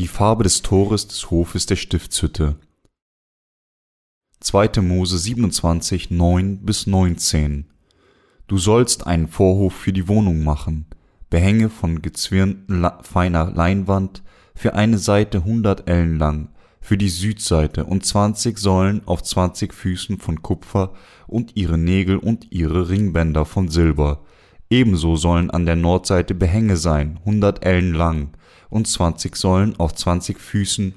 Die Farbe des Tores des Hofes der Stiftshütte. 2. Mose 27, 9 bis 19. Du sollst einen Vorhof für die Wohnung machen, Behänge von gezwirnten feiner Leinwand, für eine Seite hundert Ellen lang, für die Südseite und zwanzig Säulen auf zwanzig Füßen von Kupfer und ihre Nägel und ihre Ringbänder von Silber. Ebenso sollen an der Nordseite Behänge sein, hundert Ellen lang, und zwanzig Säulen auf zwanzig Füßen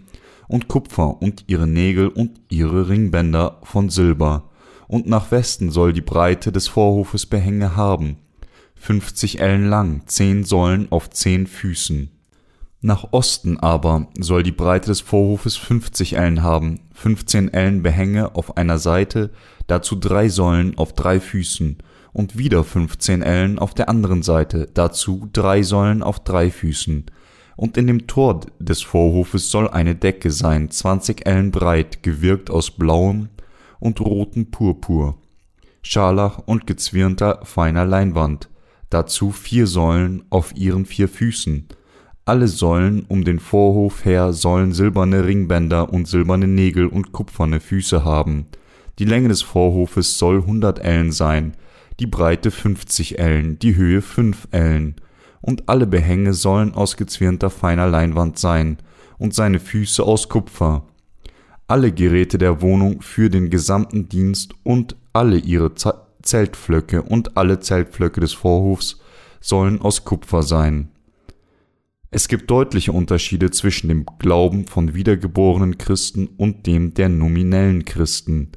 und Kupfer und ihre Nägel und ihre Ringbänder von Silber. Und nach Westen soll die Breite des Vorhofes Behänge haben, fünfzig Ellen lang, zehn Säulen auf zehn Füßen. Nach Osten aber soll die Breite des Vorhofes fünfzig Ellen haben, fünfzehn Ellen Behänge auf einer Seite, dazu drei Säulen auf drei Füßen, und wieder fünfzehn Ellen auf der anderen Seite, dazu drei Säulen auf drei Füßen. Und in dem Tor des Vorhofes soll eine Decke sein, zwanzig Ellen breit, gewirkt aus blauem und rotem Purpur, Scharlach und gezwirnter feiner Leinwand, dazu vier Säulen auf ihren vier Füßen. Alle Säulen um den Vorhof her sollen silberne Ringbänder und silberne Nägel und kupferne Füße haben. Die Länge des Vorhofes soll hundert Ellen sein, die Breite fünfzig Ellen, die Höhe fünf Ellen. Und alle Behänge sollen aus gezwirnter feiner Leinwand sein, und seine Füße aus Kupfer. Alle Geräte der Wohnung für den gesamten Dienst und alle ihre Zeltflöcke und alle Zeltflöcke des Vorhofs sollen aus Kupfer sein. Es gibt deutliche Unterschiede zwischen dem Glauben von wiedergeborenen Christen und dem der nominellen Christen.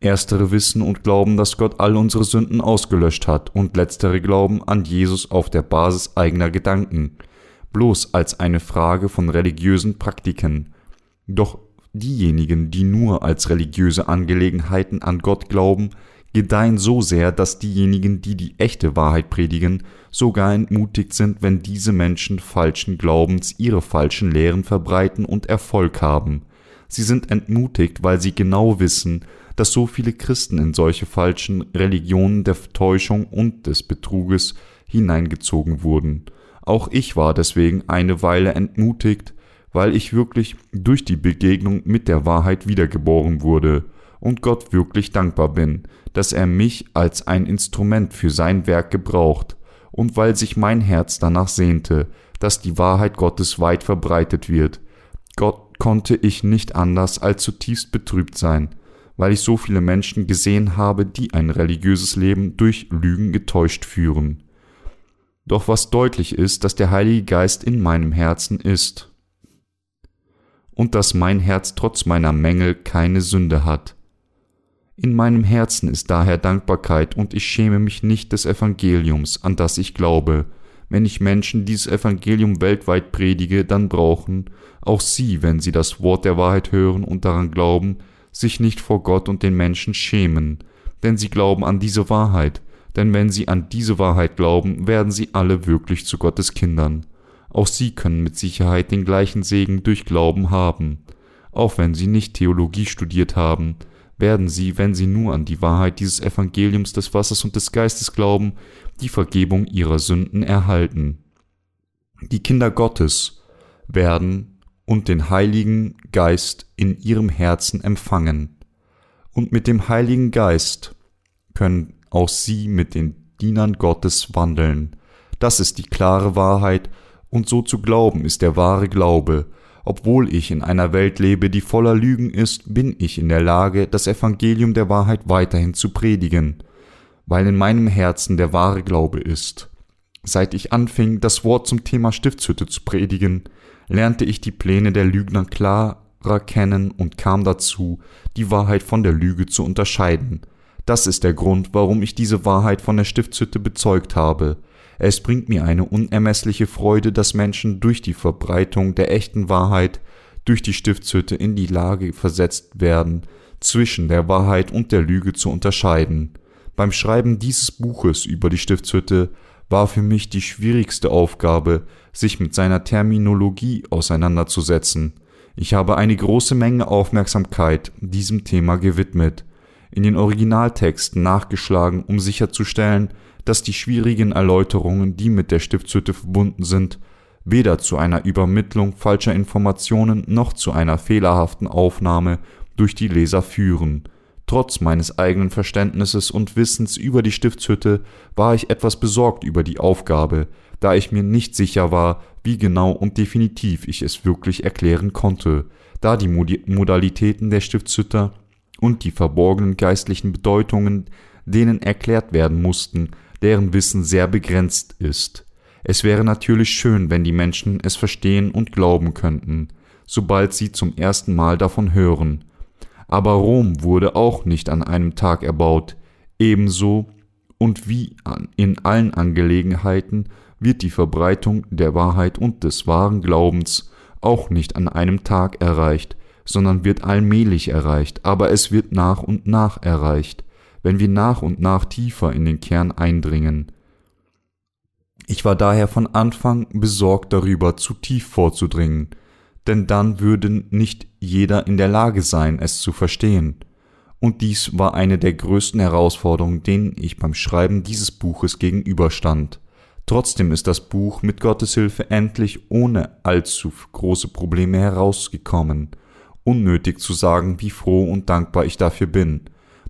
Erstere wissen und glauben, dass Gott all unsere Sünden ausgelöscht hat, und letztere glauben an Jesus auf der Basis eigener Gedanken, bloß als eine Frage von religiösen Praktiken. Doch diejenigen, die nur als religiöse Angelegenheiten an Gott glauben, gedeihen so sehr, dass diejenigen, die die echte Wahrheit predigen, sogar entmutigt sind, wenn diese Menschen falschen Glaubens ihre falschen Lehren verbreiten und Erfolg haben. Sie sind entmutigt, weil sie genau wissen, dass so viele Christen in solche falschen Religionen der Täuschung und des Betruges hineingezogen wurden. Auch ich war deswegen eine Weile entmutigt, weil ich wirklich durch die Begegnung mit der Wahrheit wiedergeboren wurde und Gott wirklich dankbar bin, dass er mich als ein Instrument für sein Werk gebraucht und weil sich mein Herz danach sehnte, dass die Wahrheit Gottes weit verbreitet wird. Gott konnte ich nicht anders als zutiefst betrübt sein, weil ich so viele Menschen gesehen habe, die ein religiöses Leben durch Lügen getäuscht führen. Doch was deutlich ist, dass der Heilige Geist in meinem Herzen ist und dass mein Herz trotz meiner Mängel keine Sünde hat. In meinem Herzen ist daher Dankbarkeit und ich schäme mich nicht des Evangeliums, an das ich glaube. Wenn ich Menschen dieses Evangelium weltweit predige, dann brauchen auch sie, wenn sie das Wort der Wahrheit hören und daran glauben, sich nicht vor Gott und den Menschen schämen, denn sie glauben an diese Wahrheit, denn wenn sie an diese Wahrheit glauben, werden sie alle wirklich zu Gottes Kindern. Auch sie können mit Sicherheit den gleichen Segen durch Glauben haben, auch wenn sie nicht Theologie studiert haben, werden sie, wenn sie nur an die Wahrheit dieses Evangeliums des Wassers und des Geistes glauben, die Vergebung ihrer Sünden erhalten. Die Kinder Gottes werden und den Heiligen Geist in ihrem Herzen empfangen. Und mit dem Heiligen Geist können auch sie mit den Dienern Gottes wandeln. Das ist die klare Wahrheit, und so zu glauben ist der wahre Glaube, obwohl ich in einer Welt lebe, die voller Lügen ist, bin ich in der Lage, das Evangelium der Wahrheit weiterhin zu predigen, weil in meinem Herzen der wahre Glaube ist. Seit ich anfing, das Wort zum Thema Stiftshütte zu predigen, lernte ich die Pläne der Lügner klarer kennen und kam dazu, die Wahrheit von der Lüge zu unterscheiden. Das ist der Grund, warum ich diese Wahrheit von der Stiftshütte bezeugt habe. Es bringt mir eine unermessliche Freude, dass Menschen durch die Verbreitung der echten Wahrheit durch die Stiftshütte in die Lage versetzt werden, zwischen der Wahrheit und der Lüge zu unterscheiden. Beim Schreiben dieses Buches über die Stiftshütte war für mich die schwierigste Aufgabe, sich mit seiner Terminologie auseinanderzusetzen. Ich habe eine große Menge Aufmerksamkeit diesem Thema gewidmet, in den Originaltexten nachgeschlagen, um sicherzustellen, dass die schwierigen Erläuterungen, die mit der Stiftshütte verbunden sind, weder zu einer Übermittlung falscher Informationen noch zu einer fehlerhaften Aufnahme durch die Leser führen. Trotz meines eigenen Verständnisses und Wissens über die Stiftshütte war ich etwas besorgt über die Aufgabe, da ich mir nicht sicher war, wie genau und definitiv ich es wirklich erklären konnte, da die Modalitäten der Stiftshütter und die verborgenen geistlichen Bedeutungen, denen erklärt werden mussten, deren Wissen sehr begrenzt ist. Es wäre natürlich schön, wenn die Menschen es verstehen und glauben könnten, sobald sie zum ersten Mal davon hören. Aber Rom wurde auch nicht an einem Tag erbaut, ebenso und wie in allen Angelegenheiten wird die Verbreitung der Wahrheit und des wahren Glaubens auch nicht an einem Tag erreicht, sondern wird allmählich erreicht, aber es wird nach und nach erreicht, wenn wir nach und nach tiefer in den Kern eindringen. Ich war daher von Anfang besorgt darüber, zu tief vorzudringen, denn dann würde nicht jeder in der Lage sein, es zu verstehen. Und dies war eine der größten Herausforderungen, denen ich beim Schreiben dieses Buches gegenüberstand. Trotzdem ist das Buch mit Gottes Hilfe endlich ohne allzu große Probleme herausgekommen. Unnötig zu sagen, wie froh und dankbar ich dafür bin.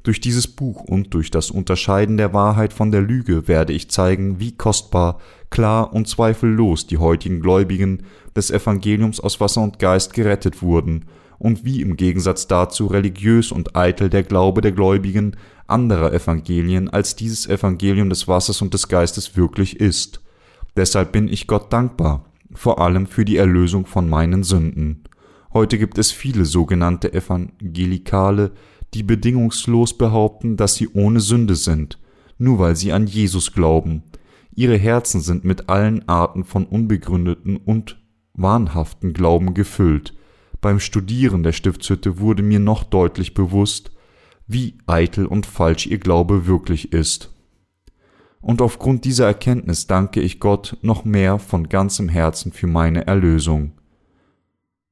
Durch dieses Buch und durch das Unterscheiden der Wahrheit von der Lüge werde ich zeigen, wie kostbar, klar und zweifellos die heutigen Gläubigen des Evangeliums aus Wasser und Geist gerettet wurden und wie im Gegensatz dazu religiös und eitel der Glaube der Gläubigen anderer Evangelien als dieses Evangelium des Wassers und des Geistes wirklich ist. Deshalb bin ich Gott dankbar, vor allem für die Erlösung von meinen Sünden. Heute gibt es viele sogenannte Evangelikale, die bedingungslos behaupten, dass sie ohne Sünde sind, nur weil sie an Jesus glauben. Ihre Herzen sind mit allen Arten von unbegründeten und wahnhaften Glauben gefüllt. Beim Studieren der Stiftshütte wurde mir noch deutlich bewusst, wie eitel und falsch ihr Glaube wirklich ist. Und aufgrund dieser Erkenntnis danke ich Gott noch mehr von ganzem Herzen für meine Erlösung.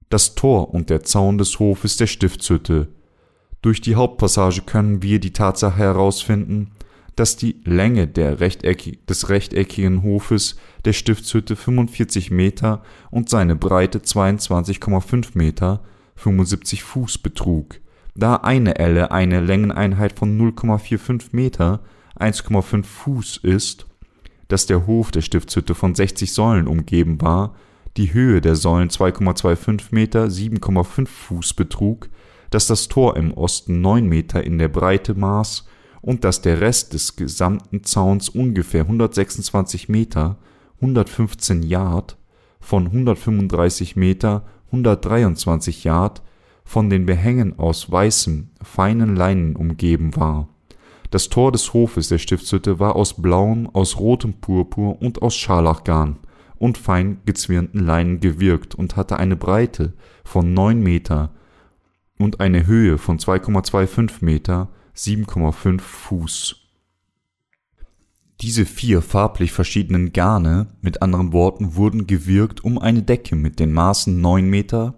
Das Tor und der Zaun des Hofes der Stiftshütte. Durch die Hauptpassage können wir die Tatsache herausfinden, dass die Länge Rechteck des rechteckigen Hofes der Stiftshütte 45 Meter und seine Breite 22,5 Meter, 75 Fuß betrug. Da eine Elle eine Längeneinheit von 0,45 Meter, 1,5 Fuß ist, dass der Hof der Stiftshütte von 60 Säulen umgeben war, die Höhe der Säulen 2,25 Meter, 7,5 Fuß betrug, dass das Tor im Osten 9 Meter in der Breite maß und dass der Rest des gesamten Zauns ungefähr 126 Meter, 115 Yard, von 135 Meter, 123 Yard von den Behängen aus weißem, feinen Leinen umgeben war. Das Tor des Hofes der Stiftshütte war aus blauem, aus rotem Purpur und aus Scharlachgarn und fein gezwirnten Leinen gewirkt und hatte eine Breite von neun Meter und eine Höhe von 2,25 Meter, 7,5 Fuß. Diese vier farblich verschiedenen Garne, mit anderen Worten, wurden gewirkt, um eine Decke mit den Maßen 9 Meter,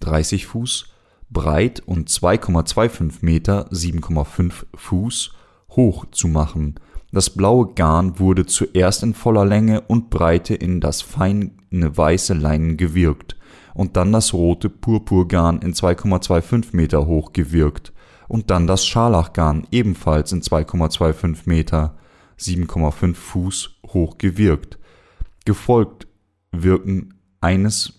30 Fuß breit und 2,25 Meter (7,5 Fuß) hoch zu machen. Das blaue Garn wurde zuerst in voller Länge und Breite in das feine weiße Leinen gewirkt und dann das rote Purpurgarn in 2,25 Meter hoch gewirkt und dann das Scharlachgarn ebenfalls in 2,25 Meter (7,5 Fuß) hoch gewirkt. Gefolgt wirken eines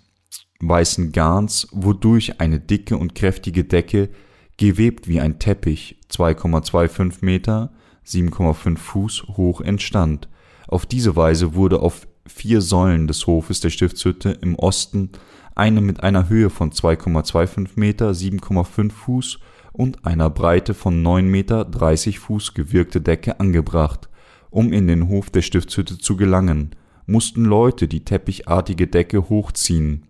weißen Garns, wodurch eine dicke und kräftige Decke, gewebt wie ein Teppich, 2,25 Meter (7,5 Fuß) hoch entstand. Auf diese Weise wurde auf vier Säulen des Hofes der Stiftshütte im Osten eine mit einer Höhe von 2,25 Meter (7,5 Fuß) und einer Breite von 9 Meter (30 Fuß) gewirkte Decke angebracht. Um in den Hof der Stiftshütte zu gelangen, mussten Leute die teppichartige Decke hochziehen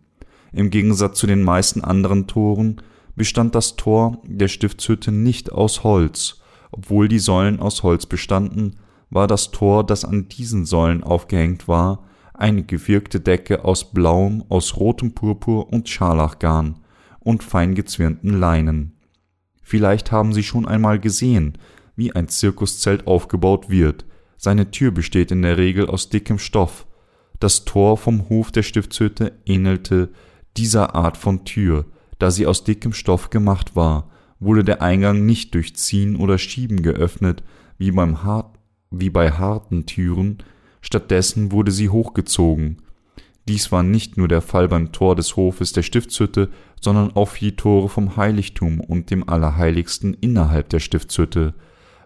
im Gegensatz zu den meisten anderen Toren bestand das Tor der Stiftshütte nicht aus Holz, obwohl die Säulen aus Holz bestanden, war das Tor, das an diesen Säulen aufgehängt war, eine gewirkte Decke aus blauem, aus rotem Purpur und Scharlachgarn und fein gezwirnten Leinen. Vielleicht haben Sie schon einmal gesehen, wie ein Zirkuszelt aufgebaut wird. Seine Tür besteht in der Regel aus dickem Stoff, Das Tor vom Hof der Stiftshütte ähnelte dieser Art von Tür, da sie aus dickem Stoff gemacht war, wurde der Eingang nicht durch Ziehen oder Schieben geöffnet, wie, beim hart, wie bei harten Türen, stattdessen wurde sie hochgezogen. Dies war nicht nur der Fall beim Tor des Hofes der Stiftshütte, sondern auch für die Tore vom Heiligtum und dem Allerheiligsten innerhalb der Stiftshütte.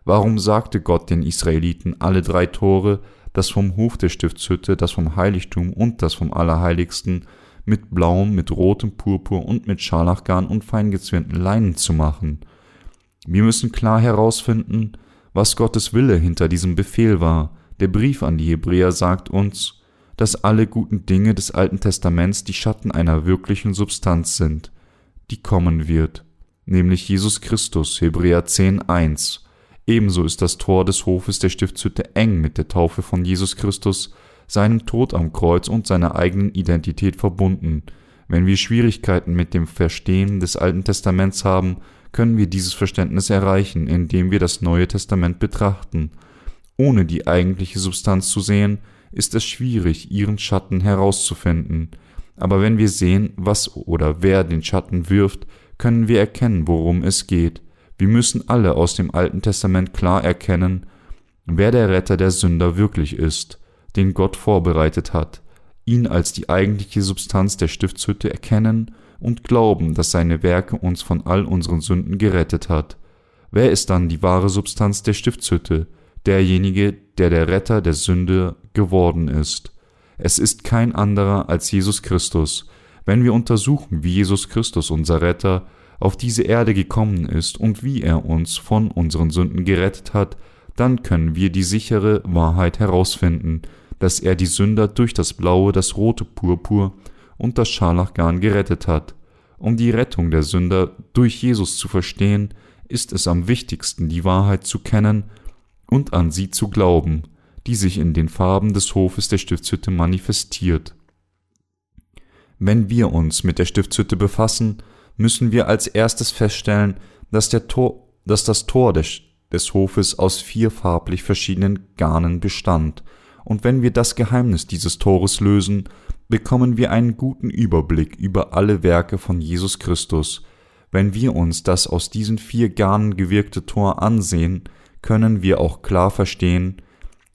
Warum sagte Gott den Israeliten alle drei Tore, das vom Hof der Stiftshütte, das vom Heiligtum und das vom Allerheiligsten, mit blauem, mit rotem Purpur und mit Scharlachgarn und feingezwirnten Leinen zu machen? Wir müssen klar herausfinden, was Gottes Wille hinter diesem Befehl war. Der Brief an die Hebräer sagt uns, dass alle guten Dinge des Alten Testaments die Schatten einer wirklichen Substanz sind, die kommen wird, nämlich Jesus Christus, Hebräer 10.1. Ebenso ist das Tor des Hofes der Stiftshütte eng mit der Taufe von Jesus Christus, seinem Tod am Kreuz und seiner eigenen Identität verbunden. Wenn wir Schwierigkeiten mit dem Verstehen des Alten Testaments haben, können wir dieses Verständnis erreichen, indem wir das Neue Testament betrachten. Ohne die eigentliche Substanz zu sehen, ist es schwierig, ihren Schatten herauszufinden. Aber wenn wir sehen, was oder wer den Schatten wirft, können wir erkennen, worum es geht. Wir müssen alle aus dem Alten Testament klar erkennen, wer der Retter der Sünder wirklich ist, den Gott vorbereitet hat, ihn als die eigentliche Substanz der Stiftshütte erkennen und glauben, dass seine Werke uns von all unseren Sünden gerettet hat. Wer ist dann die wahre Substanz der Stiftshütte? Derjenige, der der Retter der Sünde geworden ist. Es ist kein anderer als Jesus Christus. Wenn wir untersuchen, wie Jesus Christus, unser Retter, auf diese Erde gekommen ist und wie er uns von unseren Sünden gerettet hat, dann können wir die sichere Wahrheit herausfinden, dass er die Sünder durch das blaue, das rote Purpur und das Scharlachgarn gerettet hat. Um die Rettung der Sünder durch Jesus zu verstehen, ist es am wichtigsten, die Wahrheit zu kennen und an sie zu glauben, die sich in den Farben des Hofes der Stiftshütte manifestiert. Wenn wir uns mit der Stiftshütte befassen, müssen wir als erstes feststellen, dass, Tor, dass das Tor des, des Hofes aus vier farblich verschiedenen Garnen bestand, und wenn wir das Geheimnis dieses Tores lösen, bekommen wir einen guten Überblick über alle Werke von Jesus Christus. Wenn wir uns das aus diesen vier Garnen gewirkte Tor ansehen, können wir auch klar verstehen,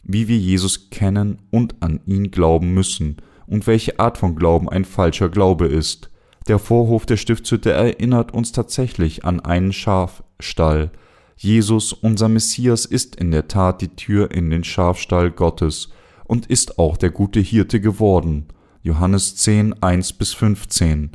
wie wir Jesus kennen und an ihn glauben müssen und welche Art von Glauben ein falscher Glaube ist. Der Vorhof der Stiftshütte erinnert uns tatsächlich an einen Schafstall. Jesus, unser Messias, ist in der Tat die Tür in den Schafstall Gottes und ist auch der gute Hirte geworden. Johannes 10, 1 bis 15.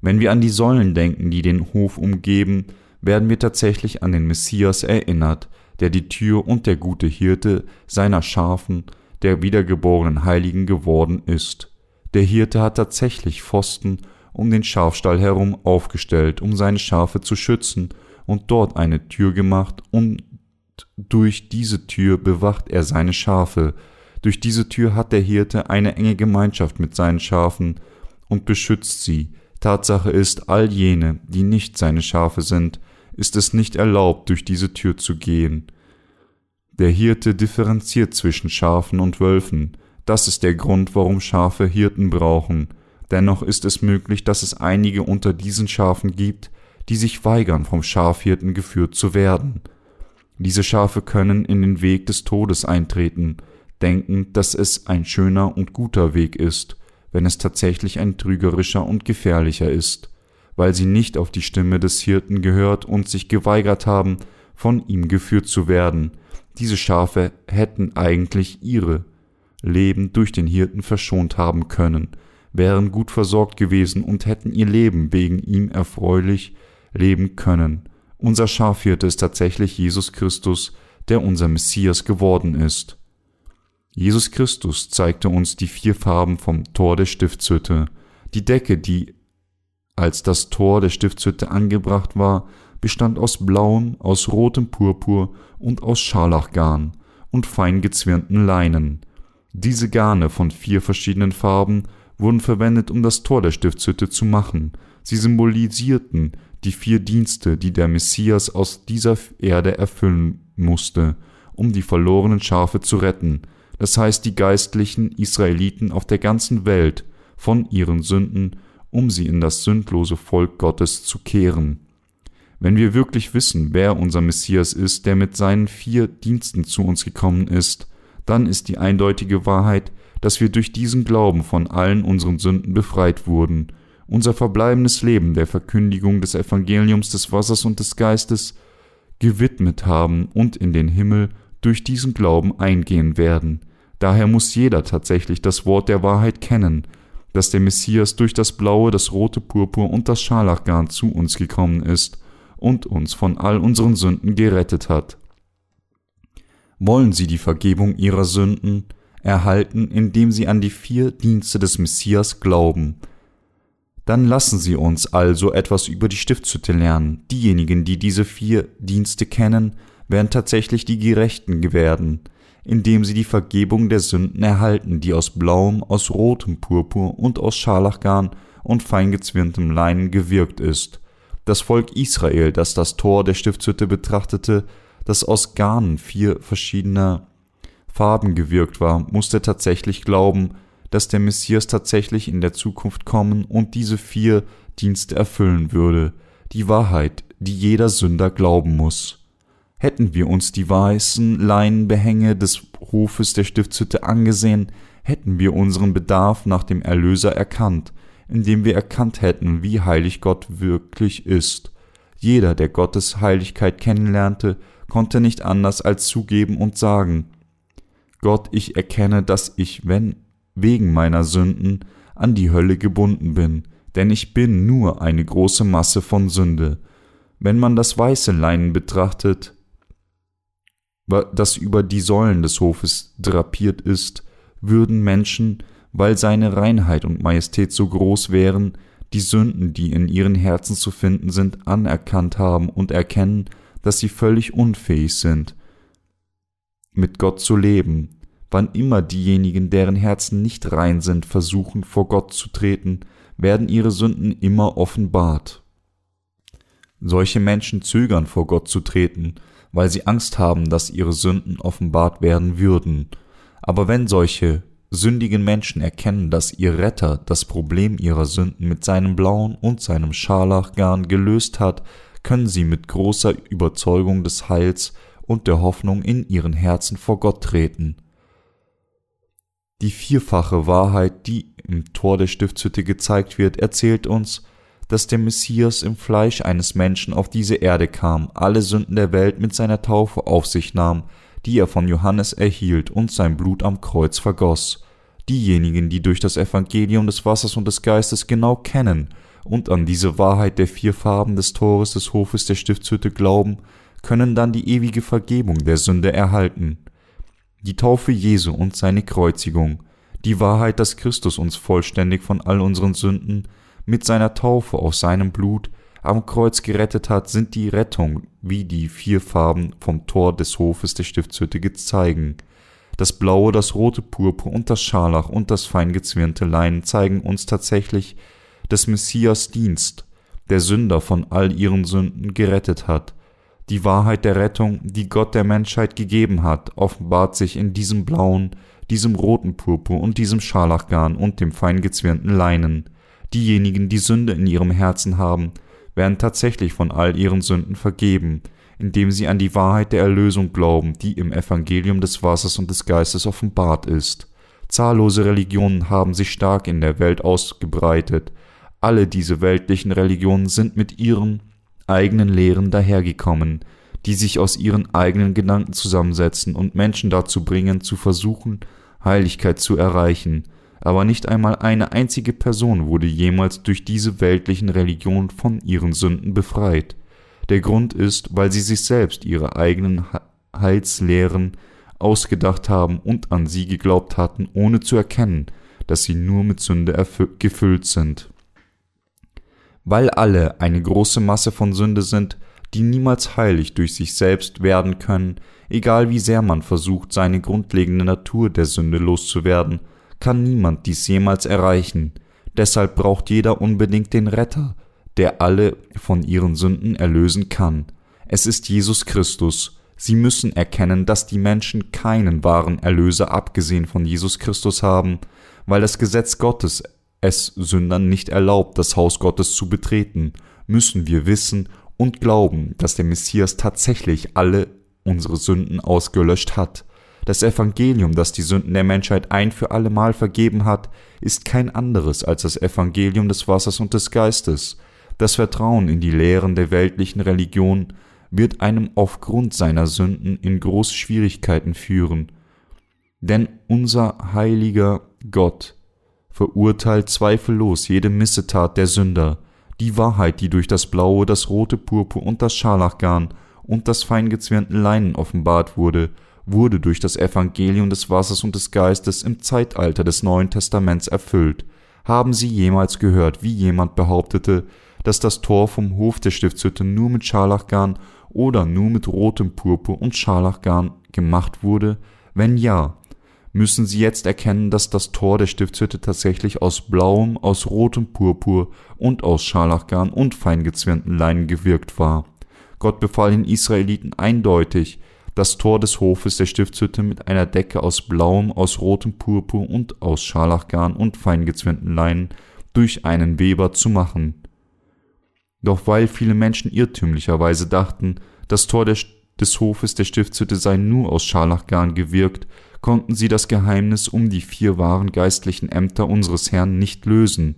Wenn wir an die Säulen denken, die den Hof umgeben, werden wir tatsächlich an den Messias erinnert, der die Tür und der gute Hirte seiner Schafen, der wiedergeborenen Heiligen geworden ist. Der Hirte hat tatsächlich Pfosten um den Schafstall herum aufgestellt, um seine Schafe zu schützen, und dort eine Tür gemacht, und durch diese Tür bewacht er seine Schafe. Durch diese Tür hat der Hirte eine enge Gemeinschaft mit seinen Schafen und beschützt sie. Tatsache ist, all jene, die nicht seine Schafe sind, ist es nicht erlaubt, durch diese Tür zu gehen. Der Hirte differenziert zwischen Schafen und Wölfen. Das ist der Grund, warum Schafe Hirten brauchen. Dennoch ist es möglich, dass es einige unter diesen Schafen gibt, die sich weigern, vom Schafhirten geführt zu werden. Diese Schafe können in den Weg des Todes eintreten, denkend, dass es ein schöner und guter Weg ist, wenn es tatsächlich ein trügerischer und gefährlicher ist, weil sie nicht auf die Stimme des Hirten gehört und sich geweigert haben, von ihm geführt zu werden. Diese Schafe hätten eigentlich ihre Leben durch den Hirten verschont haben können, wären gut versorgt gewesen und hätten ihr Leben wegen ihm erfreulich leben können. Unser Schafhirte ist tatsächlich Jesus Christus, der unser Messias geworden ist. Jesus Christus zeigte uns die vier Farben vom Tor der Stiftshütte. Die Decke, die als das Tor der Stiftshütte angebracht war, bestand aus blauem, aus rotem Purpur und aus Scharlachgarn und fein gezwirnten Leinen. Diese Garne von vier verschiedenen Farben wurden verwendet, um das Tor der Stiftshütte zu machen. Sie symbolisierten die vier Dienste, die der Messias aus dieser Erde erfüllen musste, um die verlorenen Schafe zu retten. das heißt die geistlichen Israeliten auf der ganzen Welt, von ihren Sünden, um sie in das sündlose Volk Gottes zu kehren. Wenn wir wirklich wissen, wer unser Messias ist, der mit seinen vier Diensten zu uns gekommen ist, dann ist die eindeutige Wahrheit, dass wir durch diesen Glauben von allen unseren Sünden befreit wurden, unser verbleibendes Leben der Verkündigung des Evangeliums des Wassers und des Geistes gewidmet haben und in den Himmel durch diesen Glauben eingehen werden. Daher muss jeder tatsächlich das Wort der Wahrheit kennen, dass der Messias durch das blaue, das rote Purpur und das Scharlachgarn zu uns gekommen ist und uns von all unseren Sünden gerettet hat. Wollen Sie die Vergebung Ihrer Sünden erhalten, indem Sie an die vier Dienste des Messias glauben, dann lassen Sie uns also etwas über die Stiftshütte lernen. Diejenigen, die diese vier Dienste kennen, werden tatsächlich die Gerechten werden, indem sie die Vergebung der Sünden erhalten, die aus blauem, aus rotem Purpur und aus Scharlachgarn und feingezwirntem Leinen gewirkt ist. Das Volk Israel, das das Tor der Stiftshütte betrachtete, das aus Garnen vier verschiedener Farben gewirkt war, musste tatsächlich glauben, dass der Messias tatsächlich in der Zukunft kommen und diese vier Dienste erfüllen würde, die Wahrheit, die jeder Sünder glauben muss. Hätten wir uns die weißen Leinenbehänge des Hofes der Stiftshütte angesehen, hätten wir unseren Bedarf nach dem Erlöser erkannt, indem wir erkannt hätten, wie heilig Gott wirklich ist. Jeder, der Gottes Heiligkeit kennenlernte, konnte nicht anders als zugeben und sagen, Gott, ich erkenne, dass ich, wenn wegen meiner Sünden an die Hölle gebunden bin, denn ich bin nur eine große Masse von Sünde. Wenn man das weiße Leinen betrachtet, das über die Säulen des Hofes drapiert ist, würden Menschen, weil seine Reinheit und Majestät so groß wären, die Sünden, die in ihren Herzen zu finden sind, anerkannt haben und erkennen, dass sie völlig unfähig sind, mit Gott zu leben. Wann immer diejenigen, deren Herzen nicht rein sind, versuchen, vor Gott zu treten, werden ihre Sünden immer offenbart. Solche Menschen zögern vor Gott zu treten, weil sie Angst haben, dass ihre Sünden offenbart werden würden. Aber wenn solche sündigen Menschen erkennen, dass ihr Retter das Problem ihrer Sünden mit seinem blauen und seinem Scharlachgarn gelöst hat, können sie mit großer Überzeugung des Heils und der Hoffnung in ihren Herzen vor Gott treten. Die vierfache Wahrheit, die im Tor der Stiftshütte gezeigt wird, erzählt uns, dass der Messias im Fleisch eines Menschen auf diese Erde kam, alle Sünden der Welt mit seiner Taufe auf sich nahm, die er von Johannes erhielt und sein Blut am Kreuz vergoss. Diejenigen, die durch das Evangelium des Wassers und des Geistes genau kennen und an diese Wahrheit der vier Farben des Tores des Hofes der Stiftshütte glauben, können dann die ewige Vergebung der Sünde erhalten. Die Taufe Jesu und seine Kreuzigung, die Wahrheit, dass Christus uns vollständig von all unseren Sünden mit seiner Taufe aus seinem Blut am Kreuz gerettet hat, sind die Rettung, wie die vier Farben vom Tor des Hofes der Stiftshütte zeigen. Das blaue, das rote Purpur und das Scharlach und das feingezwirnte Leinen zeigen uns tatsächlich des Messias Dienst, der Sünder von all ihren Sünden gerettet hat. Die Wahrheit der Rettung, die Gott der Menschheit gegeben hat, offenbart sich in diesem blauen, diesem roten Purpur und diesem Scharlachgarn und dem feingezwirnten Leinen. Diejenigen, die Sünde in ihrem Herzen haben, werden tatsächlich von all ihren Sünden vergeben, indem sie an die Wahrheit der Erlösung glauben, die im Evangelium des Wassers und des Geistes offenbart ist. Zahllose Religionen haben sich stark in der Welt ausgebreitet. Alle diese weltlichen Religionen sind mit ihren eigenen Lehren dahergekommen, die sich aus ihren eigenen Gedanken zusammensetzen und Menschen dazu bringen, zu versuchen, Heiligkeit zu erreichen, aber nicht einmal eine einzige Person wurde jemals durch diese weltlichen Religionen von ihren Sünden befreit. Der Grund ist, weil sie sich selbst ihre eigenen Heilslehren ausgedacht haben und an sie geglaubt hatten, ohne zu erkennen, dass sie nur mit Sünde gefüllt sind. Weil alle eine große Masse von Sünde sind, die niemals heilig durch sich selbst werden können, egal wie sehr man versucht, seine grundlegende Natur der Sünde loszuwerden, kann niemand dies jemals erreichen, deshalb braucht jeder unbedingt den Retter, der alle von ihren Sünden erlösen kann. Es ist Jesus Christus, Sie müssen erkennen, dass die Menschen keinen wahren Erlöser abgesehen von Jesus Christus haben, weil das Gesetz Gottes es Sündern nicht erlaubt, das Haus Gottes zu betreten, müssen wir wissen und glauben, dass der Messias tatsächlich alle unsere Sünden ausgelöscht hat. Das Evangelium, das die Sünden der Menschheit ein für allemal vergeben hat, ist kein anderes als das Evangelium des Wassers und des Geistes. Das Vertrauen in die Lehren der weltlichen Religion wird einem aufgrund seiner Sünden in große Schwierigkeiten führen. Denn unser heiliger Gott verurteilt zweifellos jede Missetat der Sünder, die Wahrheit, die durch das blaue, das rote Purpur und das Scharlachgarn und das feingezwirnten Leinen offenbart wurde, wurde durch das Evangelium des Wassers und des Geistes im Zeitalter des Neuen Testaments erfüllt. Haben Sie jemals gehört, wie jemand behauptete, dass das Tor vom Hof der Stiftshütte nur mit Scharlachgarn oder nur mit rotem Purpur und Scharlachgarn gemacht wurde? Wenn ja, müssen Sie jetzt erkennen, dass das Tor der Stiftshütte tatsächlich aus blauem, aus rotem Purpur und aus Scharlachgarn und feingezwirnten Leinen gewirkt war. Gott befahl den Israeliten eindeutig, das Tor des Hofes der Stiftshütte mit einer Decke aus blauem, aus rotem Purpur und aus Scharlachgarn und feingezwirnten Leinen durch einen Weber zu machen. Doch weil viele Menschen irrtümlicherweise dachten, das Tor des Hofes der Stiftshütte sei nur aus Scharlachgarn gewirkt, konnten sie das Geheimnis um die vier wahren geistlichen Ämter unseres Herrn nicht lösen.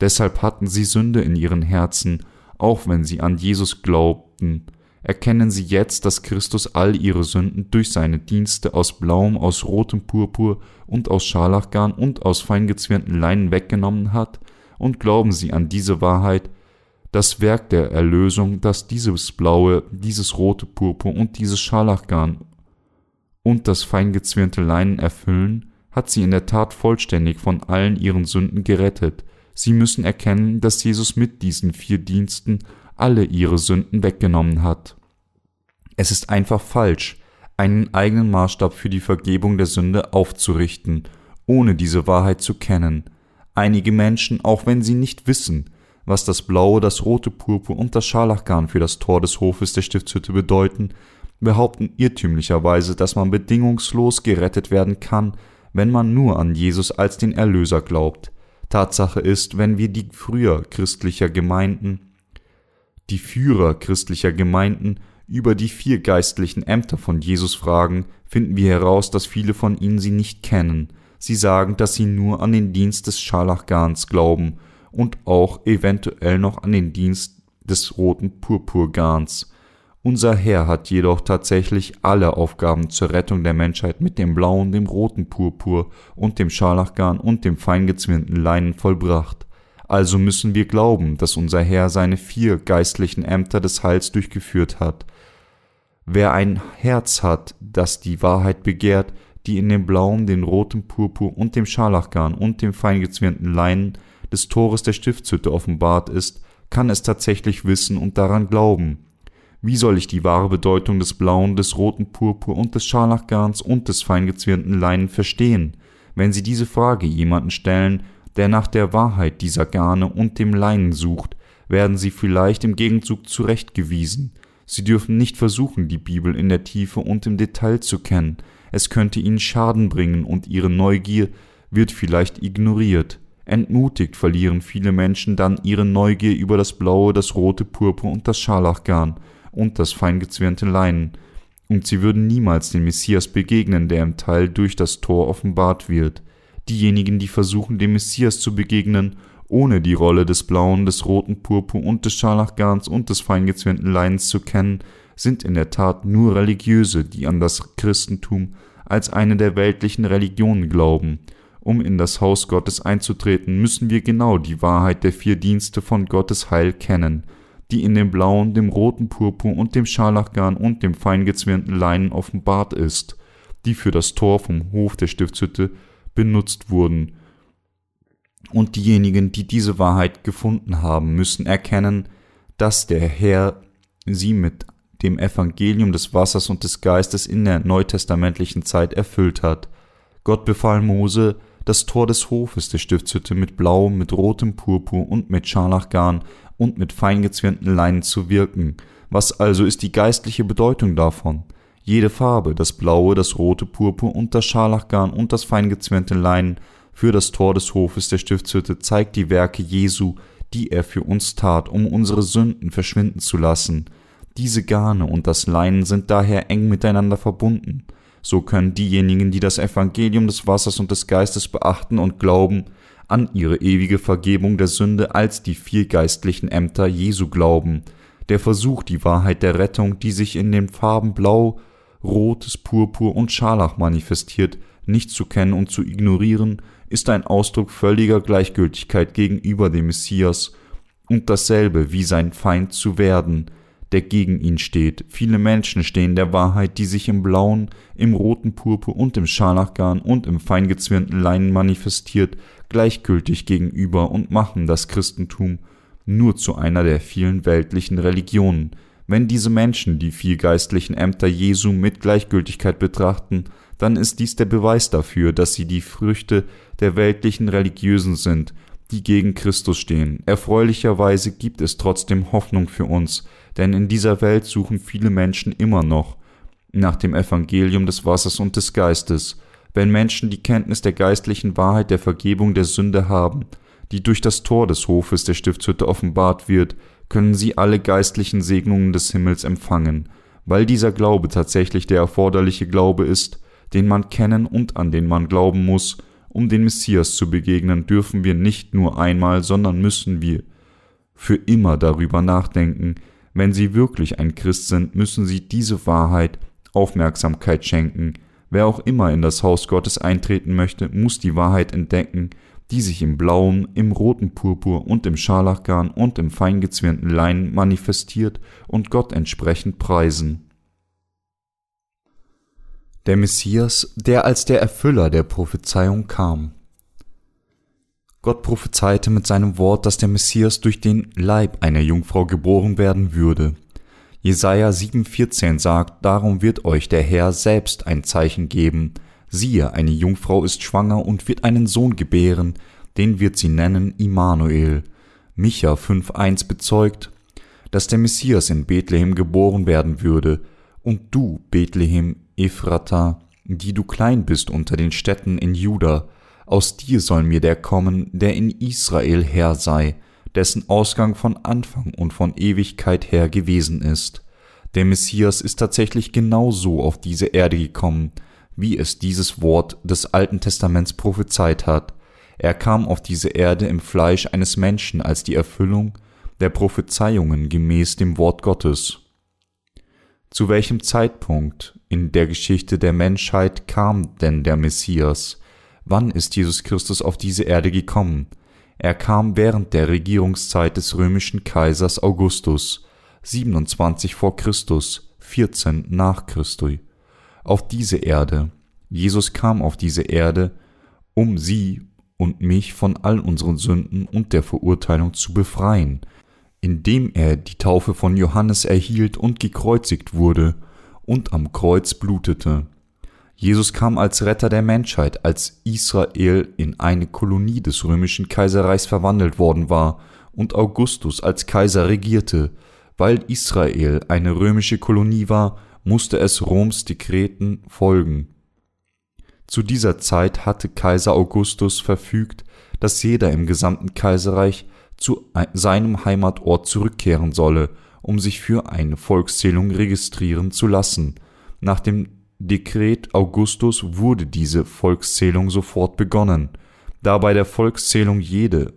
Deshalb hatten sie Sünde in ihren Herzen, auch wenn sie an Jesus glaubten erkennen sie jetzt, dass Christus all ihre Sünden durch seine Dienste aus blauem, aus rotem Purpur und aus Scharlachgarn und aus feingezwirnten Leinen weggenommen hat, und glauben sie an diese Wahrheit, das Werk der Erlösung, das dieses blaue, dieses rote Purpur und dieses Scharlachgarn und das feingezwirnte Leinen erfüllen, hat sie in der Tat vollständig von allen ihren Sünden gerettet. Sie müssen erkennen, dass Jesus mit diesen vier Diensten alle ihre Sünden weggenommen hat. Es ist einfach falsch, einen eigenen Maßstab für die Vergebung der Sünde aufzurichten, ohne diese Wahrheit zu kennen. Einige Menschen, auch wenn sie nicht wissen, was das blaue, das rote Purpur und das Scharlachgarn für das Tor des Hofes der Stiftshütte bedeuten, behaupten irrtümlicherweise, dass man bedingungslos gerettet werden kann, wenn man nur an Jesus als den Erlöser glaubt. Tatsache ist, wenn wir die früher christlicher Gemeinden die Führer christlicher Gemeinden über die vier geistlichen Ämter von Jesus fragen, finden wir heraus, dass viele von ihnen sie nicht kennen. Sie sagen, dass sie nur an den Dienst des Scharlachgarns glauben und auch eventuell noch an den Dienst des roten Purpurgarns. Unser Herr hat jedoch tatsächlich alle Aufgaben zur Rettung der Menschheit mit dem blauen, dem roten Purpur und dem Scharlachgarn und dem feingezwirnten Leinen vollbracht. Also müssen wir glauben, dass unser Herr seine vier geistlichen Ämter des Heils durchgeführt hat. Wer ein Herz hat, das die Wahrheit begehrt, die in dem blauen, dem roten Purpur und dem Scharlachgarn und dem feingezwirnten Leinen des Tores der Stiftshütte offenbart ist, kann es tatsächlich wissen und daran glauben. Wie soll ich die wahre Bedeutung des blauen, des roten Purpur und des Scharlachgarns und des feingezwirnten Leinen verstehen? Wenn Sie diese Frage jemanden stellen, der nach der Wahrheit dieser Garne und dem Leinen sucht, werden sie vielleicht im Gegenzug zurechtgewiesen. Sie dürfen nicht versuchen, die Bibel in der Tiefe und im Detail zu kennen, es könnte ihnen Schaden bringen und ihre Neugier wird vielleicht ignoriert. Entmutigt verlieren viele Menschen dann ihre Neugier über das blaue, das rote Purpur und das Scharlachgarn und das feingezwirnte Leinen, und sie würden niemals dem Messias begegnen, der im Teil durch das Tor offenbart wird. Diejenigen, die versuchen, dem Messias zu begegnen, ohne die Rolle des blauen, des roten Purpur und des Scharlachgarns und des feingezwirnten Leins zu kennen, sind in der Tat nur Religiöse, die an das Christentum als eine der weltlichen Religionen glauben. Um in das Haus Gottes einzutreten, müssen wir genau die Wahrheit der vier Dienste von Gottes Heil kennen, die in dem blauen, dem roten Purpur und dem Scharlachgarn und dem feingezwirnten Leinen offenbart ist, die für das Tor vom Hof der Stiftshütte benutzt wurden. Und diejenigen, die diese Wahrheit gefunden haben, müssen erkennen, dass der Herr sie mit dem Evangelium des Wassers und des Geistes in der neutestamentlichen Zeit erfüllt hat. Gott befahl Mose, das Tor des Hofes der Stiftshütte mit blauem, mit rotem Purpur und mit Scharlachgarn und mit feingezwirnten Leinen zu wirken. Was also ist die geistliche Bedeutung davon? Jede Farbe, das blaue, das rote Purpur und das Scharlachgarn und das feingezwirnte Leinen für das Tor des Hofes der Stiftshütte zeigt die Werke Jesu, die er für uns tat, um unsere Sünden verschwinden zu lassen. Diese Garne und das Leinen sind daher eng miteinander verbunden. So können diejenigen, die das Evangelium des Wassers und des Geistes beachten und glauben, an ihre ewige Vergebung der Sünde als die vier geistlichen Ämter Jesu glauben. Der Versuch, die Wahrheit der Rettung, die sich in den Farben Blau, Rotes, Purpur und Scharlach manifestiert, nicht zu kennen und zu ignorieren, ist ein Ausdruck völliger Gleichgültigkeit gegenüber dem Messias und dasselbe wie sein Feind zu werden, der gegen ihn steht. Viele Menschen stehen der Wahrheit, die sich im blauen, im roten Purpur und im Scharlachgarn und im feingezwirnten Leinen manifestiert, gleichgültig gegenüber und machen das Christentum nur zu einer der vielen weltlichen Religionen. Wenn diese Menschen die vier geistlichen Ämter Jesu mit Gleichgültigkeit betrachten, dann ist dies der Beweis dafür, dass sie die Früchte der weltlichen Religiösen sind, die gegen Christus stehen. Erfreulicherweise gibt es trotzdem Hoffnung für uns, denn in dieser Welt suchen viele Menschen immer noch nach dem Evangelium des Wassers und des Geistes. Wenn Menschen die Kenntnis der geistlichen Wahrheit der Vergebung der Sünde haben, die durch das Tor des Hofes der Stiftshütte offenbart wird, können sie alle geistlichen Segnungen des Himmels empfangen, weil dieser Glaube tatsächlich der erforderliche Glaube ist, den man kennen und an den man glauben muss, um den Messias zu begegnen, dürfen wir nicht nur einmal, sondern müssen wir für immer darüber nachdenken. Wenn Sie wirklich ein Christ sind, müssen Sie diese Wahrheit Aufmerksamkeit schenken. Wer auch immer in das Haus Gottes eintreten möchte, muss die Wahrheit entdecken, die sich im blauen, im roten Purpur und im Scharlachgarn und im feingezwirnten Lein manifestiert und Gott entsprechend preisen. Der Messias, der als der Erfüller der Prophezeiung kam. Gott prophezeite mit seinem Wort, dass der Messias durch den Leib einer Jungfrau geboren werden würde. Jesaja 7,14 sagt, darum wird euch der Herr selbst ein Zeichen geben, Siehe, eine Jungfrau ist schwanger und wird einen Sohn gebären, den wird sie nennen Immanuel. Micha 5,1 bezeugt, dass der Messias in Bethlehem geboren werden würde, und du, Bethlehem Ephrata, die du klein bist unter den Städten in Juda, aus dir soll mir der kommen, der in Israel Herr sei, dessen Ausgang von Anfang und von Ewigkeit her gewesen ist. Der Messias ist tatsächlich genau so auf diese Erde gekommen, wie es dieses Wort des Alten Testaments prophezeit hat. Er kam auf diese Erde im Fleisch eines Menschen als die Erfüllung der Prophezeiungen gemäß dem Wort Gottes. Zu welchem Zeitpunkt in der Geschichte der Menschheit kam denn der Messias? Wann ist Jesus Christus auf diese Erde gekommen? Er kam während der Regierungszeit des römischen Kaisers Augustus, 27 vor Christus, 14 nach Christus auf diese Erde. Jesus kam auf diese Erde, um sie und mich von all unseren Sünden und der Verurteilung zu befreien, indem er die Taufe von Johannes erhielt und gekreuzigt wurde und am Kreuz blutete. Jesus kam als Retter der Menschheit, als Israel in eine Kolonie des römischen Kaiserreichs verwandelt worden war und Augustus als Kaiser regierte, weil Israel eine römische Kolonie war musste es Roms Dekreten folgen. Zu dieser Zeit hatte Kaiser Augustus verfügt, dass jeder im gesamten Kaiserreich zu seinem Heimatort zurückkehren solle, um sich für eine Volkszählung registrieren zu lassen. Nach dem Dekret Augustus wurde diese Volkszählung sofort begonnen. Da bei der Volkszählung jede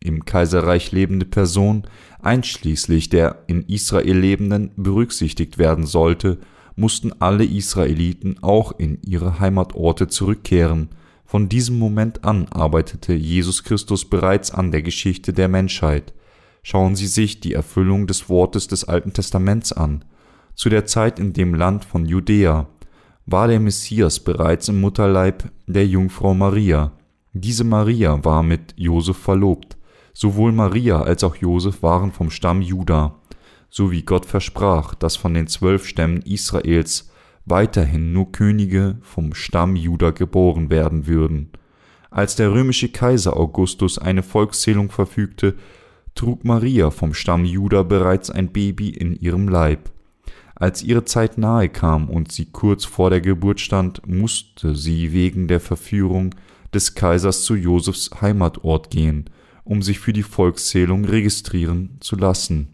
im Kaiserreich lebende Person, einschließlich der in Israel lebenden, berücksichtigt werden sollte, mussten alle Israeliten auch in ihre Heimatorte zurückkehren. Von diesem Moment an arbeitete Jesus Christus bereits an der Geschichte der Menschheit. Schauen Sie sich die Erfüllung des Wortes des Alten Testaments an. Zu der Zeit in dem Land von Judäa war der Messias bereits im Mutterleib der Jungfrau Maria. Diese Maria war mit Josef verlobt. Sowohl Maria als auch Josef waren vom Stamm Juda, so wie Gott versprach, dass von den zwölf Stämmen Israels weiterhin nur Könige vom Stamm Juda geboren werden würden. Als der römische Kaiser Augustus eine Volkszählung verfügte, trug Maria vom Stamm Juda bereits ein Baby in ihrem Leib. Als ihre Zeit nahe kam und sie kurz vor der Geburt stand, musste sie wegen der Verführung des Kaisers zu Josefs Heimatort gehen, um sich für die Volkszählung registrieren zu lassen.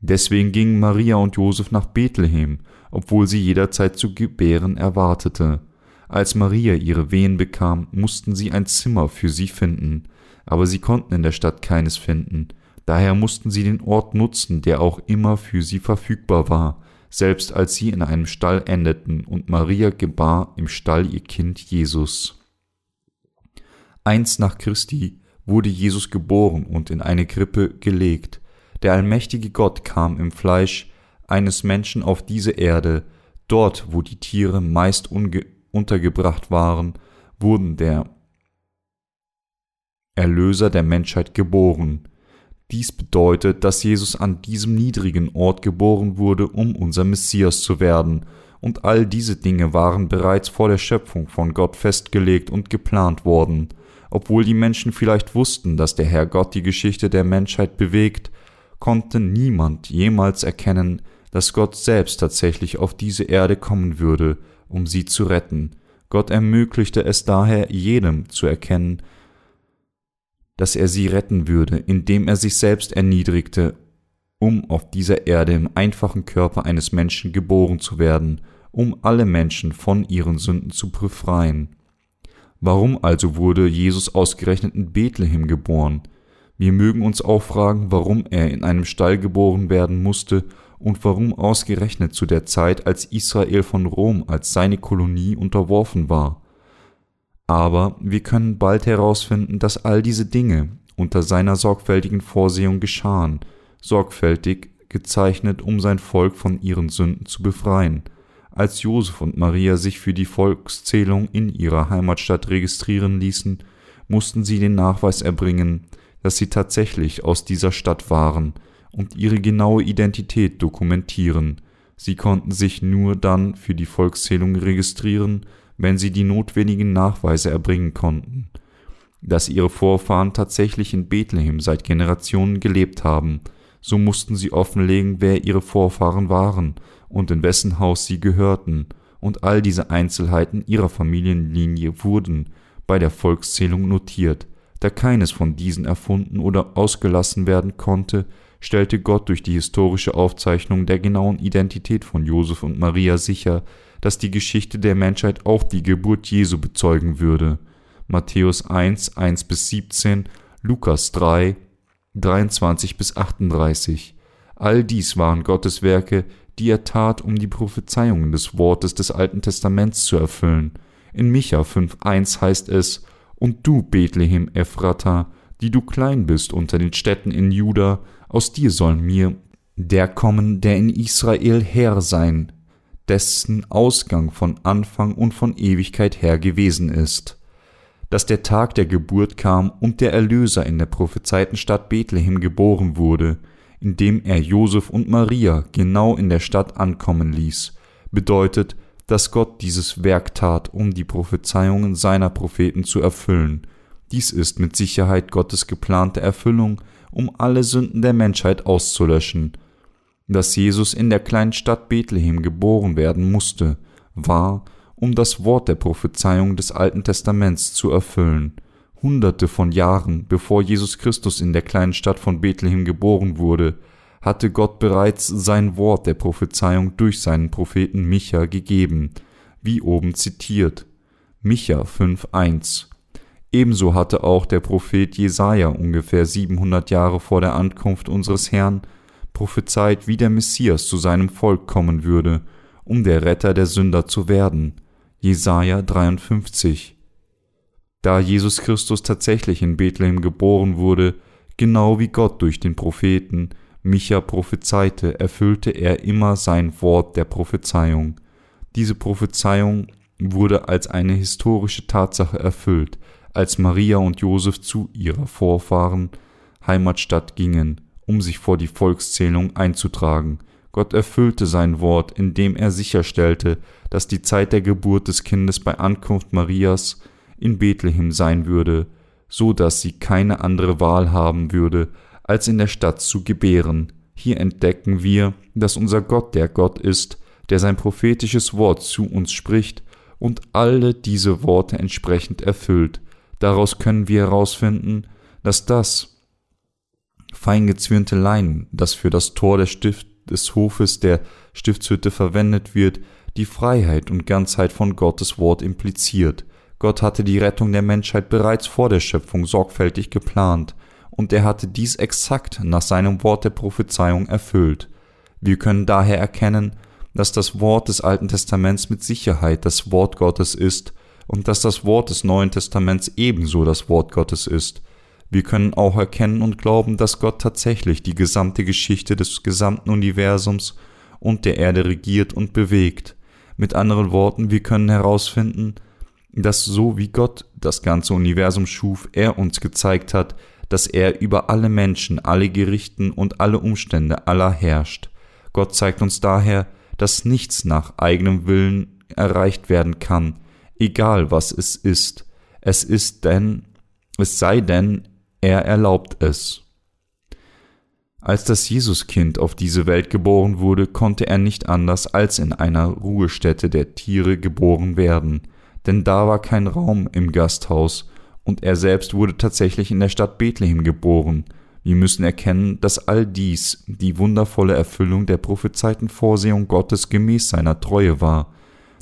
Deswegen gingen Maria und Josef nach Bethlehem, obwohl sie jederzeit zu gebären erwartete. Als Maria ihre Wehen bekam, mussten sie ein Zimmer für sie finden, aber sie konnten in der Stadt keines finden. Daher mussten sie den Ort nutzen, der auch immer für sie verfügbar war, selbst als sie in einem Stall endeten und Maria gebar im Stall ihr Kind Jesus. Eins nach Christi wurde Jesus geboren und in eine Krippe gelegt. Der allmächtige Gott kam im Fleisch eines Menschen auf diese Erde, dort, wo die Tiere meist untergebracht waren, wurden der Erlöser der Menschheit geboren. Dies bedeutet, dass Jesus an diesem niedrigen Ort geboren wurde, um unser Messias zu werden, und all diese Dinge waren bereits vor der Schöpfung von Gott festgelegt und geplant worden. Obwohl die Menschen vielleicht wussten, dass der Herr Gott die Geschichte der Menschheit bewegt, konnte niemand jemals erkennen, dass Gott selbst tatsächlich auf diese Erde kommen würde, um sie zu retten. Gott ermöglichte es daher jedem zu erkennen, dass er sie retten würde, indem er sich selbst erniedrigte, um auf dieser Erde im einfachen Körper eines Menschen geboren zu werden, um alle Menschen von ihren Sünden zu befreien. Warum also wurde Jesus ausgerechnet in Bethlehem geboren? Wir mögen uns auch fragen, warum er in einem Stall geboren werden musste und warum ausgerechnet zu der Zeit, als Israel von Rom als seine Kolonie unterworfen war. Aber wir können bald herausfinden, dass all diese Dinge unter seiner sorgfältigen Vorsehung geschahen, sorgfältig gezeichnet, um sein Volk von ihren Sünden zu befreien. Als Josef und Maria sich für die Volkszählung in ihrer Heimatstadt registrieren ließen, mussten sie den Nachweis erbringen, dass sie tatsächlich aus dieser Stadt waren und ihre genaue Identität dokumentieren. Sie konnten sich nur dann für die Volkszählung registrieren, wenn sie die notwendigen Nachweise erbringen konnten, dass ihre Vorfahren tatsächlich in Bethlehem seit Generationen gelebt haben, so mussten sie offenlegen, wer ihre Vorfahren waren und in wessen Haus sie gehörten, und all diese Einzelheiten ihrer Familienlinie wurden bei der Volkszählung notiert. Da keines von diesen erfunden oder ausgelassen werden konnte, stellte Gott durch die historische Aufzeichnung der genauen Identität von Josef und Maria sicher, dass die Geschichte der Menschheit auch die Geburt Jesu bezeugen würde. Matthäus 1, 1 bis 17, Lukas 3, 23 bis 38. All dies waren Gottes Werke, die er tat, um die Prophezeiungen des Wortes des Alten Testaments zu erfüllen. In Micha 5,1 heißt es, Und du, Bethlehem Ephrata, die du klein bist unter den Städten in Juda, aus dir soll mir der kommen, der in Israel Herr sein, dessen Ausgang von Anfang und von Ewigkeit her gewesen ist, dass der Tag der Geburt kam und der Erlöser in der prophezeiten Stadt Bethlehem geboren wurde, indem er Josef und Maria genau in der Stadt ankommen ließ, bedeutet, dass Gott dieses Werk tat, um die Prophezeiungen seiner Propheten zu erfüllen. Dies ist mit Sicherheit Gottes geplante Erfüllung, um alle Sünden der Menschheit auszulöschen, dass Jesus in der kleinen Stadt Bethlehem geboren werden musste, war, um das Wort der Prophezeiung des Alten Testaments zu erfüllen. Hunderte von Jahren bevor Jesus Christus in der kleinen Stadt von Bethlehem geboren wurde, hatte Gott bereits sein Wort der Prophezeiung durch seinen Propheten Micha gegeben, wie oben zitiert. Micha 5,1. Ebenso hatte auch der Prophet Jesaja ungefähr 700 Jahre vor der Ankunft unseres Herrn prophezeit, wie der Messias zu seinem Volk kommen würde, um der Retter der Sünder zu werden. Jesaja 53. Da Jesus Christus tatsächlich in Bethlehem geboren wurde, genau wie Gott durch den Propheten Micha prophezeite, erfüllte er immer sein Wort der Prophezeiung. Diese Prophezeiung wurde als eine historische Tatsache erfüllt, als Maria und Josef zu ihrer Vorfahren Heimatstadt gingen um sich vor die Volkszählung einzutragen. Gott erfüllte sein Wort, indem er sicherstellte, dass die Zeit der Geburt des Kindes bei Ankunft Marias in Bethlehem sein würde, so dass sie keine andere Wahl haben würde, als in der Stadt zu gebären. Hier entdecken wir, dass unser Gott der Gott ist, der sein prophetisches Wort zu uns spricht und alle diese Worte entsprechend erfüllt. Daraus können wir herausfinden, dass das feingezwirnte Leinen, das für das Tor des, Stift, des Hofes der Stiftshütte verwendet wird, die Freiheit und Ganzheit von Gottes Wort impliziert. Gott hatte die Rettung der Menschheit bereits vor der Schöpfung sorgfältig geplant, und er hatte dies exakt nach seinem Wort der Prophezeiung erfüllt. Wir können daher erkennen, dass das Wort des Alten Testaments mit Sicherheit das Wort Gottes ist und dass das Wort des Neuen Testaments ebenso das Wort Gottes ist. Wir können auch erkennen und glauben, dass Gott tatsächlich die gesamte Geschichte des gesamten Universums und der Erde regiert und bewegt. Mit anderen Worten, wir können herausfinden, dass so wie Gott das ganze Universum schuf, er uns gezeigt hat, dass er über alle Menschen, alle Gerichten und alle Umstände aller herrscht. Gott zeigt uns daher, dass nichts nach eigenem Willen erreicht werden kann, egal was es ist. Es ist denn, es sei denn, er erlaubt es. Als das Jesuskind auf diese Welt geboren wurde, konnte er nicht anders als in einer Ruhestätte der Tiere geboren werden, denn da war kein Raum im Gasthaus, und er selbst wurde tatsächlich in der Stadt Bethlehem geboren. Wir müssen erkennen, dass all dies die wundervolle Erfüllung der prophezeiten Vorsehung Gottes gemäß seiner Treue war.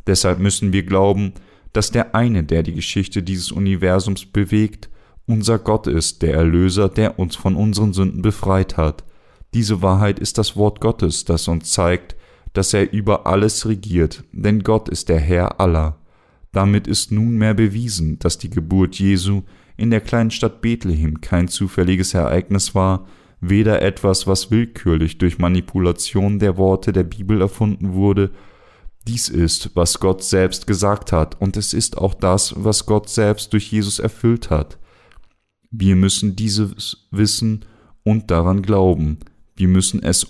Deshalb müssen wir glauben, dass der eine, der die Geschichte dieses Universums bewegt, unser Gott ist, der Erlöser, der uns von unseren Sünden befreit hat. Diese Wahrheit ist das Wort Gottes, das uns zeigt, dass er über alles regiert, denn Gott ist der Herr aller. Damit ist nunmehr bewiesen, dass die Geburt Jesu in der kleinen Stadt Bethlehem kein zufälliges Ereignis war, weder etwas, was willkürlich durch Manipulation der Worte der Bibel erfunden wurde, dies ist, was Gott selbst gesagt hat, und es ist auch das, was Gott selbst durch Jesus erfüllt hat. Wir müssen dieses wissen und daran glauben. Wir müssen es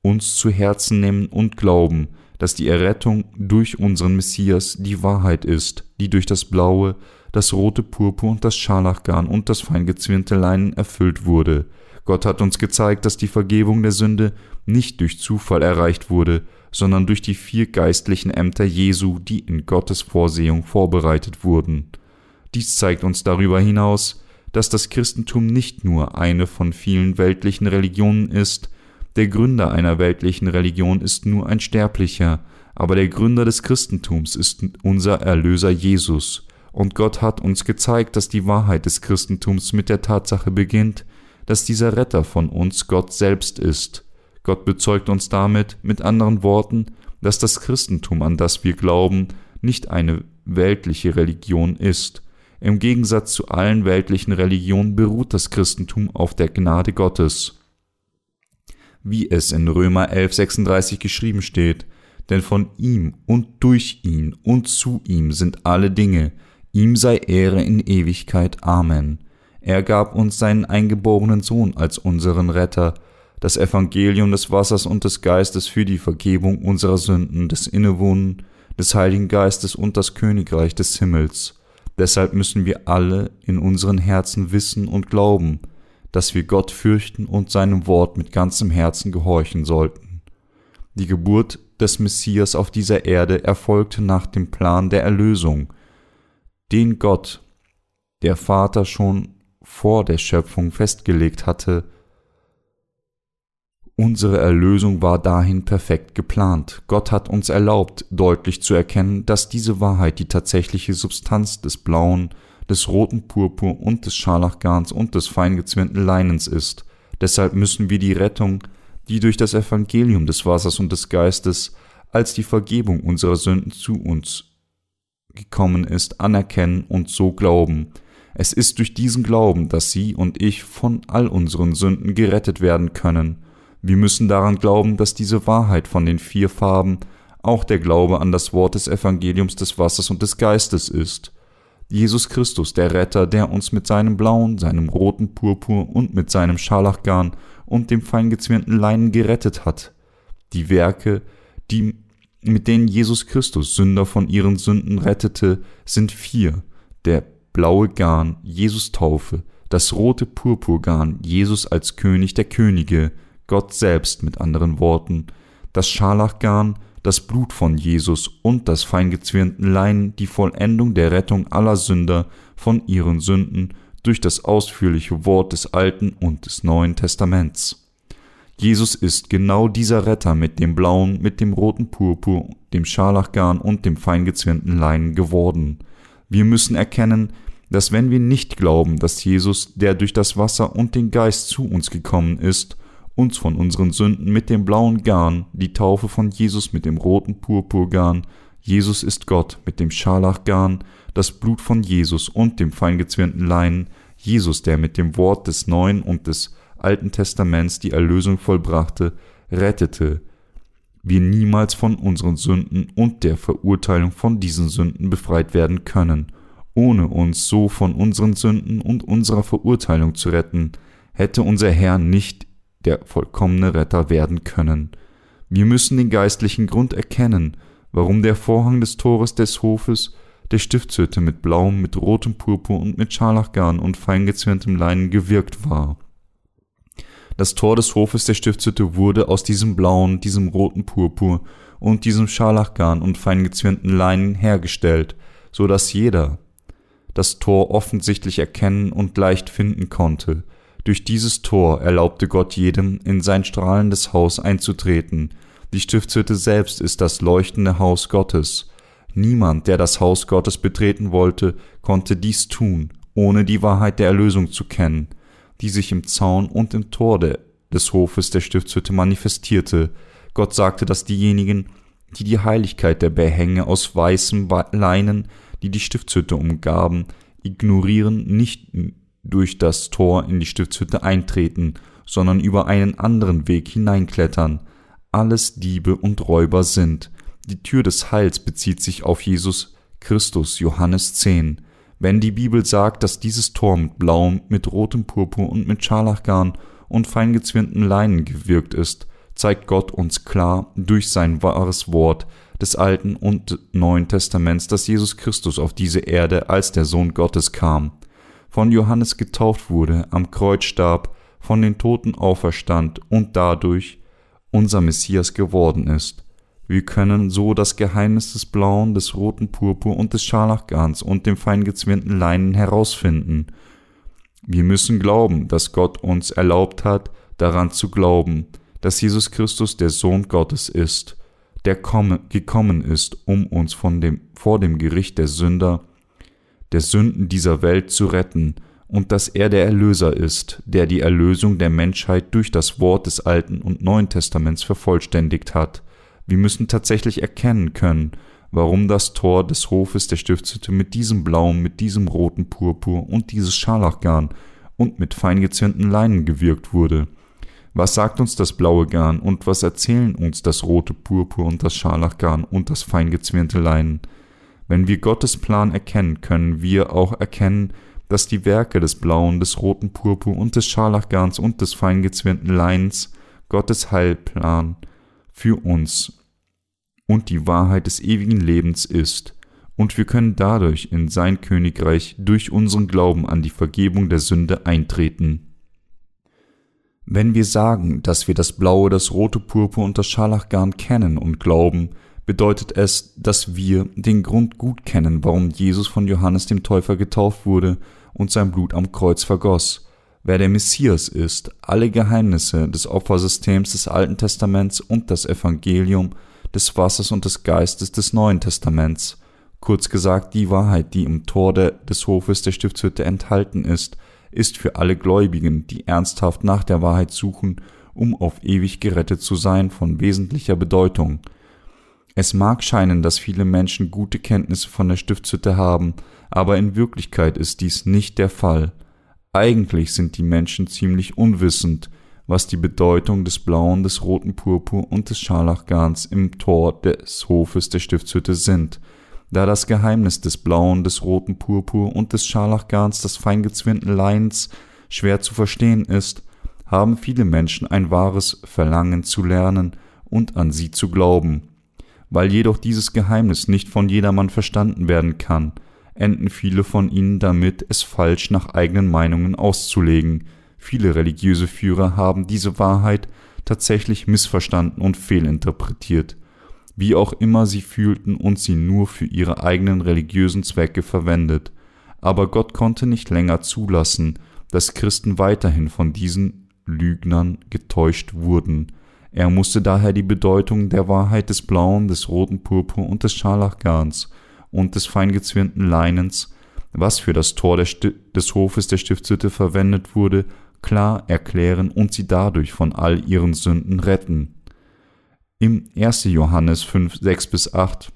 uns zu Herzen nehmen und glauben, dass die Errettung durch unseren Messias die Wahrheit ist, die durch das blaue, das rote Purpur und das Scharlachgarn und das feingezwirnte Leinen erfüllt wurde. Gott hat uns gezeigt, dass die Vergebung der Sünde nicht durch Zufall erreicht wurde, sondern durch die vier geistlichen Ämter Jesu, die in Gottes Vorsehung vorbereitet wurden. Dies zeigt uns darüber hinaus, dass das Christentum nicht nur eine von vielen weltlichen Religionen ist, der Gründer einer weltlichen Religion ist nur ein Sterblicher, aber der Gründer des Christentums ist unser Erlöser Jesus, und Gott hat uns gezeigt, dass die Wahrheit des Christentums mit der Tatsache beginnt, dass dieser Retter von uns Gott selbst ist. Gott bezeugt uns damit, mit anderen Worten, dass das Christentum, an das wir glauben, nicht eine weltliche Religion ist. Im Gegensatz zu allen weltlichen Religionen beruht das Christentum auf der Gnade Gottes wie es in Römer 11,36 geschrieben steht, denn von ihm und durch ihn und zu ihm sind alle Dinge, ihm sei Ehre in Ewigkeit. Amen. Er gab uns seinen eingeborenen Sohn als unseren Retter, das Evangelium des Wassers und des Geistes für die Vergebung unserer Sünden, des Innewohnen, des Heiligen Geistes und das Königreich des Himmels. Deshalb müssen wir alle in unseren Herzen wissen und glauben, dass wir Gott fürchten und seinem Wort mit ganzem Herzen gehorchen sollten. Die Geburt des Messias auf dieser Erde erfolgte nach dem Plan der Erlösung, den Gott, der Vater schon vor der Schöpfung festgelegt hatte. Unsere Erlösung war dahin perfekt geplant. Gott hat uns erlaubt, deutlich zu erkennen, dass diese Wahrheit die tatsächliche Substanz des blauen, des roten Purpur und des Scharlachgarns und des feingezwirnten Leinens ist. Deshalb müssen wir die Rettung, die durch das Evangelium des Wassers und des Geistes als die Vergebung unserer Sünden zu uns gekommen ist, anerkennen und so glauben. Es ist durch diesen Glauben, dass Sie und ich von all unseren Sünden gerettet werden können. Wir müssen daran glauben, dass diese Wahrheit von den vier Farben auch der Glaube an das Wort des Evangeliums des Wassers und des Geistes ist. Jesus Christus, der Retter, der uns mit seinem blauen, seinem roten Purpur und mit seinem Scharlachgarn und dem feingezwirnten Leinen gerettet hat. Die Werke, die, mit denen Jesus Christus Sünder von ihren Sünden rettete, sind vier. Der blaue Garn, Jesus Taufe, das rote Purpurgarn, Jesus als König der Könige, Gott selbst mit anderen Worten. Das Scharlachgarn, das Blut von Jesus und das feingezwirnten Leinen die Vollendung der Rettung aller Sünder von ihren Sünden durch das ausführliche Wort des Alten und des Neuen Testaments. Jesus ist genau dieser Retter mit dem blauen, mit dem roten Purpur, dem Scharlachgarn und dem feingezwirnten Leinen geworden. Wir müssen erkennen, dass wenn wir nicht glauben, dass Jesus, der durch das Wasser und den Geist zu uns gekommen ist, uns von unseren Sünden mit dem blauen Garn, die Taufe von Jesus mit dem roten Purpurgarn, Jesus ist Gott mit dem Scharlachgarn, das Blut von Jesus und dem feingezwirnten Leinen, Jesus, der mit dem Wort des Neuen und des Alten Testaments die Erlösung vollbrachte, rettete, wir niemals von unseren Sünden und der Verurteilung von diesen Sünden befreit werden können. Ohne uns so von unseren Sünden und unserer Verurteilung zu retten, hätte unser Herr nicht der vollkommene Retter werden können. Wir müssen den geistlichen Grund erkennen, warum der Vorhang des Tores des Hofes der Stiftshütte mit blauem, mit rotem Purpur und mit Scharlachgarn und feingezwirntem Leinen gewirkt war. Das Tor des Hofes der Stiftshütte wurde aus diesem blauen, diesem roten Purpur und diesem Scharlachgarn und feingezwirnten Leinen hergestellt, so dass jeder das Tor offensichtlich erkennen und leicht finden konnte, durch dieses Tor erlaubte Gott jedem, in sein strahlendes Haus einzutreten. Die Stiftshütte selbst ist das leuchtende Haus Gottes. Niemand, der das Haus Gottes betreten wollte, konnte dies tun, ohne die Wahrheit der Erlösung zu kennen, die sich im Zaun und im Tor des Hofes der Stiftshütte manifestierte. Gott sagte, dass diejenigen, die die Heiligkeit der Behänge aus weißem Leinen, die die Stiftshütte umgaben, ignorieren, nicht durch das Tor in die Stiftshütte eintreten, sondern über einen anderen Weg hineinklettern. Alles Diebe und Räuber sind. Die Tür des Heils bezieht sich auf Jesus Christus, Johannes 10. Wenn die Bibel sagt, dass dieses Tor mit blauem, mit rotem Purpur und mit Scharlachgarn und feingezwirnten Leinen gewirkt ist, zeigt Gott uns klar durch sein wahres Wort des Alten und Neuen Testaments, dass Jesus Christus auf diese Erde als der Sohn Gottes kam von Johannes getauft wurde, am Kreuz starb, von den Toten auferstand und dadurch unser Messias geworden ist. Wir können so das Geheimnis des blauen, des roten Purpur und des Scharlachgarns und dem feingezwirnten Leinen herausfinden. Wir müssen glauben, dass Gott uns erlaubt hat, daran zu glauben, dass Jesus Christus der Sohn Gottes ist, der komme, gekommen ist, um uns von dem, vor dem Gericht der Sünder der Sünden dieser Welt zu retten und dass er der Erlöser ist, der die Erlösung der Menschheit durch das Wort des Alten und Neuen Testaments vervollständigt hat. Wir müssen tatsächlich erkennen können, warum das Tor des Hofes der Stiftshütte mit diesem blauen, mit diesem roten Purpur und dieses Scharlachgarn und mit feingezwirnten Leinen gewirkt wurde. Was sagt uns das blaue Garn und was erzählen uns das rote Purpur und das Scharlachgarn und das feingezwirnte Leinen? Wenn wir Gottes Plan erkennen, können wir auch erkennen, dass die Werke des blauen, des roten Purpur und des Scharlachgarns und des feingezwirnten Leins Gottes Heilplan für uns und die Wahrheit des ewigen Lebens ist, und wir können dadurch in sein Königreich durch unseren Glauben an die Vergebung der Sünde eintreten. Wenn wir sagen, dass wir das blaue, das rote Purpur und das Scharlachgarn kennen und glauben, bedeutet es, dass wir den Grund gut kennen, warum Jesus von Johannes dem Täufer getauft wurde und sein Blut am Kreuz vergoss, wer der Messias ist, alle Geheimnisse des Opfersystems des Alten Testaments und das Evangelium des Wassers und des Geistes des Neuen Testaments, kurz gesagt die Wahrheit, die im Tor der, des Hofes der Stiftshütte enthalten ist, ist für alle Gläubigen, die ernsthaft nach der Wahrheit suchen, um auf ewig gerettet zu sein, von wesentlicher Bedeutung – es mag scheinen, dass viele Menschen gute Kenntnisse von der Stiftshütte haben, aber in Wirklichkeit ist dies nicht der Fall. Eigentlich sind die Menschen ziemlich unwissend, was die Bedeutung des blauen, des roten Purpur und des Scharlachgarns im Tor des Hofes der Stiftshütte sind, da das Geheimnis des blauen, des roten Purpur und des Scharlachgarns des feingezwirnten Leins schwer zu verstehen ist, haben viele Menschen ein wahres Verlangen zu lernen und an sie zu glauben. Weil jedoch dieses Geheimnis nicht von jedermann verstanden werden kann, enden viele von ihnen damit, es falsch nach eigenen Meinungen auszulegen. Viele religiöse Führer haben diese Wahrheit tatsächlich missverstanden und fehlinterpretiert, wie auch immer sie fühlten und sie nur für ihre eigenen religiösen Zwecke verwendet. Aber Gott konnte nicht länger zulassen, dass Christen weiterhin von diesen Lügnern getäuscht wurden. Er musste daher die Bedeutung der Wahrheit des blauen, des roten Purpur und des Scharlachgarns und des feingezwirnten Leinens, was für das Tor des Hofes der Stiftshütte verwendet wurde, klar erklären und sie dadurch von all ihren Sünden retten. Im 1. Johannes 5, 6 bis 8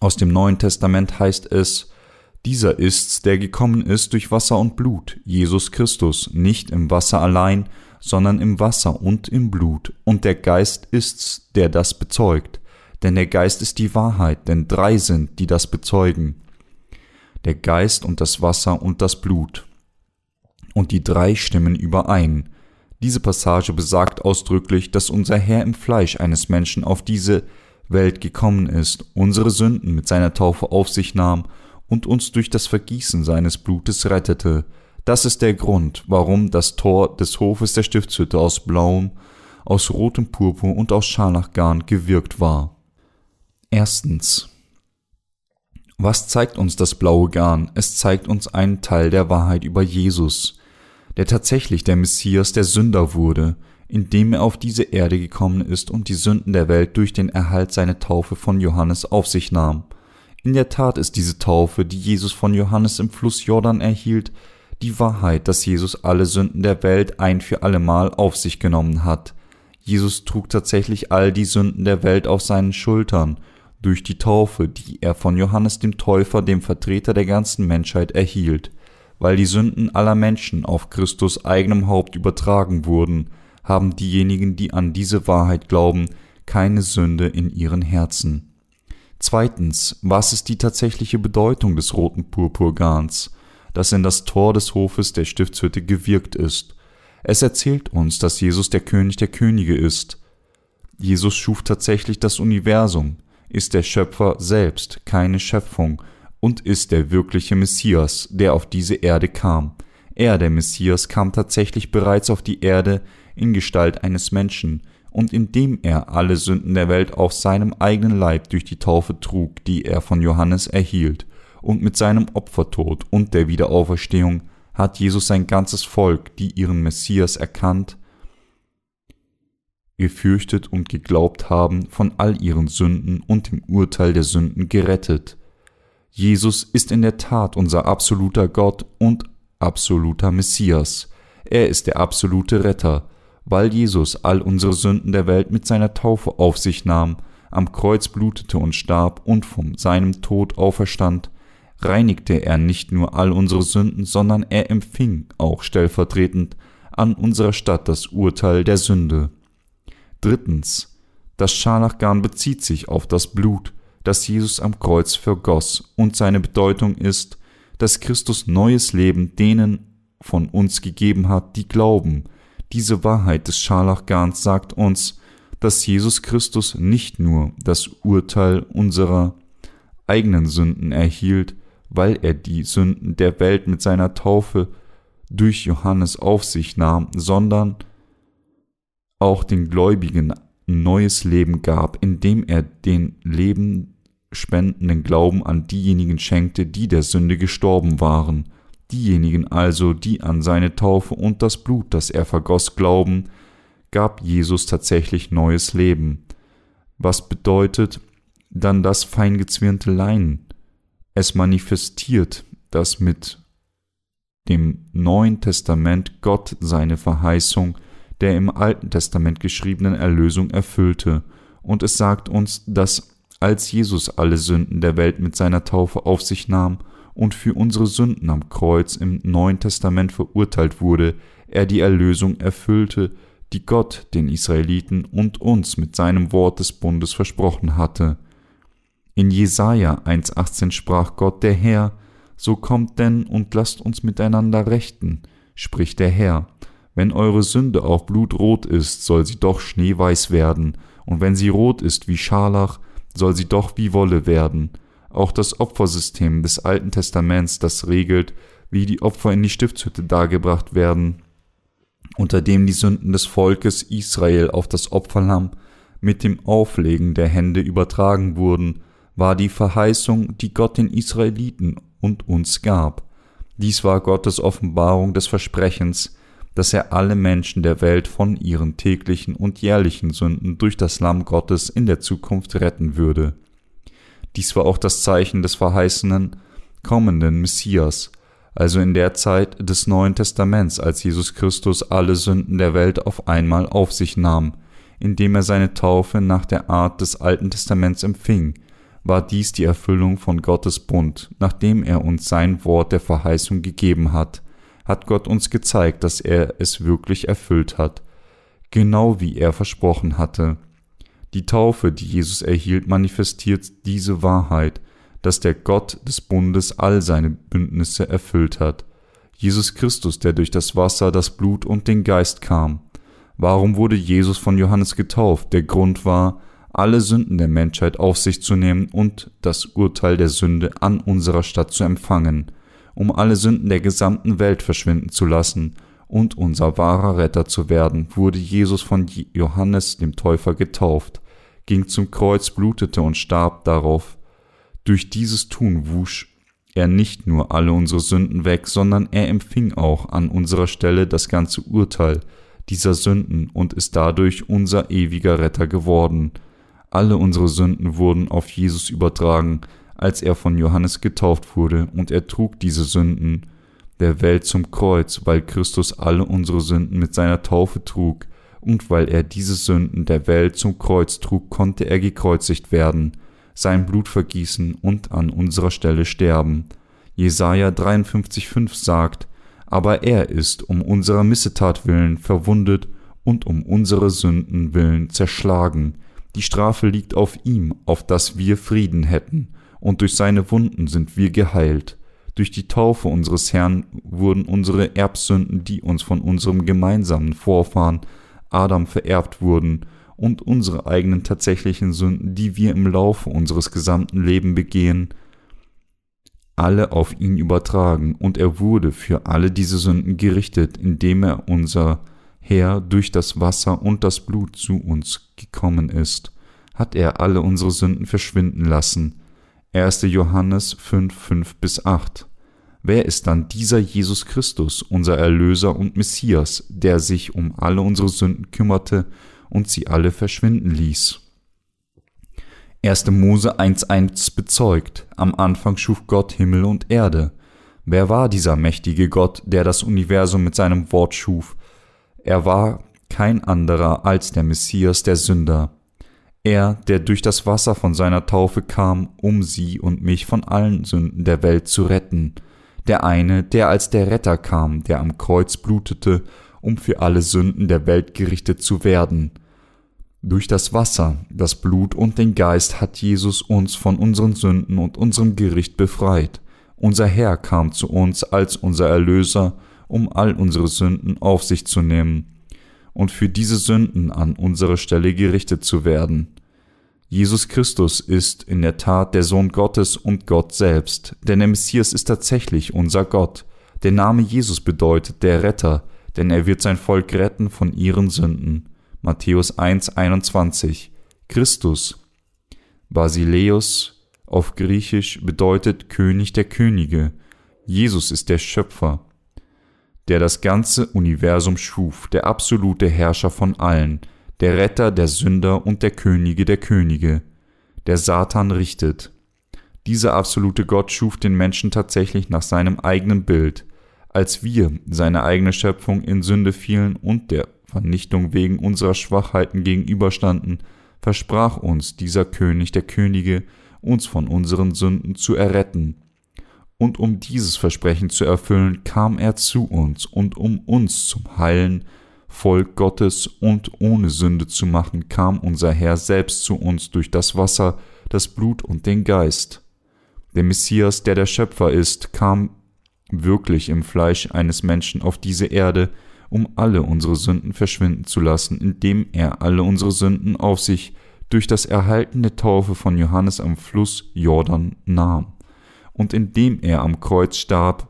aus dem Neuen Testament heißt es, dieser ist's, der gekommen ist durch Wasser und Blut, Jesus Christus, nicht im Wasser allein, sondern im Wasser und im Blut, und der Geist ist's, der das bezeugt, denn der Geist ist die Wahrheit, denn drei sind, die das bezeugen, der Geist und das Wasser und das Blut und die drei stimmen überein. Diese Passage besagt ausdrücklich, dass unser Herr im Fleisch eines Menschen auf diese Welt gekommen ist, unsere Sünden mit seiner Taufe auf sich nahm und uns durch das Vergießen seines Blutes rettete. Das ist der Grund, warum das Tor des Hofes der Stiftshütte aus blauem, aus rotem Purpur und aus Scharlachgarn gewirkt war. Erstens. Was zeigt uns das blaue Garn? Es zeigt uns einen Teil der Wahrheit über Jesus der tatsächlich der Messias der Sünder wurde, indem er auf diese Erde gekommen ist und die Sünden der Welt durch den Erhalt seiner Taufe von Johannes auf sich nahm. In der Tat ist diese Taufe, die Jesus von Johannes im Fluss Jordan erhielt, die Wahrheit, dass Jesus alle Sünden der Welt ein für allemal auf sich genommen hat. Jesus trug tatsächlich all die Sünden der Welt auf seinen Schultern, durch die Taufe, die er von Johannes dem Täufer, dem Vertreter der ganzen Menschheit, erhielt weil die Sünden aller Menschen auf Christus eigenem Haupt übertragen wurden, haben diejenigen, die an diese Wahrheit glauben, keine Sünde in ihren Herzen. Zweitens, was ist die tatsächliche Bedeutung des roten Purpurgarns, das in das Tor des Hofes der Stiftshütte gewirkt ist? Es erzählt uns, dass Jesus der König der Könige ist. Jesus schuf tatsächlich das Universum, ist der Schöpfer selbst, keine Schöpfung, und ist der wirkliche Messias, der auf diese Erde kam. Er, der Messias, kam tatsächlich bereits auf die Erde in Gestalt eines Menschen, und indem er alle Sünden der Welt auf seinem eigenen Leib durch die Taufe trug, die er von Johannes erhielt, und mit seinem Opfertod und der Wiederauferstehung hat Jesus sein ganzes Volk, die ihren Messias erkannt, gefürchtet und geglaubt haben, von all ihren Sünden und dem Urteil der Sünden gerettet. Jesus ist in der Tat unser absoluter Gott und absoluter Messias. Er ist der absolute Retter, weil Jesus all unsere Sünden der Welt mit seiner Taufe auf sich nahm, am Kreuz blutete und starb und von seinem Tod auferstand, reinigte er nicht nur all unsere Sünden, sondern er empfing auch stellvertretend an unserer Stadt das Urteil der Sünde. Drittens. Das Scharlachgarn bezieht sich auf das Blut, das Jesus am Kreuz vergoss, und seine Bedeutung ist, dass Christus neues Leben denen von uns gegeben hat, die glauben. Diese Wahrheit des Scharlachgarns sagt uns, dass Jesus Christus nicht nur das Urteil unserer eigenen Sünden erhielt, weil er die Sünden der Welt mit seiner Taufe durch Johannes auf sich nahm, sondern auch den Gläubigen neues Leben gab, indem er den Leben spendenden Glauben an diejenigen schenkte, die der Sünde gestorben waren. Diejenigen also, die an seine Taufe und das Blut, das er vergoss, glauben, gab Jesus tatsächlich neues Leben. Was bedeutet dann das feingezwirnte Leinen? Es manifestiert, dass mit dem Neuen Testament Gott seine Verheißung der im Alten Testament geschriebenen Erlösung erfüllte, und es sagt uns, dass als Jesus alle Sünden der Welt mit seiner Taufe auf sich nahm und für unsere Sünden am Kreuz im Neuen Testament verurteilt wurde, er die Erlösung erfüllte, die Gott den Israeliten und uns mit seinem Wort des Bundes versprochen hatte. In Jesaja 1,18 sprach Gott der Herr, so kommt denn und lasst uns miteinander rechten, spricht der Herr. Wenn eure Sünde auch blutrot ist, soll sie doch schneeweiß werden, und wenn sie rot ist wie Scharlach, soll sie doch wie Wolle werden. Auch das Opfersystem des Alten Testaments, das regelt, wie die Opfer in die Stiftshütte dargebracht werden, unter dem die Sünden des Volkes Israel auf das Opferlamm mit dem Auflegen der Hände übertragen wurden, war die Verheißung, die Gott den Israeliten und uns gab. Dies war Gottes Offenbarung des Versprechens, dass er alle Menschen der Welt von ihren täglichen und jährlichen Sünden durch das Lamm Gottes in der Zukunft retten würde. Dies war auch das Zeichen des verheißenen, kommenden Messias, also in der Zeit des Neuen Testaments, als Jesus Christus alle Sünden der Welt auf einmal auf sich nahm, indem er seine Taufe nach der Art des Alten Testaments empfing, war dies die Erfüllung von Gottes Bund, nachdem er uns sein Wort der Verheißung gegeben hat, hat Gott uns gezeigt, dass er es wirklich erfüllt hat, genau wie er versprochen hatte. Die Taufe, die Jesus erhielt, manifestiert diese Wahrheit, dass der Gott des Bundes all seine Bündnisse erfüllt hat. Jesus Christus, der durch das Wasser, das Blut und den Geist kam. Warum wurde Jesus von Johannes getauft? Der Grund war, alle Sünden der Menschheit auf sich zu nehmen und das Urteil der Sünde an unserer Stadt zu empfangen um alle Sünden der gesamten Welt verschwinden zu lassen und unser wahrer Retter zu werden, wurde Jesus von Johannes dem Täufer getauft, ging zum Kreuz, blutete und starb darauf. Durch dieses Tun wusch er nicht nur alle unsere Sünden weg, sondern er empfing auch an unserer Stelle das ganze Urteil dieser Sünden und ist dadurch unser ewiger Retter geworden. Alle unsere Sünden wurden auf Jesus übertragen, als er von Johannes getauft wurde, und er trug diese Sünden der Welt zum Kreuz, weil Christus alle unsere Sünden mit seiner Taufe trug, und weil er diese Sünden der Welt zum Kreuz trug, konnte er gekreuzigt werden, sein Blut vergießen und an unserer Stelle sterben. Jesaja 53,5 sagt, aber er ist um unserer Missetat willen verwundet und um unsere Sünden willen zerschlagen. Die Strafe liegt auf ihm, auf dass wir Frieden hätten und durch seine Wunden sind wir geheilt. Durch die Taufe unseres Herrn wurden unsere Erbsünden, die uns von unserem gemeinsamen Vorfahren Adam vererbt wurden, und unsere eigenen tatsächlichen Sünden, die wir im Laufe unseres gesamten Lebens begehen, alle auf ihn übertragen, und er wurde für alle diese Sünden gerichtet, indem er unser Herr durch das Wasser und das Blut zu uns gekommen ist, hat er alle unsere Sünden verschwinden lassen, 1. Johannes 5, 5 bis 8. Wer ist dann dieser Jesus Christus, unser Erlöser und Messias, der sich um alle unsere Sünden kümmerte und sie alle verschwinden ließ? 1. Mose 1.1 bezeugt, am Anfang schuf Gott Himmel und Erde. Wer war dieser mächtige Gott, der das Universum mit seinem Wort schuf? Er war kein anderer als der Messias der Sünder, er, der durch das Wasser von seiner Taufe kam, um sie und mich von allen Sünden der Welt zu retten, der eine, der als der Retter kam, der am Kreuz blutete, um für alle Sünden der Welt gerichtet zu werden. Durch das Wasser, das Blut und den Geist hat Jesus uns von unseren Sünden und unserem Gericht befreit. Unser Herr kam zu uns als unser Erlöser, um all unsere Sünden auf sich zu nehmen und für diese Sünden an unsere Stelle gerichtet zu werden. Jesus Christus ist in der Tat der Sohn Gottes und Gott selbst, denn der Messias ist tatsächlich unser Gott. Der Name Jesus bedeutet der Retter, denn er wird sein Volk retten von ihren Sünden. Matthäus 1,21 Christus Basileus auf Griechisch bedeutet König der Könige. Jesus ist der Schöpfer der das ganze Universum schuf, der absolute Herrscher von allen, der Retter der Sünder und der Könige der Könige, der Satan richtet. Dieser absolute Gott schuf den Menschen tatsächlich nach seinem eigenen Bild. Als wir, seine eigene Schöpfung, in Sünde fielen und der Vernichtung wegen unserer Schwachheiten gegenüberstanden, versprach uns dieser König der Könige, uns von unseren Sünden zu erretten und um dieses Versprechen zu erfüllen, kam er zu uns und um uns zum Heilen, Volk Gottes und ohne Sünde zu machen, kam unser Herr selbst zu uns durch das Wasser, das Blut und den Geist. Der Messias, der der Schöpfer ist, kam wirklich im Fleisch eines Menschen auf diese Erde, um alle unsere Sünden verschwinden zu lassen, indem er alle unsere Sünden auf sich durch das Erhalten der Taufe von Johannes am Fluss Jordan nahm und indem er am Kreuz starb,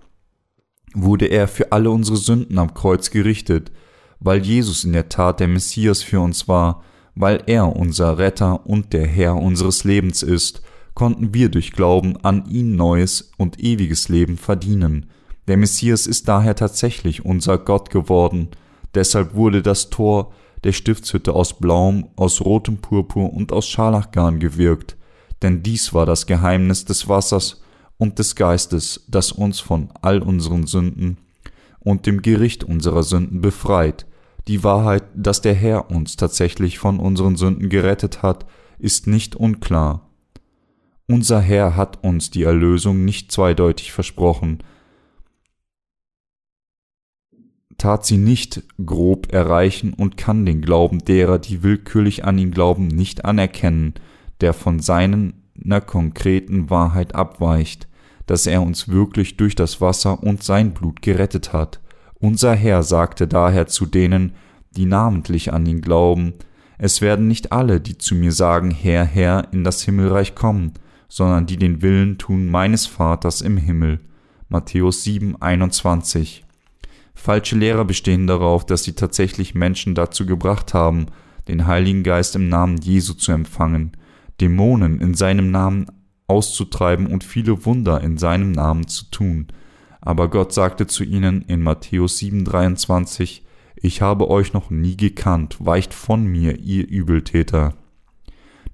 wurde er für alle unsere Sünden am Kreuz gerichtet, weil Jesus in der Tat der Messias für uns war, weil er unser Retter und der Herr unseres Lebens ist, konnten wir durch Glauben an ihn neues und ewiges Leben verdienen. Der Messias ist daher tatsächlich unser Gott geworden, deshalb wurde das Tor der Stiftshütte aus blauem, aus rotem Purpur und aus Scharlachgarn gewirkt, denn dies war das Geheimnis des Wassers und des Geistes, das uns von all unseren Sünden und dem Gericht unserer Sünden befreit. Die Wahrheit, dass der Herr uns tatsächlich von unseren Sünden gerettet hat, ist nicht unklar. Unser Herr hat uns die Erlösung nicht zweideutig versprochen, tat sie nicht grob erreichen und kann den Glauben derer, die willkürlich an ihn glauben, nicht anerkennen, der von seiner konkreten Wahrheit abweicht, dass er uns wirklich durch das Wasser und sein Blut gerettet hat. Unser Herr sagte daher zu denen, die namentlich an ihn glauben, es werden nicht alle, die zu mir sagen, Herr, Herr, in das Himmelreich kommen, sondern die den Willen tun meines Vaters im Himmel. Matthäus 7, 21. Falsche Lehrer bestehen darauf, dass sie tatsächlich Menschen dazu gebracht haben, den Heiligen Geist im Namen Jesu zu empfangen, Dämonen in seinem Namen auszutreiben und viele Wunder in seinem Namen zu tun. Aber Gott sagte zu ihnen in Matthäus 7,23: Ich habe euch noch nie gekannt, weicht von mir, ihr Übeltäter.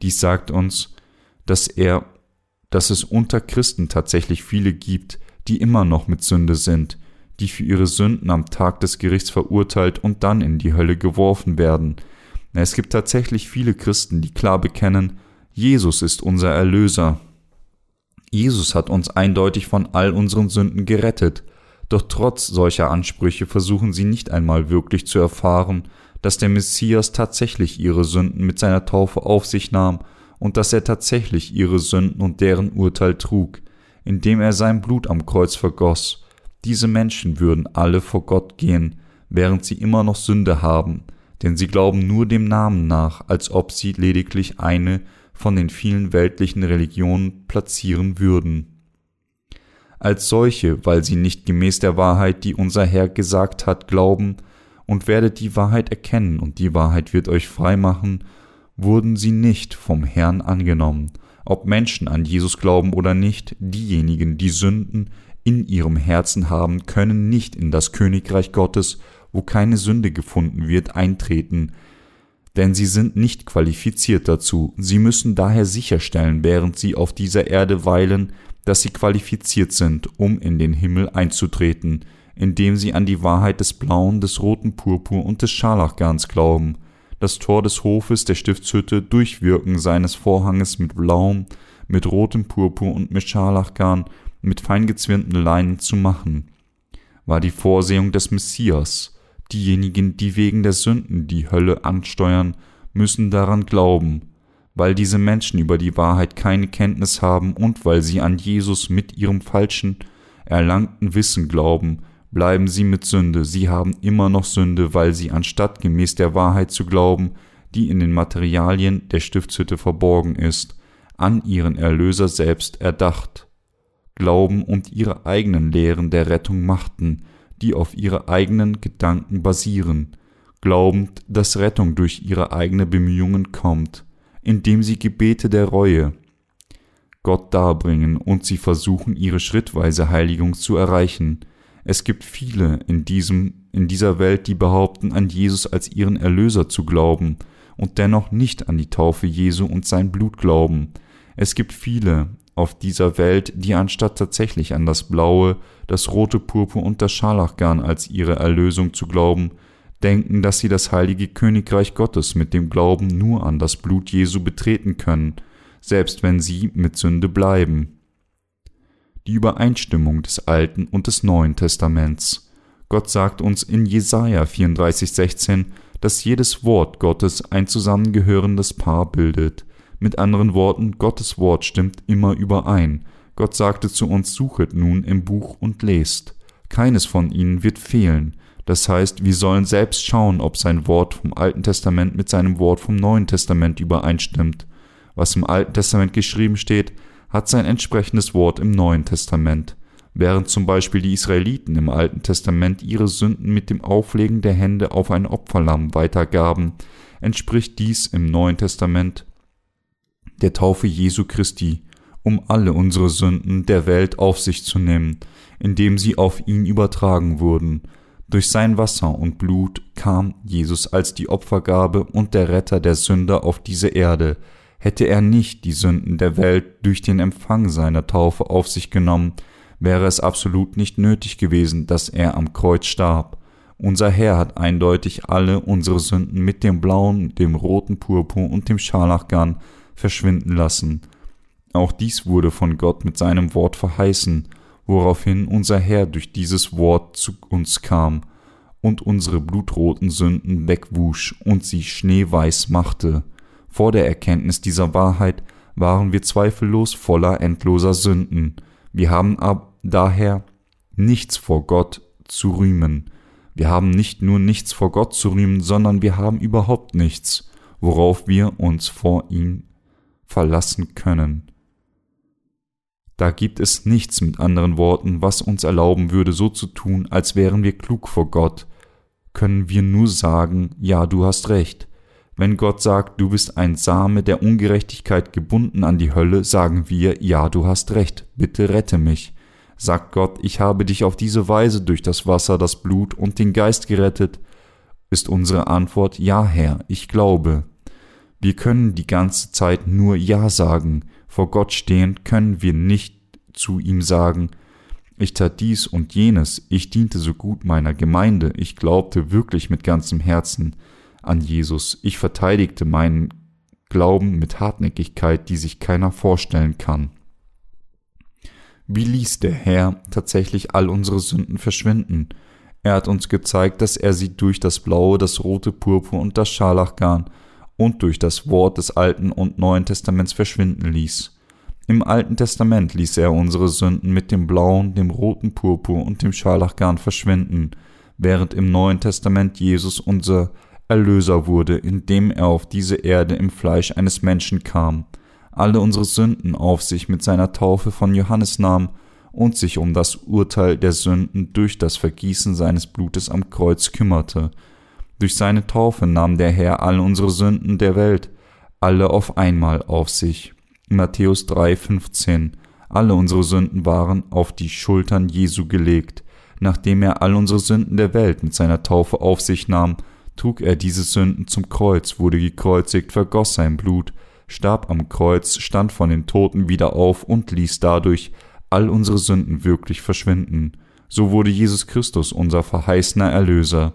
Dies sagt uns, dass er, dass es unter Christen tatsächlich viele gibt, die immer noch mit Sünde sind, die für ihre Sünden am Tag des Gerichts verurteilt und dann in die Hölle geworfen werden. Es gibt tatsächlich viele Christen, die klar bekennen, Jesus ist unser Erlöser. Jesus hat uns eindeutig von all unseren Sünden gerettet, doch trotz solcher Ansprüche versuchen sie nicht einmal wirklich zu erfahren, dass der Messias tatsächlich ihre Sünden mit seiner Taufe auf sich nahm und dass er tatsächlich ihre Sünden und deren Urteil trug, indem er sein Blut am Kreuz vergoss. Diese Menschen würden alle vor Gott gehen, während sie immer noch Sünde haben, denn sie glauben nur dem Namen nach, als ob sie lediglich eine von den vielen weltlichen Religionen platzieren würden. Als solche, weil sie nicht gemäß der Wahrheit, die unser Herr gesagt hat, glauben, und werdet die Wahrheit erkennen, und die Wahrheit wird euch frei machen, wurden sie nicht vom Herrn angenommen. Ob Menschen an Jesus glauben oder nicht, diejenigen, die Sünden, in ihrem Herzen haben, können nicht in das Königreich Gottes, wo keine Sünde gefunden wird, eintreten, denn sie sind nicht qualifiziert dazu, sie müssen daher sicherstellen, während sie auf dieser Erde weilen, dass sie qualifiziert sind, um in den Himmel einzutreten, indem sie an die Wahrheit des blauen, des roten Purpur und des Scharlachgarns glauben, das Tor des Hofes der Stiftshütte durchwirken seines Vorhanges mit blauem, mit rotem Purpur und mit Scharlachgarn mit feingezwirnten Leinen zu machen, war die Vorsehung des Messias. Diejenigen, die wegen der Sünden die Hölle ansteuern, müssen daran glauben, weil diese Menschen über die Wahrheit keine Kenntnis haben und weil sie an Jesus mit ihrem falschen, erlangten Wissen glauben, bleiben sie mit Sünde, sie haben immer noch Sünde, weil sie anstatt gemäß der Wahrheit zu glauben, die in den Materialien der Stiftshütte verborgen ist, an ihren Erlöser selbst erdacht glauben und ihre eigenen Lehren der Rettung machten, die auf ihre eigenen Gedanken basieren, glaubend, dass Rettung durch ihre eigene Bemühungen kommt, indem sie Gebete der Reue Gott darbringen und sie versuchen, ihre schrittweise Heiligung zu erreichen. Es gibt viele in diesem, in dieser Welt, die behaupten, an Jesus als ihren Erlöser zu glauben und dennoch nicht an die Taufe Jesu und sein Blut glauben. Es gibt viele, auf dieser Welt, die anstatt tatsächlich an das blaue, das rote Purpur und das Scharlachgarn als ihre Erlösung zu glauben, denken, dass sie das heilige Königreich Gottes mit dem Glauben nur an das Blut Jesu betreten können, selbst wenn sie mit Sünde bleiben. Die Übereinstimmung des Alten und des Neuen Testaments. Gott sagt uns in Jesaja 34,16, dass jedes Wort Gottes ein zusammengehörendes Paar bildet. Mit anderen Worten, Gottes Wort stimmt immer überein. Gott sagte zu uns, suchet nun im Buch und lest. Keines von ihnen wird fehlen. Das heißt, wir sollen selbst schauen, ob sein Wort vom Alten Testament mit seinem Wort vom Neuen Testament übereinstimmt. Was im Alten Testament geschrieben steht, hat sein entsprechendes Wort im Neuen Testament. Während zum Beispiel die Israeliten im Alten Testament ihre Sünden mit dem Auflegen der Hände auf ein Opferlamm weitergaben, entspricht dies im Neuen Testament der Taufe Jesu Christi, um alle unsere Sünden der Welt auf sich zu nehmen, indem sie auf ihn übertragen wurden. Durch sein Wasser und Blut kam Jesus als die Opfergabe und der Retter der Sünder auf diese Erde. Hätte er nicht die Sünden der Welt durch den Empfang seiner Taufe auf sich genommen, wäre es absolut nicht nötig gewesen, dass er am Kreuz starb. Unser Herr hat eindeutig alle unsere Sünden mit dem blauen, dem roten Purpur und dem Scharlachgarn verschwinden lassen. Auch dies wurde von Gott mit seinem Wort verheißen, woraufhin unser Herr durch dieses Wort zu uns kam und unsere blutroten Sünden wegwusch und sie schneeweiß machte. Vor der Erkenntnis dieser Wahrheit waren wir zweifellos voller endloser Sünden. Wir haben ab daher nichts vor Gott zu rühmen. Wir haben nicht nur nichts vor Gott zu rühmen, sondern wir haben überhaupt nichts, worauf wir uns vor ihm verlassen können. Da gibt es nichts mit anderen Worten, was uns erlauben würde, so zu tun, als wären wir klug vor Gott. Können wir nur sagen, ja, du hast recht. Wenn Gott sagt, du bist ein Same der Ungerechtigkeit gebunden an die Hölle, sagen wir, ja, du hast recht, bitte rette mich. Sagt Gott, ich habe dich auf diese Weise durch das Wasser, das Blut und den Geist gerettet, ist unsere Antwort, ja, Herr, ich glaube. Wir können die ganze Zeit nur Ja sagen, vor Gott stehen können wir nicht zu ihm sagen, ich tat dies und jenes, ich diente so gut meiner Gemeinde, ich glaubte wirklich mit ganzem Herzen an Jesus, ich verteidigte meinen Glauben mit Hartnäckigkeit, die sich keiner vorstellen kann. Wie ließ der Herr tatsächlich all unsere Sünden verschwinden? Er hat uns gezeigt, dass er sie durch das blaue, das rote Purpur und das Scharlachgarn und durch das Wort des Alten und Neuen Testaments verschwinden ließ. Im Alten Testament ließ er unsere Sünden mit dem blauen, dem roten Purpur und dem Scharlachgarn verschwinden, während im Neuen Testament Jesus unser Erlöser wurde, indem er auf diese Erde im Fleisch eines Menschen kam, alle unsere Sünden auf sich mit seiner Taufe von Johannes nahm und sich um das Urteil der Sünden durch das Vergießen seines Blutes am Kreuz kümmerte, durch seine Taufe nahm der Herr all unsere Sünden der Welt, alle auf einmal auf sich. Matthäus 3,15 Alle unsere Sünden waren auf die Schultern Jesu gelegt. Nachdem er all unsere Sünden der Welt mit seiner Taufe auf sich nahm, trug er diese Sünden zum Kreuz, wurde gekreuzigt, vergoss sein Blut, starb am Kreuz, stand von den Toten wieder auf und ließ dadurch all unsere Sünden wirklich verschwinden. So wurde Jesus Christus unser verheißener Erlöser.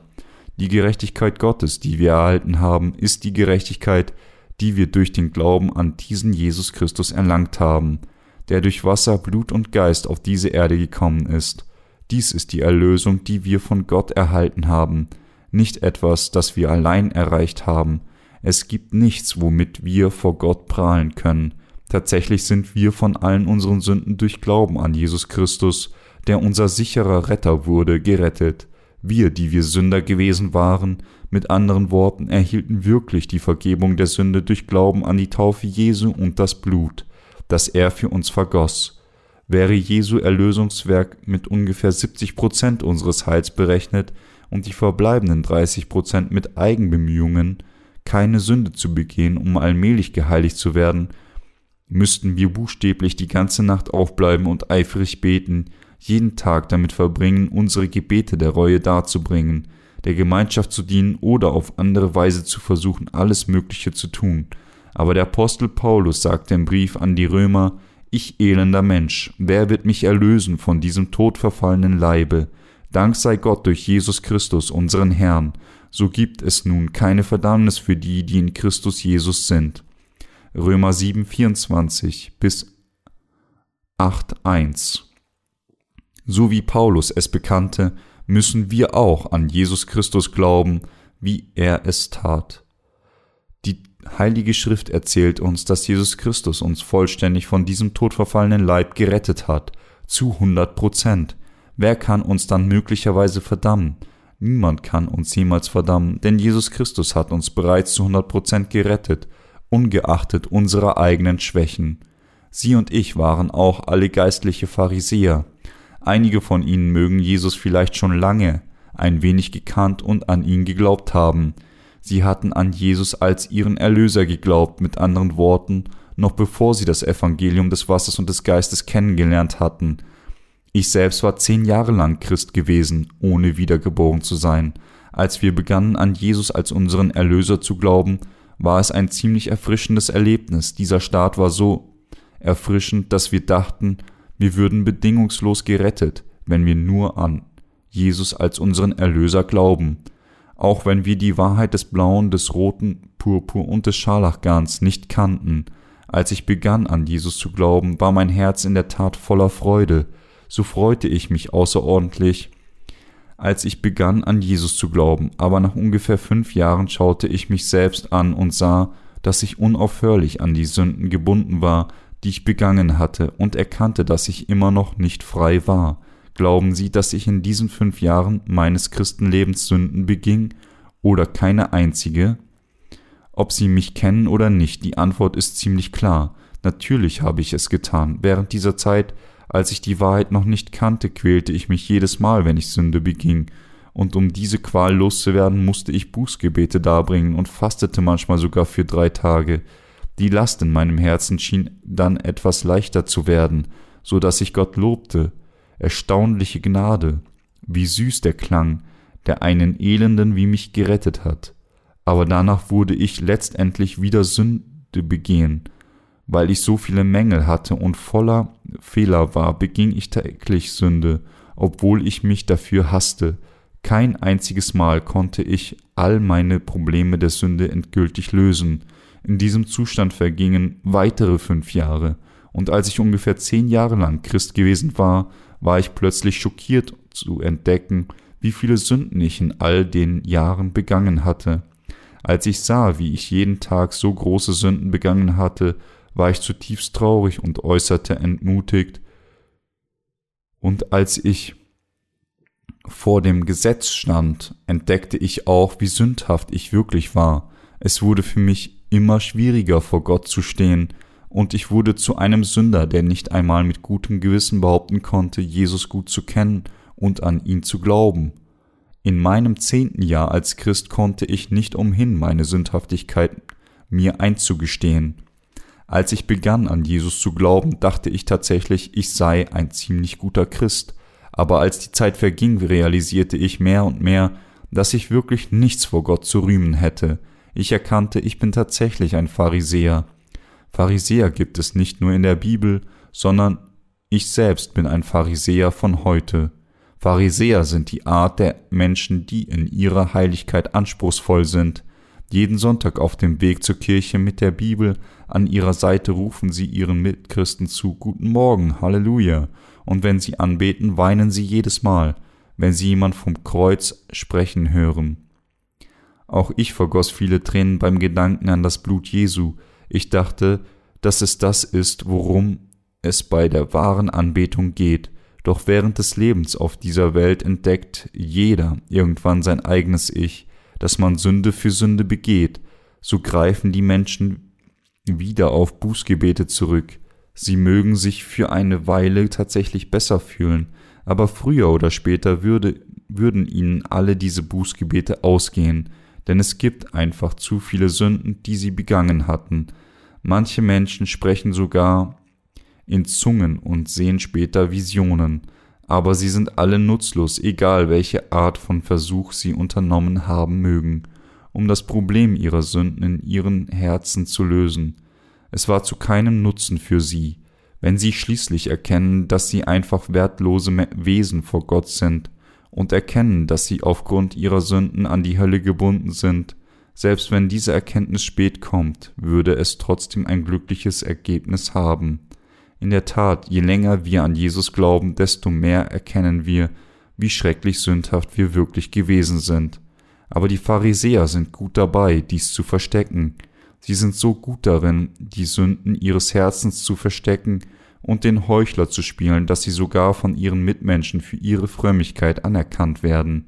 Die Gerechtigkeit Gottes, die wir erhalten haben, ist die Gerechtigkeit, die wir durch den Glauben an diesen Jesus Christus erlangt haben, der durch Wasser, Blut und Geist auf diese Erde gekommen ist. Dies ist die Erlösung, die wir von Gott erhalten haben, nicht etwas, das wir allein erreicht haben. Es gibt nichts, womit wir vor Gott prahlen können. Tatsächlich sind wir von allen unseren Sünden durch Glauben an Jesus Christus, der unser sicherer Retter wurde, gerettet. Wir, die wir Sünder gewesen waren, mit anderen Worten, erhielten wirklich die Vergebung der Sünde durch Glauben an die Taufe Jesu und das Blut, das er für uns vergoss. Wäre Jesu Erlösungswerk mit ungefähr 70 Prozent unseres Heils berechnet und die verbleibenden 30 Prozent mit Eigenbemühungen, keine Sünde zu begehen, um allmählich geheiligt zu werden, müssten wir buchstäblich die ganze Nacht aufbleiben und eifrig beten, jeden Tag damit verbringen, unsere Gebete der Reue darzubringen, der Gemeinschaft zu dienen oder auf andere Weise zu versuchen, alles Mögliche zu tun. Aber der Apostel Paulus sagte im Brief an die Römer, ich elender Mensch, wer wird mich erlösen von diesem todverfallenen Leibe? Dank sei Gott durch Jesus Christus, unseren Herrn. So gibt es nun keine Verdammnis für die, die in Christus Jesus sind. Römer 7, 24 bis 8, 1 so wie Paulus es bekannte, müssen wir auch an Jesus Christus glauben, wie er es tat. Die Heilige Schrift erzählt uns, dass Jesus Christus uns vollständig von diesem todverfallenen Leib gerettet hat, zu 100 Prozent. Wer kann uns dann möglicherweise verdammen? Niemand kann uns jemals verdammen, denn Jesus Christus hat uns bereits zu 100 Prozent gerettet, ungeachtet unserer eigenen Schwächen. Sie und ich waren auch alle geistliche Pharisäer, Einige von ihnen mögen Jesus vielleicht schon lange ein wenig gekannt und an ihn geglaubt haben. Sie hatten an Jesus als ihren Erlöser geglaubt, mit anderen Worten, noch bevor sie das Evangelium des Wassers und des Geistes kennengelernt hatten. Ich selbst war zehn Jahre lang Christ gewesen, ohne wiedergeboren zu sein. Als wir begannen, an Jesus als unseren Erlöser zu glauben, war es ein ziemlich erfrischendes Erlebnis. Dieser Start war so erfrischend, dass wir dachten, wir würden bedingungslos gerettet, wenn wir nur an Jesus als unseren Erlöser glauben, auch wenn wir die Wahrheit des Blauen, des Roten, Purpur und des Scharlachgarns nicht kannten. Als ich begann an Jesus zu glauben, war mein Herz in der Tat voller Freude, so freute ich mich außerordentlich, als ich begann an Jesus zu glauben, aber nach ungefähr fünf Jahren schaute ich mich selbst an und sah, dass ich unaufhörlich an die Sünden gebunden war, die ich begangen hatte, und erkannte, dass ich immer noch nicht frei war. Glauben Sie, dass ich in diesen fünf Jahren meines Christenlebens Sünden beging oder keine einzige? Ob Sie mich kennen oder nicht, die Antwort ist ziemlich klar. Natürlich habe ich es getan. Während dieser Zeit, als ich die Wahrheit noch nicht kannte, quälte ich mich jedes Mal, wenn ich Sünde beging, und um diese Qual loszuwerden, musste ich Bußgebete darbringen und fastete manchmal sogar für drei Tage. Die Last in meinem Herzen schien dann etwas leichter zu werden, so dass ich Gott lobte. Erstaunliche Gnade, wie süß der Klang, der einen Elenden wie mich gerettet hat. Aber danach wurde ich letztendlich wieder Sünde begehen. Weil ich so viele Mängel hatte und voller Fehler war, beging ich täglich Sünde, obwohl ich mich dafür hasste. Kein einziges Mal konnte ich all meine Probleme der Sünde endgültig lösen. In diesem Zustand vergingen weitere fünf Jahre, und als ich ungefähr zehn Jahre lang Christ gewesen war, war ich plötzlich schockiert zu entdecken, wie viele Sünden ich in all den Jahren begangen hatte. Als ich sah, wie ich jeden Tag so große Sünden begangen hatte, war ich zutiefst traurig und äußerte entmutigt. Und als ich vor dem Gesetz stand, entdeckte ich auch, wie sündhaft ich wirklich war. Es wurde für mich immer schwieriger vor Gott zu stehen, und ich wurde zu einem Sünder, der nicht einmal mit gutem Gewissen behaupten konnte, Jesus gut zu kennen und an ihn zu glauben. In meinem zehnten Jahr als Christ konnte ich nicht umhin, meine Sündhaftigkeit mir einzugestehen. Als ich begann an Jesus zu glauben, dachte ich tatsächlich, ich sei ein ziemlich guter Christ, aber als die Zeit verging, realisierte ich mehr und mehr, dass ich wirklich nichts vor Gott zu rühmen hätte, ich erkannte, ich bin tatsächlich ein Pharisäer. Pharisäer gibt es nicht nur in der Bibel, sondern ich selbst bin ein Pharisäer von heute. Pharisäer sind die Art der Menschen, die in ihrer Heiligkeit anspruchsvoll sind. Jeden Sonntag auf dem Weg zur Kirche mit der Bibel an ihrer Seite rufen sie ihren Mitchristen zu Guten Morgen, Halleluja, und wenn sie anbeten, weinen sie jedes Mal, wenn sie jemand vom Kreuz sprechen hören. Auch ich vergoss viele Tränen beim Gedanken an das Blut Jesu. Ich dachte, dass es das ist, worum es bei der wahren Anbetung geht. Doch während des Lebens auf dieser Welt entdeckt jeder irgendwann sein eigenes Ich, dass man Sünde für Sünde begeht. So greifen die Menschen wieder auf Bußgebete zurück. Sie mögen sich für eine Weile tatsächlich besser fühlen, aber früher oder später würde, würden ihnen alle diese Bußgebete ausgehen, denn es gibt einfach zu viele Sünden, die sie begangen hatten. Manche Menschen sprechen sogar in Zungen und sehen später Visionen, aber sie sind alle nutzlos, egal welche Art von Versuch sie unternommen haben mögen, um das Problem ihrer Sünden in ihren Herzen zu lösen. Es war zu keinem Nutzen für sie, wenn sie schließlich erkennen, dass sie einfach wertlose Wesen vor Gott sind und erkennen, dass sie aufgrund ihrer Sünden an die Hölle gebunden sind, selbst wenn diese Erkenntnis spät kommt, würde es trotzdem ein glückliches Ergebnis haben. In der Tat, je länger wir an Jesus glauben, desto mehr erkennen wir, wie schrecklich sündhaft wir wirklich gewesen sind. Aber die Pharisäer sind gut dabei, dies zu verstecken. Sie sind so gut darin, die Sünden ihres Herzens zu verstecken und den Heuchler zu spielen, dass sie sogar von ihren Mitmenschen für ihre Frömmigkeit anerkannt werden.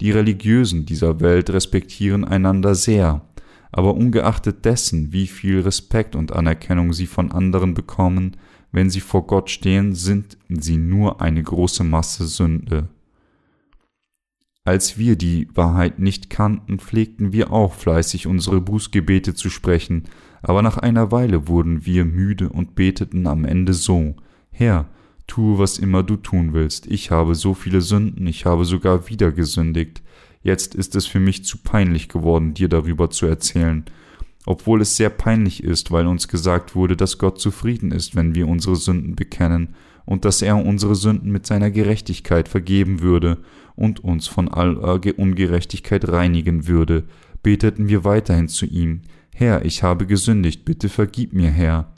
Die Religiösen dieser Welt respektieren einander sehr, aber ungeachtet dessen, wie viel Respekt und Anerkennung sie von anderen bekommen, wenn sie vor Gott stehen, sind sie nur eine große Masse Sünde. Als wir die Wahrheit nicht kannten, pflegten wir auch fleißig unsere Bußgebete zu sprechen, aber nach einer Weile wurden wir müde und beteten am Ende so Herr, tue, was immer du tun willst, ich habe so viele Sünden, ich habe sogar wieder gesündigt, jetzt ist es für mich zu peinlich geworden, dir darüber zu erzählen, obwohl es sehr peinlich ist, weil uns gesagt wurde, dass Gott zufrieden ist, wenn wir unsere Sünden bekennen, und dass er unsere Sünden mit seiner Gerechtigkeit vergeben würde und uns von aller Ungerechtigkeit reinigen würde, beteten wir weiterhin zu ihm, Herr, ich habe gesündigt, bitte vergib mir, Herr.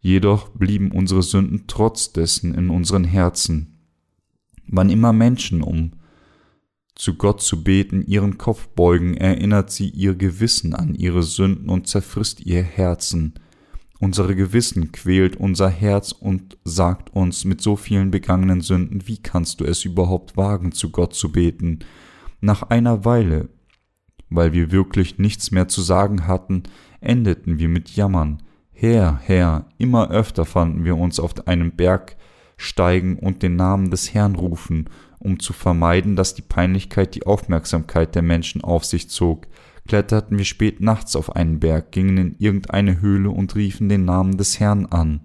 Jedoch blieben unsere Sünden trotz dessen in unseren Herzen. Wann immer Menschen, um zu Gott zu beten, ihren Kopf beugen, erinnert sie ihr Gewissen an ihre Sünden und zerfrisst ihr Herzen. Unsere Gewissen quält unser Herz und sagt uns mit so vielen begangenen Sünden, wie kannst du es überhaupt wagen, zu Gott zu beten? Nach einer Weile, weil wir wirklich nichts mehr zu sagen hatten, endeten wir mit Jammern. Herr, Herr, immer öfter fanden wir uns auf einem Berg steigen und den Namen des Herrn rufen, um zu vermeiden, dass die Peinlichkeit die Aufmerksamkeit der Menschen auf sich zog, kletterten wir spät nachts auf einen Berg, gingen in irgendeine Höhle und riefen den Namen des Herrn an.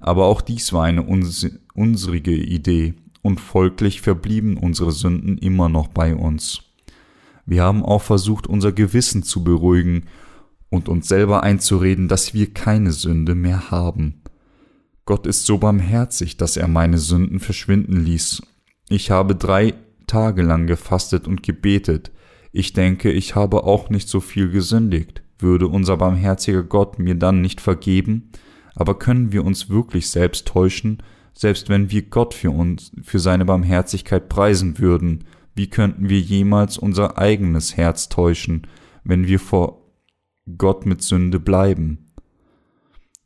Aber auch dies war eine uns unsrige Idee, und folglich verblieben unsere Sünden immer noch bei uns. Wir haben auch versucht, unser Gewissen zu beruhigen und uns selber einzureden, dass wir keine Sünde mehr haben. Gott ist so barmherzig, dass er meine Sünden verschwinden ließ. Ich habe drei Tage lang gefastet und gebetet, ich denke, ich habe auch nicht so viel gesündigt. Würde unser barmherziger Gott mir dann nicht vergeben? Aber können wir uns wirklich selbst täuschen, selbst wenn wir Gott für uns, für seine Barmherzigkeit preisen würden? Wie könnten wir jemals unser eigenes Herz täuschen, wenn wir vor Gott mit Sünde bleiben?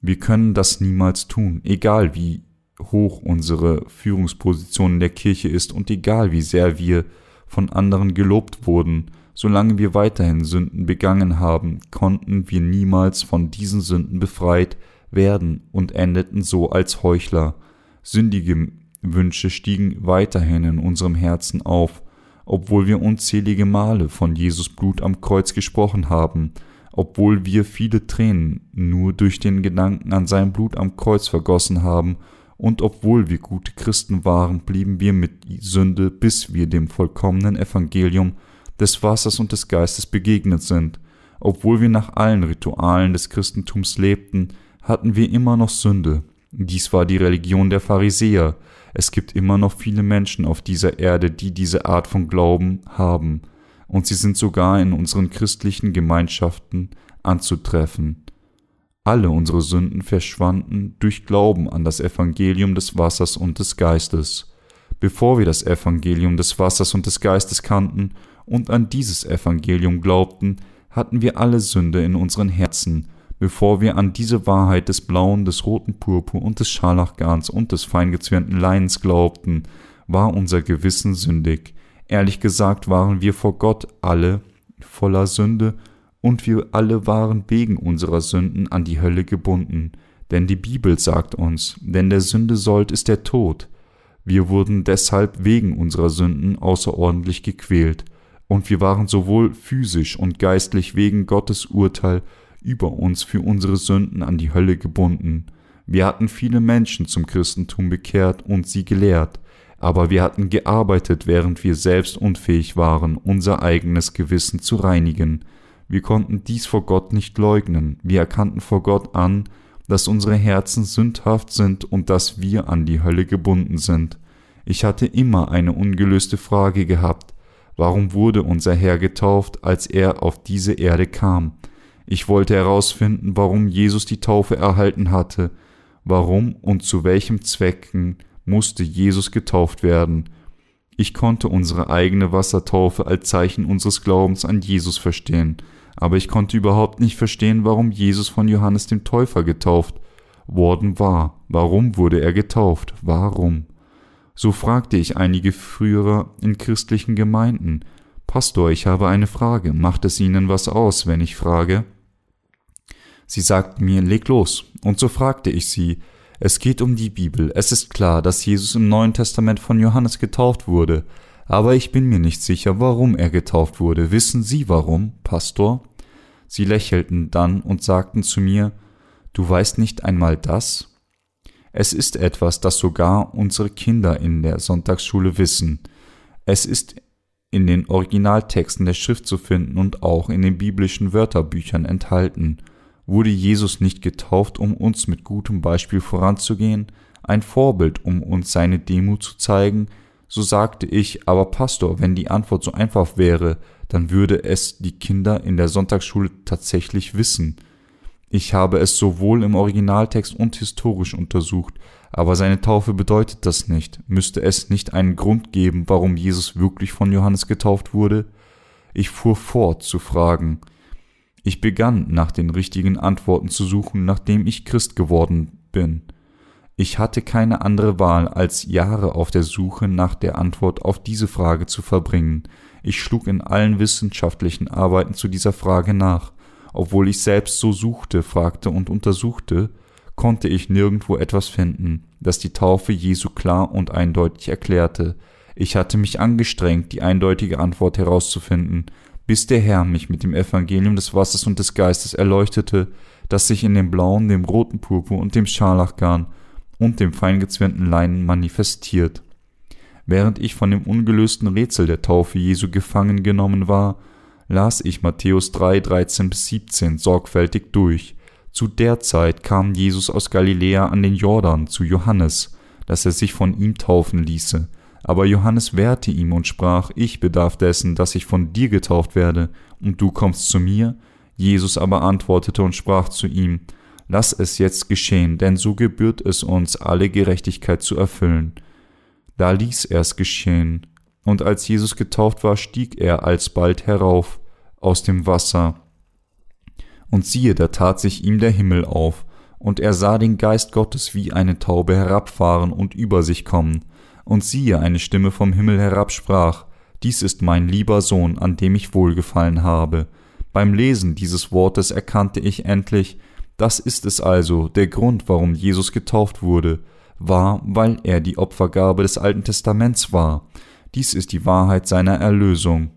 Wir können das niemals tun, egal wie hoch unsere Führungsposition in der Kirche ist und egal wie sehr wir von anderen gelobt wurden, Solange wir weiterhin Sünden begangen haben, konnten wir niemals von diesen Sünden befreit werden und endeten so als Heuchler. Sündige Wünsche stiegen weiterhin in unserem Herzen auf, obwohl wir unzählige Male von Jesus Blut am Kreuz gesprochen haben, obwohl wir viele Tränen nur durch den Gedanken an sein Blut am Kreuz vergossen haben, und obwohl wir gute Christen waren, blieben wir mit Sünde, bis wir dem vollkommenen Evangelium des Wassers und des Geistes begegnet sind. Obwohl wir nach allen Ritualen des Christentums lebten, hatten wir immer noch Sünde. Dies war die Religion der Pharisäer. Es gibt immer noch viele Menschen auf dieser Erde, die diese Art von Glauben haben, und sie sind sogar in unseren christlichen Gemeinschaften anzutreffen. Alle unsere Sünden verschwanden durch Glauben an das Evangelium des Wassers und des Geistes. Bevor wir das Evangelium des Wassers und des Geistes kannten, und an dieses Evangelium glaubten, hatten wir alle Sünde in unseren Herzen, bevor wir an diese Wahrheit des blauen, des roten Purpur und des Scharlachgarns und des feingezwirnten Leins glaubten, war unser Gewissen sündig. Ehrlich gesagt waren wir vor Gott alle voller Sünde, und wir alle waren wegen unserer Sünden an die Hölle gebunden. Denn die Bibel sagt uns, denn der Sünde sollt ist der Tod. Wir wurden deshalb wegen unserer Sünden außerordentlich gequält und wir waren sowohl physisch und geistlich wegen Gottes Urteil über uns für unsere Sünden an die Hölle gebunden. Wir hatten viele Menschen zum Christentum bekehrt und sie gelehrt, aber wir hatten gearbeitet, während wir selbst unfähig waren, unser eigenes Gewissen zu reinigen. Wir konnten dies vor Gott nicht leugnen, wir erkannten vor Gott an, dass unsere Herzen sündhaft sind und dass wir an die Hölle gebunden sind. Ich hatte immer eine ungelöste Frage gehabt, Warum wurde unser Herr getauft, als er auf diese Erde kam? Ich wollte herausfinden, warum Jesus die Taufe erhalten hatte, warum und zu welchem Zwecken musste Jesus getauft werden. Ich konnte unsere eigene Wassertaufe als Zeichen unseres Glaubens an Jesus verstehen, aber ich konnte überhaupt nicht verstehen, warum Jesus von Johannes dem Täufer getauft worden war. Warum wurde er getauft? Warum? So fragte ich einige Führer in christlichen Gemeinden, Pastor, ich habe eine Frage, macht es Ihnen was aus, wenn ich frage? Sie sagten mir, leg los. Und so fragte ich sie, es geht um die Bibel. Es ist klar, dass Jesus im Neuen Testament von Johannes getauft wurde. Aber ich bin mir nicht sicher, warum er getauft wurde. Wissen Sie warum, Pastor? Sie lächelten dann und sagten zu mir, Du weißt nicht einmal das? Es ist etwas, das sogar unsere Kinder in der Sonntagsschule wissen. Es ist in den Originaltexten der Schrift zu finden und auch in den biblischen Wörterbüchern enthalten. Wurde Jesus nicht getauft, um uns mit gutem Beispiel voranzugehen, ein Vorbild, um uns seine Demut zu zeigen? So sagte ich, aber Pastor, wenn die Antwort so einfach wäre, dann würde es die Kinder in der Sonntagsschule tatsächlich wissen. Ich habe es sowohl im Originaltext und historisch untersucht, aber seine Taufe bedeutet das nicht. Müsste es nicht einen Grund geben, warum Jesus wirklich von Johannes getauft wurde? Ich fuhr fort zu fragen. Ich begann nach den richtigen Antworten zu suchen, nachdem ich Christ geworden bin. Ich hatte keine andere Wahl, als Jahre auf der Suche nach der Antwort auf diese Frage zu verbringen. Ich schlug in allen wissenschaftlichen Arbeiten zu dieser Frage nach. Obwohl ich selbst so suchte, fragte und untersuchte, konnte ich nirgendwo etwas finden, das die Taufe Jesu klar und eindeutig erklärte. Ich hatte mich angestrengt, die eindeutige Antwort herauszufinden, bis der Herr mich mit dem Evangelium des Wassers und des Geistes erleuchtete, das sich in dem blauen, dem roten Purpur und dem Scharlachgarn und dem feingezwirnten Leinen manifestiert. Während ich von dem ungelösten Rätsel der Taufe Jesu gefangen genommen war, las ich Matthäus 3, 13 bis 17 sorgfältig durch. Zu der Zeit kam Jesus aus Galiläa an den Jordan zu Johannes, dass er sich von ihm taufen ließe. Aber Johannes wehrte ihm und sprach, ich bedarf dessen, dass ich von dir getauft werde, und du kommst zu mir? Jesus aber antwortete und sprach zu ihm, Lass es jetzt geschehen, denn so gebührt es uns, alle Gerechtigkeit zu erfüllen. Da ließ er es geschehen, und als Jesus getauft war, stieg er alsbald herauf aus dem Wasser. Und siehe, da tat sich ihm der Himmel auf, und er sah den Geist Gottes wie eine Taube herabfahren und über sich kommen. Und siehe, eine Stimme vom Himmel herab sprach, Dies ist mein lieber Sohn, an dem ich wohlgefallen habe. Beim Lesen dieses Wortes erkannte ich endlich, das ist es also, der Grund, warum Jesus getauft wurde, war, weil er die Opfergabe des Alten Testaments war. Dies ist die Wahrheit seiner Erlösung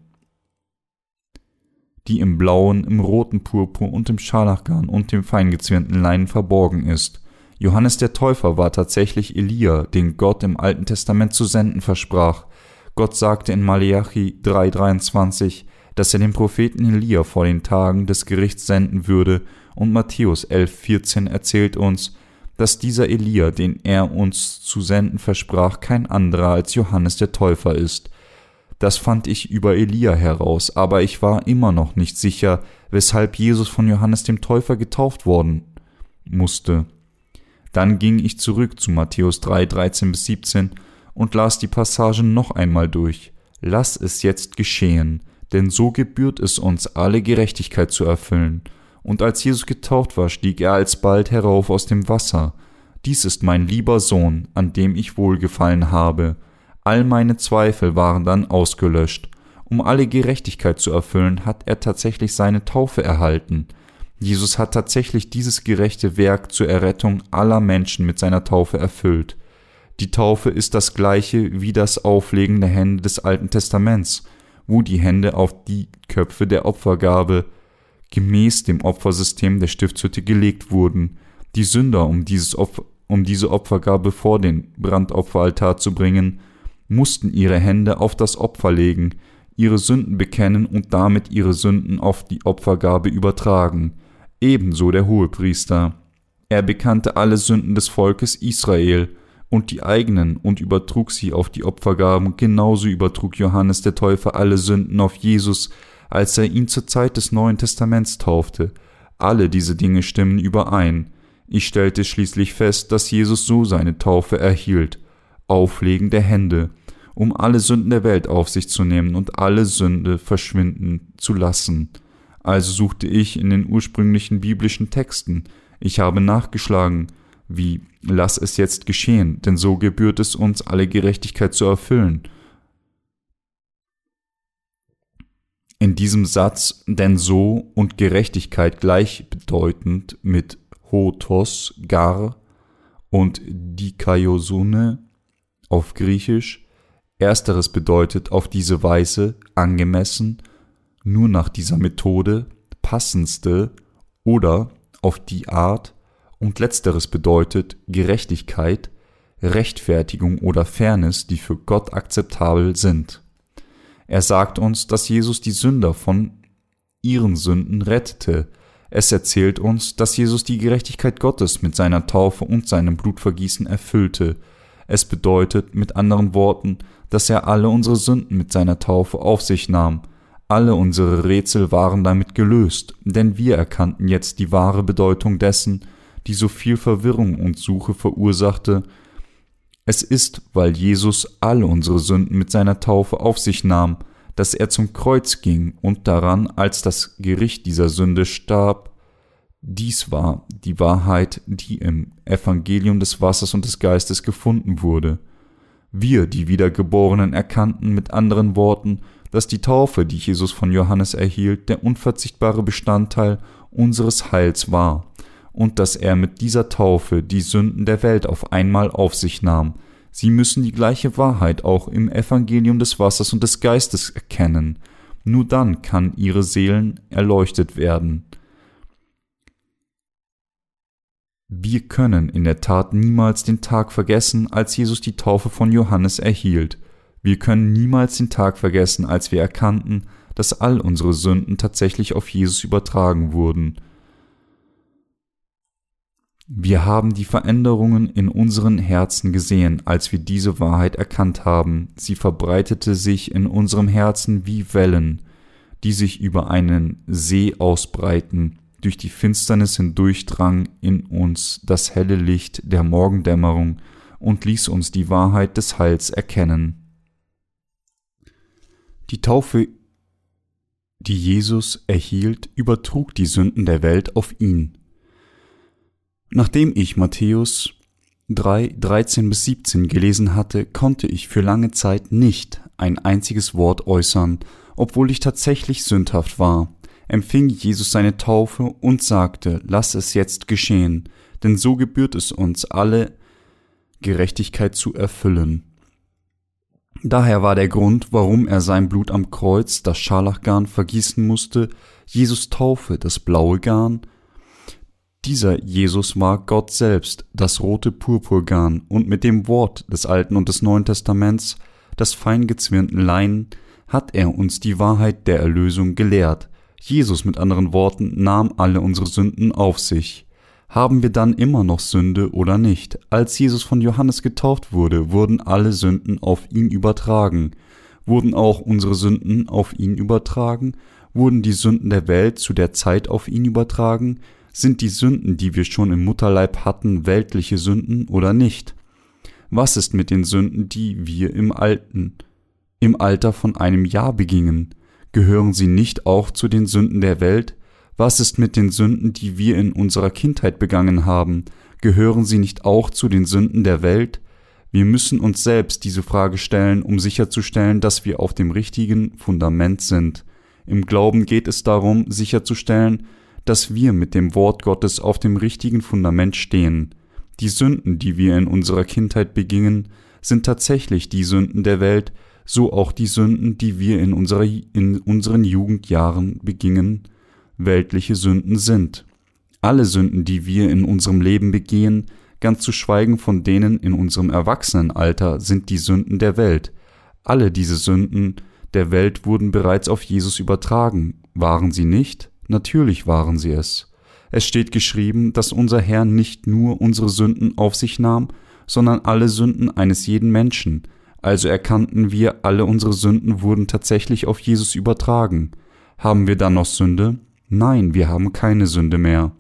die im blauen, im roten Purpur und im Scharlachgarn und dem feingezwirnten Leinen verborgen ist. Johannes der Täufer war tatsächlich Elia, den Gott im Alten Testament zu senden versprach. Gott sagte in Malachi 3,23, dass er den Propheten Elia vor den Tagen des Gerichts senden würde, und Matthäus 11,14 erzählt uns, dass dieser Elia, den er uns zu senden versprach, kein anderer als Johannes der Täufer ist. Das fand ich über Elia heraus, aber ich war immer noch nicht sicher, weshalb Jesus von Johannes dem Täufer getauft worden musste. Dann ging ich zurück zu Matthäus 3, 13 bis 17 und las die Passagen noch einmal durch. Lass es jetzt geschehen, denn so gebührt es uns, alle Gerechtigkeit zu erfüllen. Und als Jesus getauft war, stieg er alsbald herauf aus dem Wasser. Dies ist mein lieber Sohn, an dem ich wohlgefallen habe. All meine Zweifel waren dann ausgelöscht. Um alle Gerechtigkeit zu erfüllen, hat er tatsächlich seine Taufe erhalten. Jesus hat tatsächlich dieses gerechte Werk zur Errettung aller Menschen mit seiner Taufe erfüllt. Die Taufe ist das gleiche wie das Auflegen der Hände des Alten Testaments, wo die Hände auf die Köpfe der Opfergabe gemäß dem Opfersystem der Stiftshütte gelegt wurden. Die Sünder, um, dieses Opfer, um diese Opfergabe vor den Brandopferaltar zu bringen, mussten ihre Hände auf das Opfer legen, ihre Sünden bekennen und damit ihre Sünden auf die Opfergabe übertragen, ebenso der Hohepriester. Er bekannte alle Sünden des Volkes Israel und die eigenen und übertrug sie auf die Opfergaben, genauso übertrug Johannes der Täufer alle Sünden auf Jesus, als er ihn zur Zeit des Neuen Testaments taufte. Alle diese Dinge stimmen überein. Ich stellte schließlich fest, dass Jesus so seine Taufe erhielt. Auflegen der Hände, um alle Sünden der Welt auf sich zu nehmen und alle Sünde verschwinden zu lassen. Also suchte ich in den ursprünglichen biblischen Texten. Ich habe nachgeschlagen, wie lass es jetzt geschehen, denn so gebührt es uns, alle Gerechtigkeit zu erfüllen. In diesem Satz denn so und Gerechtigkeit gleichbedeutend mit hotos, gar und dikaiosune auf Griechisch. Ersteres bedeutet auf diese Weise angemessen, nur nach dieser Methode, passendste oder auf die Art und letzteres bedeutet Gerechtigkeit, Rechtfertigung oder Fairness, die für Gott akzeptabel sind. Er sagt uns, dass Jesus die Sünder von ihren Sünden rettete. Es erzählt uns, dass Jesus die Gerechtigkeit Gottes mit seiner Taufe und seinem Blutvergießen erfüllte. Es bedeutet mit anderen Worten, dass er alle unsere Sünden mit seiner Taufe auf sich nahm. Alle unsere Rätsel waren damit gelöst, denn wir erkannten jetzt die wahre Bedeutung dessen, die so viel Verwirrung und Suche verursachte, es ist, weil Jesus alle unsere Sünden mit seiner Taufe auf sich nahm, dass er zum Kreuz ging und daran als das Gericht dieser Sünde starb. Dies war die Wahrheit, die im Evangelium des Wassers und des Geistes gefunden wurde. Wir, die Wiedergeborenen, erkannten mit anderen Worten, dass die Taufe, die Jesus von Johannes erhielt, der unverzichtbare Bestandteil unseres Heils war und dass er mit dieser Taufe die Sünden der Welt auf einmal auf sich nahm. Sie müssen die gleiche Wahrheit auch im Evangelium des Wassers und des Geistes erkennen. Nur dann kann ihre Seelen erleuchtet werden. Wir können in der Tat niemals den Tag vergessen, als Jesus die Taufe von Johannes erhielt. Wir können niemals den Tag vergessen, als wir erkannten, dass all unsere Sünden tatsächlich auf Jesus übertragen wurden. Wir haben die Veränderungen in unseren Herzen gesehen, als wir diese Wahrheit erkannt haben. Sie verbreitete sich in unserem Herzen wie Wellen, die sich über einen See ausbreiten. Durch die Finsternis hindurchdrang in uns das helle Licht der Morgendämmerung und ließ uns die Wahrheit des Heils erkennen. Die Taufe, die Jesus erhielt, übertrug die Sünden der Welt auf ihn. Nachdem ich Matthäus 3, 13 bis 17 gelesen hatte, konnte ich für lange Zeit nicht ein einziges Wort äußern, obwohl ich tatsächlich sündhaft war, empfing Jesus seine Taufe und sagte, lass es jetzt geschehen, denn so gebührt es uns alle, Gerechtigkeit zu erfüllen. Daher war der Grund, warum er sein Blut am Kreuz, das Scharlachgarn, vergießen musste, Jesus Taufe, das blaue Garn, dieser Jesus war Gott selbst, das rote Purpurgarn, und mit dem Wort des Alten und des Neuen Testaments, das fein gezwirnten Leinen, hat er uns die Wahrheit der Erlösung gelehrt. Jesus mit anderen Worten nahm alle unsere Sünden auf sich. Haben wir dann immer noch Sünde oder nicht? Als Jesus von Johannes getauft wurde, wurden alle Sünden auf ihn übertragen. Wurden auch unsere Sünden auf ihn übertragen? Wurden die Sünden der Welt zu der Zeit auf ihn übertragen? Sind die Sünden, die wir schon im Mutterleib hatten, weltliche Sünden oder nicht? Was ist mit den Sünden, die wir im Alten, im Alter von einem Jahr begingen? Gehören sie nicht auch zu den Sünden der Welt? Was ist mit den Sünden, die wir in unserer Kindheit begangen haben? Gehören sie nicht auch zu den Sünden der Welt? Wir müssen uns selbst diese Frage stellen, um sicherzustellen, dass wir auf dem richtigen Fundament sind. Im Glauben geht es darum, sicherzustellen, dass wir mit dem Wort Gottes auf dem richtigen Fundament stehen. Die Sünden, die wir in unserer Kindheit begingen, sind tatsächlich die Sünden der Welt, so auch die Sünden, die wir in, unserer, in unseren Jugendjahren begingen, weltliche Sünden sind. Alle Sünden, die wir in unserem Leben begehen, ganz zu schweigen von denen in unserem Erwachsenenalter, sind die Sünden der Welt. Alle diese Sünden der Welt wurden bereits auf Jesus übertragen, waren sie nicht? Natürlich waren sie es. Es steht geschrieben, dass unser Herr nicht nur unsere Sünden auf sich nahm, sondern alle Sünden eines jeden Menschen. Also erkannten wir, alle unsere Sünden wurden tatsächlich auf Jesus übertragen. Haben wir dann noch Sünde? Nein, wir haben keine Sünde mehr.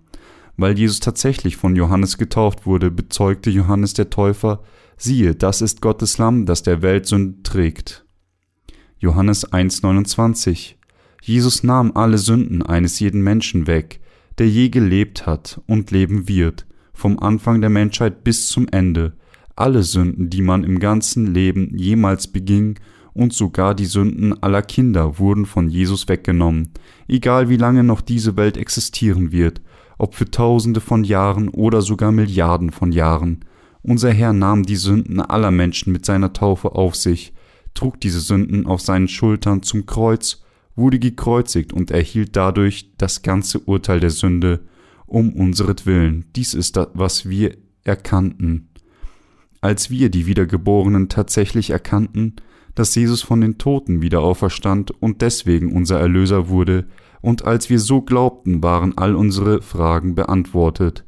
Weil Jesus tatsächlich von Johannes getauft wurde, bezeugte Johannes der Täufer, siehe, das ist Gottes Lamm, das der Welt Sünde trägt. Johannes 1,29 Jesus nahm alle Sünden eines jeden Menschen weg, der je gelebt hat und leben wird, vom Anfang der Menschheit bis zum Ende, alle Sünden, die man im ganzen Leben jemals beging und sogar die Sünden aller Kinder wurden von Jesus weggenommen, egal wie lange noch diese Welt existieren wird, ob für tausende von Jahren oder sogar Milliarden von Jahren. Unser Herr nahm die Sünden aller Menschen mit seiner Taufe auf sich, trug diese Sünden auf seinen Schultern zum Kreuz, wurde gekreuzigt und erhielt dadurch das ganze Urteil der Sünde um unseretwillen. Dies ist das, was wir erkannten. Als wir, die Wiedergeborenen, tatsächlich erkannten, dass Jesus von den Toten wieder auferstand und deswegen unser Erlöser wurde, und als wir so glaubten, waren all unsere Fragen beantwortet.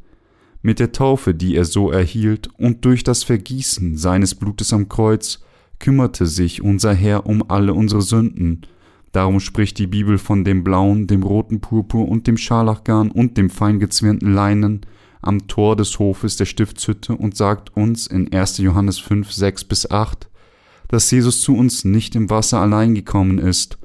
Mit der Taufe, die er so erhielt, und durch das Vergießen seines Blutes am Kreuz, kümmerte sich unser Herr um alle unsere Sünden. Darum spricht die Bibel von dem blauen, dem roten Purpur und dem Scharlachgarn und dem feingezwirnten Leinen am Tor des Hofes der Stiftshütte und sagt uns in 1. Johannes 5, 6 bis 8, dass Jesus zu uns nicht im Wasser allein gekommen ist,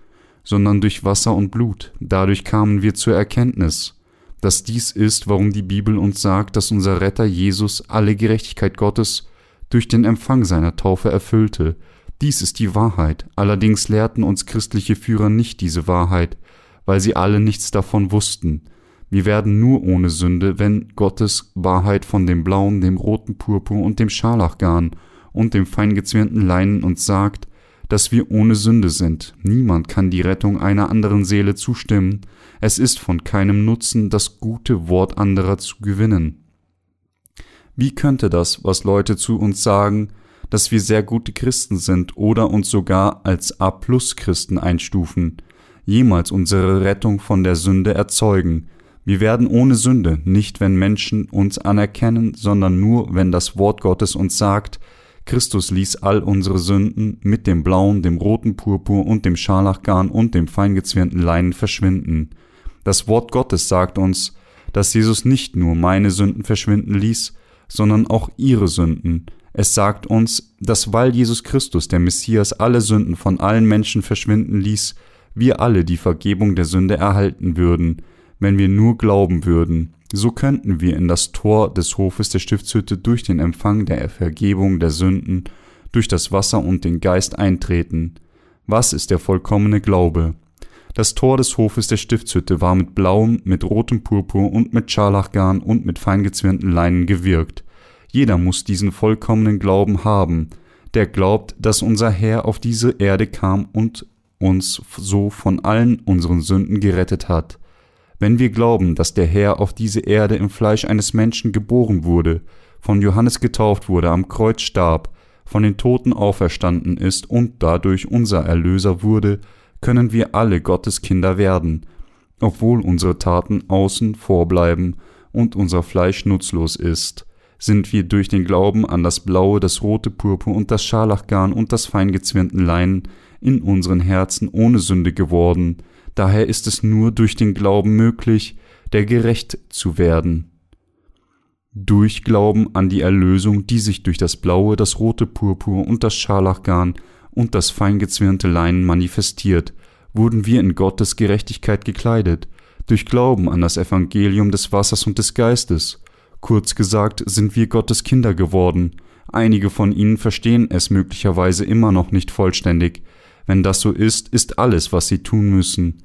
sondern durch Wasser und Blut. Dadurch kamen wir zur Erkenntnis, dass dies ist, warum die Bibel uns sagt, dass unser Retter Jesus alle Gerechtigkeit Gottes durch den Empfang seiner Taufe erfüllte. Dies ist die Wahrheit. Allerdings lehrten uns christliche Führer nicht diese Wahrheit, weil sie alle nichts davon wussten. Wir werden nur ohne Sünde, wenn Gottes Wahrheit von dem blauen, dem roten Purpur und dem Scharlachgarn und dem feingezwirnten Leinen uns sagt, dass wir ohne Sünde sind. Niemand kann die Rettung einer anderen Seele zustimmen. Es ist von keinem Nutzen, das gute Wort anderer zu gewinnen. Wie könnte das, was Leute zu uns sagen, dass wir sehr gute Christen sind oder uns sogar als A-Plus-Christen einstufen, jemals unsere Rettung von der Sünde erzeugen? Wir werden ohne Sünde, nicht wenn Menschen uns anerkennen, sondern nur, wenn das Wort Gottes uns sagt, Christus ließ all unsere Sünden mit dem blauen, dem roten Purpur und dem Scharlachgarn und dem feingezwirnten Leinen verschwinden. Das Wort Gottes sagt uns, dass Jesus nicht nur meine Sünden verschwinden ließ, sondern auch ihre Sünden. Es sagt uns, dass weil Jesus Christus, der Messias, alle Sünden von allen Menschen verschwinden ließ, wir alle die Vergebung der Sünde erhalten würden, wenn wir nur glauben würden. So könnten wir in das Tor des Hofes der Stiftshütte durch den Empfang der Vergebung der Sünden, durch das Wasser und den Geist eintreten. Was ist der vollkommene Glaube? Das Tor des Hofes der Stiftshütte war mit blauem, mit rotem Purpur und mit Scharlachgarn und mit feingezwirnten Leinen gewirkt. Jeder muss diesen vollkommenen Glauben haben, der glaubt, dass unser Herr auf diese Erde kam und uns so von allen unseren Sünden gerettet hat. Wenn wir glauben, dass der Herr auf diese Erde im Fleisch eines Menschen geboren wurde, von Johannes getauft wurde, am Kreuz starb, von den Toten auferstanden ist und dadurch unser Erlöser wurde, können wir alle Gottes Kinder werden, obwohl unsere Taten außen vorbleiben und unser Fleisch nutzlos ist, sind wir durch den Glauben an das blaue, das rote Purpur und das Scharlachgarn und das feingezwirnten Leinen in unseren Herzen ohne Sünde geworden, Daher ist es nur durch den Glauben möglich, der gerecht zu werden. Durch Glauben an die Erlösung, die sich durch das blaue, das rote Purpur und das Scharlachgarn und das feingezwirnte Leinen manifestiert, wurden wir in Gottes Gerechtigkeit gekleidet, durch Glauben an das Evangelium des Wassers und des Geistes. Kurz gesagt sind wir Gottes Kinder geworden. Einige von ihnen verstehen es möglicherweise immer noch nicht vollständig, wenn das so ist, ist alles, was sie tun müssen,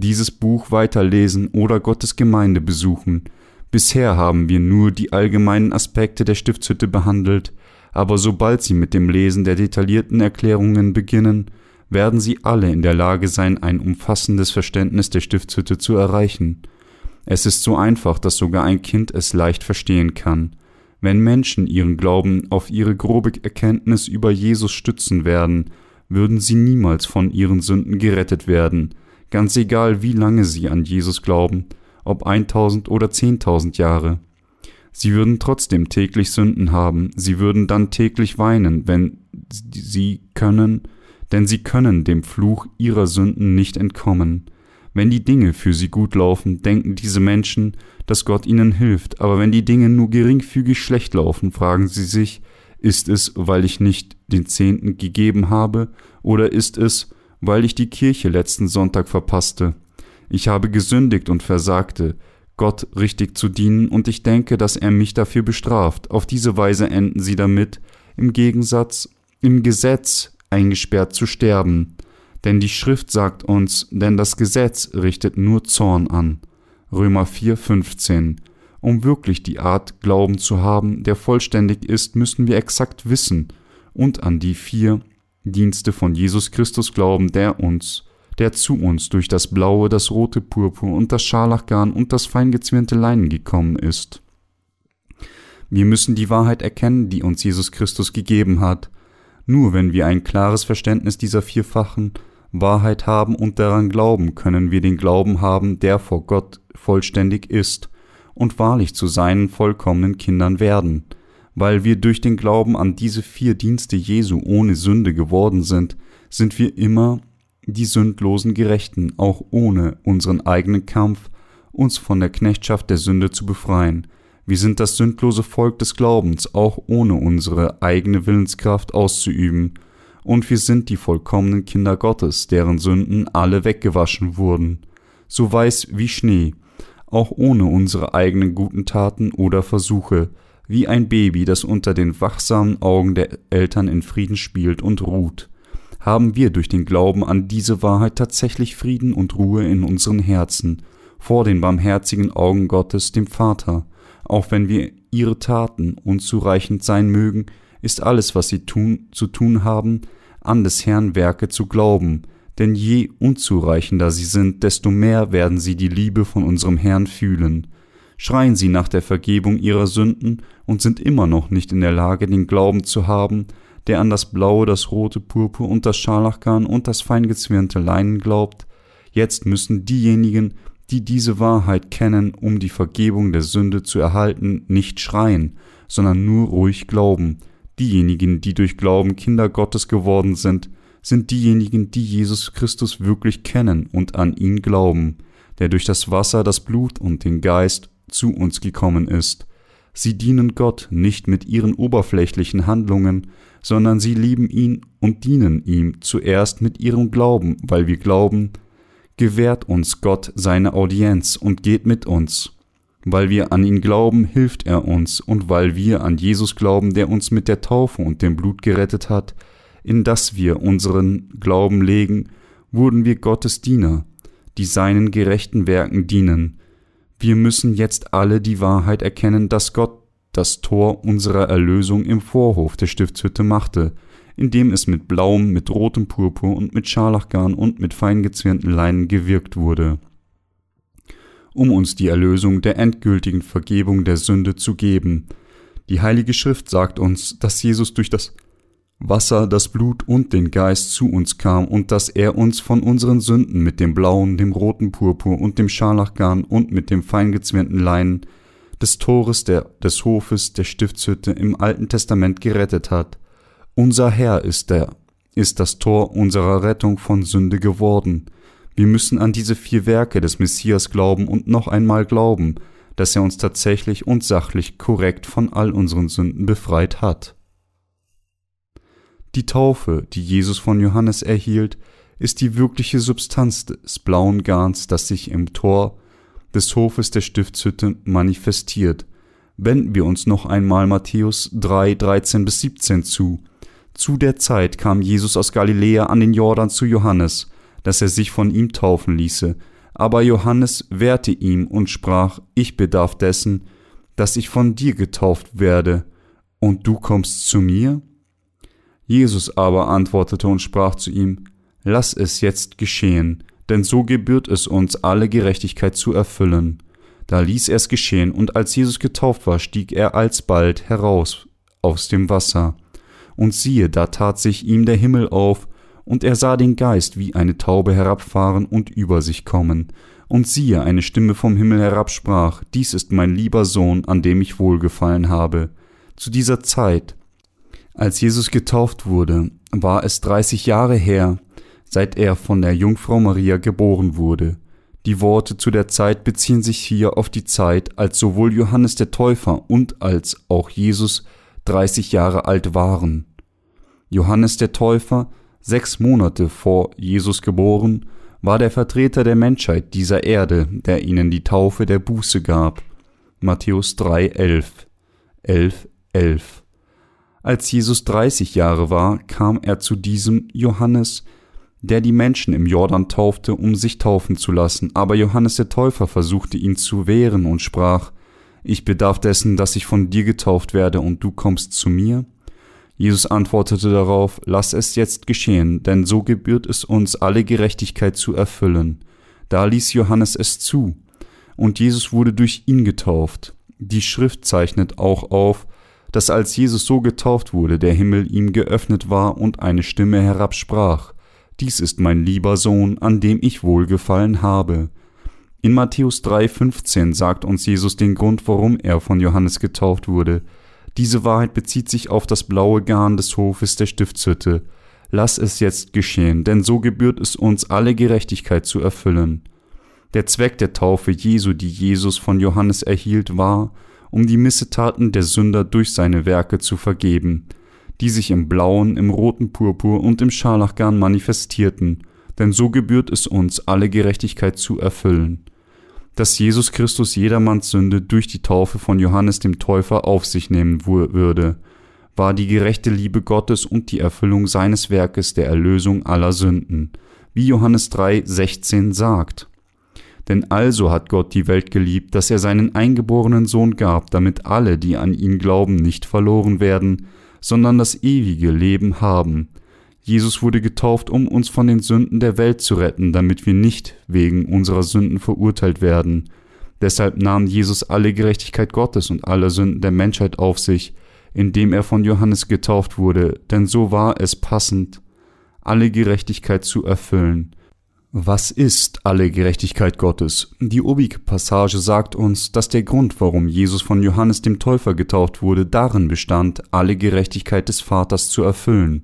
dieses Buch weiterlesen oder Gottes Gemeinde besuchen. Bisher haben wir nur die allgemeinen Aspekte der Stiftshütte behandelt, aber sobald Sie mit dem Lesen der detaillierten Erklärungen beginnen, werden Sie alle in der Lage sein, ein umfassendes Verständnis der Stiftshütte zu erreichen. Es ist so einfach, dass sogar ein Kind es leicht verstehen kann. Wenn Menschen ihren Glauben auf ihre grobe Erkenntnis über Jesus stützen werden, würden sie niemals von ihren Sünden gerettet werden, ganz egal wie lange sie an Jesus glauben, ob 1000 oder 10.000 Jahre. Sie würden trotzdem täglich Sünden haben, sie würden dann täglich weinen, wenn sie können, denn sie können dem Fluch ihrer Sünden nicht entkommen. Wenn die Dinge für sie gut laufen, denken diese Menschen, dass Gott ihnen hilft, aber wenn die Dinge nur geringfügig schlecht laufen, fragen sie sich, ist es, weil ich nicht den Zehnten gegeben habe, oder ist es, weil ich die Kirche letzten Sonntag verpasste? Ich habe gesündigt und versagte, Gott richtig zu dienen, und ich denke, dass er mich dafür bestraft. Auf diese Weise enden sie damit, im Gegensatz, im Gesetz eingesperrt zu sterben. Denn die Schrift sagt uns, denn das Gesetz richtet nur Zorn an. Römer 4, 15. Um wirklich die Art Glauben zu haben, der vollständig ist, müssen wir exakt wissen und an die vier Dienste von Jesus Christus glauben, der uns, der zu uns durch das blaue, das rote Purpur und das Scharlachgarn und das feingezwirnte Leinen gekommen ist. Wir müssen die Wahrheit erkennen, die uns Jesus Christus gegeben hat. Nur wenn wir ein klares Verständnis dieser vierfachen Wahrheit haben und daran glauben, können wir den Glauben haben, der vor Gott vollständig ist, und wahrlich zu seinen vollkommenen Kindern werden. Weil wir durch den Glauben an diese vier Dienste Jesu ohne Sünde geworden sind, sind wir immer die sündlosen Gerechten, auch ohne unseren eigenen Kampf, uns von der Knechtschaft der Sünde zu befreien. Wir sind das sündlose Volk des Glaubens, auch ohne unsere eigene Willenskraft auszuüben, und wir sind die vollkommenen Kinder Gottes, deren Sünden alle weggewaschen wurden, so weiß wie Schnee, auch ohne unsere eigenen guten Taten oder Versuche, wie ein Baby, das unter den wachsamen Augen der Eltern in Frieden spielt und ruht haben wir durch den Glauben an diese Wahrheit tatsächlich Frieden und Ruhe in unseren Herzen, vor den barmherzigen Augen Gottes, dem Vater. Auch wenn wir ihre Taten unzureichend sein mögen, ist alles, was sie tun, zu tun haben, an des Herrn Werke zu glauben, denn je unzureichender sie sind, desto mehr werden sie die Liebe von unserem Herrn fühlen. Schreien sie nach der Vergebung ihrer Sünden und sind immer noch nicht in der Lage, den Glauben zu haben, der an das blaue, das rote Purpur und das Scharlachgarn und das feingezwirnte Leinen glaubt, jetzt müssen diejenigen, die diese Wahrheit kennen, um die Vergebung der Sünde zu erhalten, nicht schreien, sondern nur ruhig glauben. Diejenigen, die durch Glauben Kinder Gottes geworden sind, sind diejenigen, die Jesus Christus wirklich kennen und an ihn glauben, der durch das Wasser, das Blut und den Geist zu uns gekommen ist. Sie dienen Gott nicht mit ihren oberflächlichen Handlungen, sondern sie lieben ihn und dienen ihm zuerst mit ihrem Glauben, weil wir glauben, gewährt uns Gott seine Audienz und geht mit uns. Weil wir an ihn glauben, hilft er uns, und weil wir an Jesus glauben, der uns mit der Taufe und dem Blut gerettet hat, in das wir unseren Glauben legen, wurden wir Gottes Diener, die seinen gerechten Werken dienen. Wir müssen jetzt alle die Wahrheit erkennen, dass Gott das Tor unserer Erlösung im Vorhof der Stiftshütte machte, indem es mit blauem, mit rotem Purpur und mit Scharlachgarn und mit feingezwirnten Leinen gewirkt wurde, um uns die Erlösung der endgültigen Vergebung der Sünde zu geben. Die Heilige Schrift sagt uns, dass Jesus durch das Wasser, das Blut und den Geist zu uns kam und dass er uns von unseren Sünden mit dem blauen, dem roten Purpur und dem Scharlachgarn und mit dem feingezwirnten Leinen des Tores der, des Hofes der Stiftshütte im Alten Testament gerettet hat. Unser Herr ist der, ist das Tor unserer Rettung von Sünde geworden. Wir müssen an diese vier Werke des Messias glauben und noch einmal glauben, dass er uns tatsächlich und sachlich korrekt von all unseren Sünden befreit hat. Die Taufe, die Jesus von Johannes erhielt, ist die wirkliche Substanz des blauen Garns, das sich im Tor des Hofes der Stiftshütte manifestiert. Wenden wir uns noch einmal Matthäus 3, 13 bis 17 zu. Zu der Zeit kam Jesus aus Galiläa an den Jordan zu Johannes, dass er sich von ihm taufen ließe. Aber Johannes wehrte ihm und sprach, ich bedarf dessen, dass ich von dir getauft werde, und du kommst zu mir? Jesus aber antwortete und sprach zu ihm, Lass es jetzt geschehen, denn so gebührt es uns, alle Gerechtigkeit zu erfüllen. Da ließ er es geschehen, und als Jesus getauft war, stieg er alsbald heraus aus dem Wasser. Und siehe, da tat sich ihm der Himmel auf, und er sah den Geist wie eine Taube herabfahren und über sich kommen. Und siehe, eine Stimme vom Himmel herabsprach, Dies ist mein lieber Sohn, an dem ich wohlgefallen habe. Zu dieser Zeit, als Jesus getauft wurde, war es dreißig Jahre her, seit er von der Jungfrau Maria geboren wurde. Die Worte zu der Zeit beziehen sich hier auf die Zeit, als sowohl Johannes der Täufer und als auch Jesus 30 Jahre alt waren. Johannes der Täufer, sechs Monate vor Jesus geboren, war der Vertreter der Menschheit dieser Erde, der ihnen die Taufe der Buße gab. Matthäus 3, 11. 11, 11. Als Jesus 30 Jahre war, kam er zu diesem Johannes, der die Menschen im Jordan taufte, um sich taufen zu lassen. Aber Johannes der Täufer versuchte ihn zu wehren und sprach, ich bedarf dessen, dass ich von dir getauft werde und du kommst zu mir? Jesus antwortete darauf, lass es jetzt geschehen, denn so gebührt es uns, alle Gerechtigkeit zu erfüllen. Da ließ Johannes es zu, und Jesus wurde durch ihn getauft. Die Schrift zeichnet auch auf, dass als Jesus so getauft wurde, der Himmel ihm geöffnet war und eine Stimme herabsprach, Dies ist mein lieber Sohn, an dem ich wohlgefallen habe. In Matthäus 3,15 sagt uns Jesus den Grund, warum er von Johannes getauft wurde. Diese Wahrheit bezieht sich auf das blaue Garn des Hofes der Stiftshütte. Lass es jetzt geschehen, denn so gebührt es uns, alle Gerechtigkeit zu erfüllen. Der Zweck der Taufe Jesu, die Jesus von Johannes erhielt, war, um die Missetaten der Sünder durch seine Werke zu vergeben, die sich im blauen, im roten Purpur und im Scharlachgarn manifestierten, denn so gebührt es uns, alle Gerechtigkeit zu erfüllen. Dass Jesus Christus jedermanns Sünde durch die Taufe von Johannes dem Täufer auf sich nehmen würde, war die gerechte Liebe Gottes und die Erfüllung seines Werkes der Erlösung aller Sünden, wie Johannes 3, 16 sagt. Denn also hat Gott die Welt geliebt, dass er seinen eingeborenen Sohn gab, damit alle, die an ihn glauben, nicht verloren werden, sondern das ewige Leben haben. Jesus wurde getauft, um uns von den Sünden der Welt zu retten, damit wir nicht wegen unserer Sünden verurteilt werden. Deshalb nahm Jesus alle Gerechtigkeit Gottes und alle Sünden der Menschheit auf sich, indem er von Johannes getauft wurde, denn so war es passend, alle Gerechtigkeit zu erfüllen. Was ist alle Gerechtigkeit Gottes? Die obige Passage sagt uns, dass der Grund, warum Jesus von Johannes dem Täufer getauft wurde, darin bestand, alle Gerechtigkeit des Vaters zu erfüllen.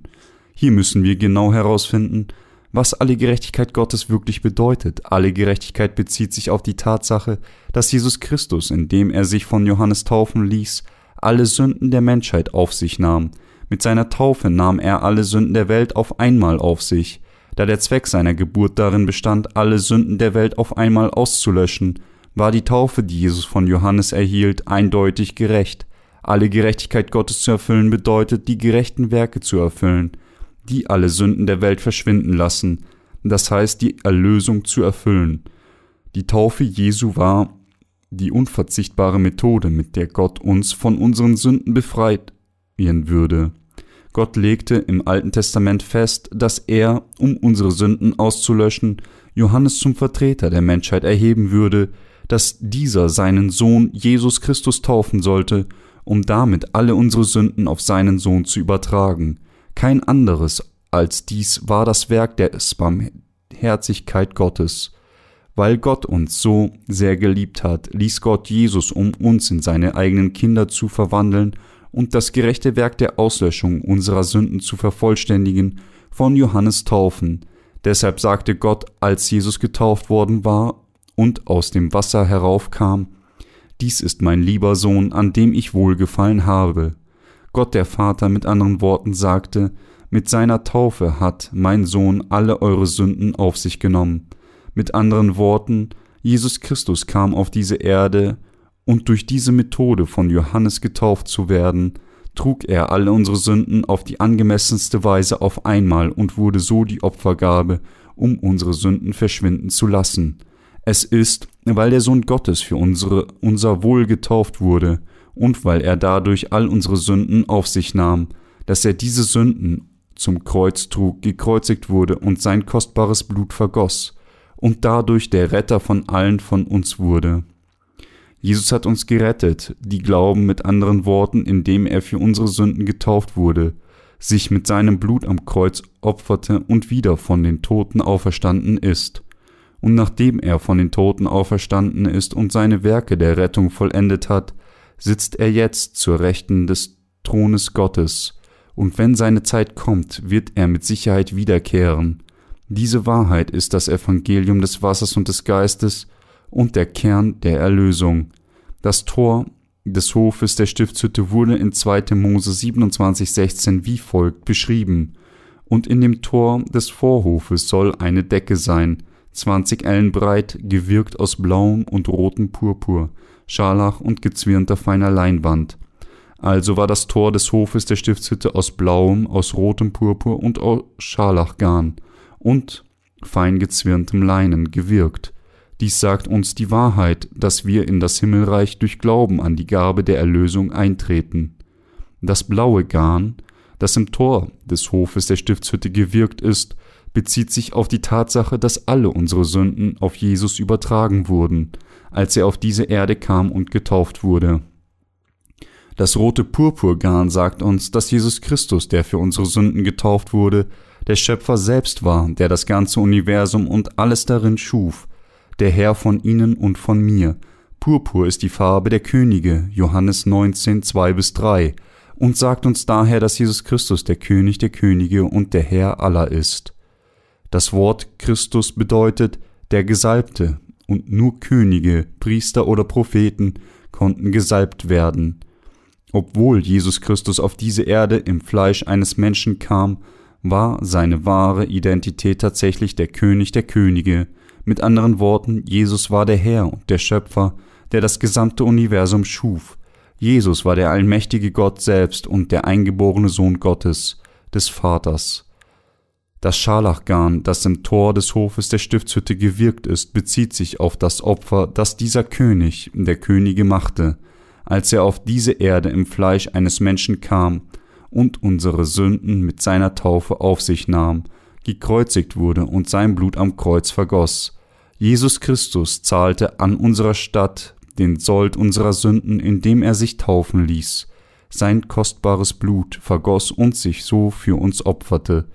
Hier müssen wir genau herausfinden, was alle Gerechtigkeit Gottes wirklich bedeutet. Alle Gerechtigkeit bezieht sich auf die Tatsache, dass Jesus Christus, indem er sich von Johannes taufen ließ, alle Sünden der Menschheit auf sich nahm. Mit seiner Taufe nahm er alle Sünden der Welt auf einmal auf sich da der Zweck seiner Geburt darin bestand, alle Sünden der Welt auf einmal auszulöschen, war die Taufe, die Jesus von Johannes erhielt, eindeutig gerecht. Alle Gerechtigkeit Gottes zu erfüllen bedeutet, die gerechten Werke zu erfüllen, die alle Sünden der Welt verschwinden lassen, das heißt die Erlösung zu erfüllen. Die Taufe Jesu war die unverzichtbare Methode, mit der Gott uns von unseren Sünden befreien würde. Gott legte im Alten Testament fest, dass er, um unsere Sünden auszulöschen, Johannes zum Vertreter der Menschheit erheben würde, dass dieser seinen Sohn Jesus Christus taufen sollte, um damit alle unsere Sünden auf seinen Sohn zu übertragen. Kein anderes als dies war das Werk der Barmherzigkeit Gottes. Weil Gott uns so sehr geliebt hat, ließ Gott Jesus, um uns in seine eigenen Kinder zu verwandeln und das gerechte Werk der Auslöschung unserer Sünden zu vervollständigen, von Johannes taufen. Deshalb sagte Gott, als Jesus getauft worden war und aus dem Wasser heraufkam, dies ist mein lieber Sohn, an dem ich wohlgefallen habe. Gott der Vater mit anderen Worten sagte, mit seiner Taufe hat mein Sohn alle eure Sünden auf sich genommen. Mit anderen Worten, Jesus Christus kam auf diese Erde, und durch diese Methode von Johannes getauft zu werden, trug er alle unsere Sünden auf die angemessenste Weise auf einmal und wurde so die Opfergabe, um unsere Sünden verschwinden zu lassen. Es ist, weil der Sohn Gottes für unsere, unser Wohl getauft wurde und weil er dadurch all unsere Sünden auf sich nahm, dass er diese Sünden zum Kreuz trug, gekreuzigt wurde und sein kostbares Blut vergoss und dadurch der Retter von allen von uns wurde. Jesus hat uns gerettet, die glauben mit anderen Worten, indem er für unsere Sünden getauft wurde, sich mit seinem Blut am Kreuz opferte und wieder von den Toten auferstanden ist. Und nachdem er von den Toten auferstanden ist und seine Werke der Rettung vollendet hat, sitzt er jetzt zur Rechten des Thrones Gottes, und wenn seine Zeit kommt, wird er mit Sicherheit wiederkehren. Diese Wahrheit ist das Evangelium des Wassers und des Geistes, und der Kern der Erlösung. Das Tor des Hofes der Stiftshütte wurde in 2. Mose 27,16 wie folgt beschrieben. Und in dem Tor des Vorhofes soll eine Decke sein, 20 Ellen breit, gewirkt aus blauem und rotem Purpur, Scharlach und gezwirnter feiner Leinwand. Also war das Tor des Hofes der Stiftshütte aus blauem, aus rotem Purpur und aus Scharlachgarn und fein gezwirntem Leinen gewirkt. Dies sagt uns die Wahrheit, dass wir in das Himmelreich durch Glauben an die Gabe der Erlösung eintreten. Das blaue Garn, das im Tor des Hofes der Stiftshütte gewirkt ist, bezieht sich auf die Tatsache, dass alle unsere Sünden auf Jesus übertragen wurden, als er auf diese Erde kam und getauft wurde. Das rote Purpurgarn sagt uns, dass Jesus Christus, der für unsere Sünden getauft wurde, der Schöpfer selbst war, der das ganze Universum und alles darin schuf, der Herr von ihnen und von mir. Purpur ist die Farbe der Könige, Johannes 19, 2 bis 3, und sagt uns daher, dass Jesus Christus der König der Könige und der Herr aller ist. Das Wort Christus bedeutet der Gesalbte, und nur Könige, Priester oder Propheten konnten gesalbt werden. Obwohl Jesus Christus auf diese Erde im Fleisch eines Menschen kam, war seine wahre Identität tatsächlich der König der Könige. Mit anderen Worten, Jesus war der Herr und der Schöpfer, der das gesamte Universum schuf. Jesus war der allmächtige Gott selbst und der eingeborene Sohn Gottes, des Vaters. Das Scharlachgarn, das im Tor des Hofes der Stiftshütte gewirkt ist, bezieht sich auf das Opfer, das dieser König, der Könige machte, als er auf diese Erde im Fleisch eines Menschen kam und unsere Sünden mit seiner Taufe auf sich nahm, gekreuzigt wurde und sein Blut am Kreuz vergoss. Jesus Christus zahlte an unserer Stadt den Sold unserer Sünden, indem er sich taufen ließ. Sein kostbares Blut vergoss und sich so für uns opferte,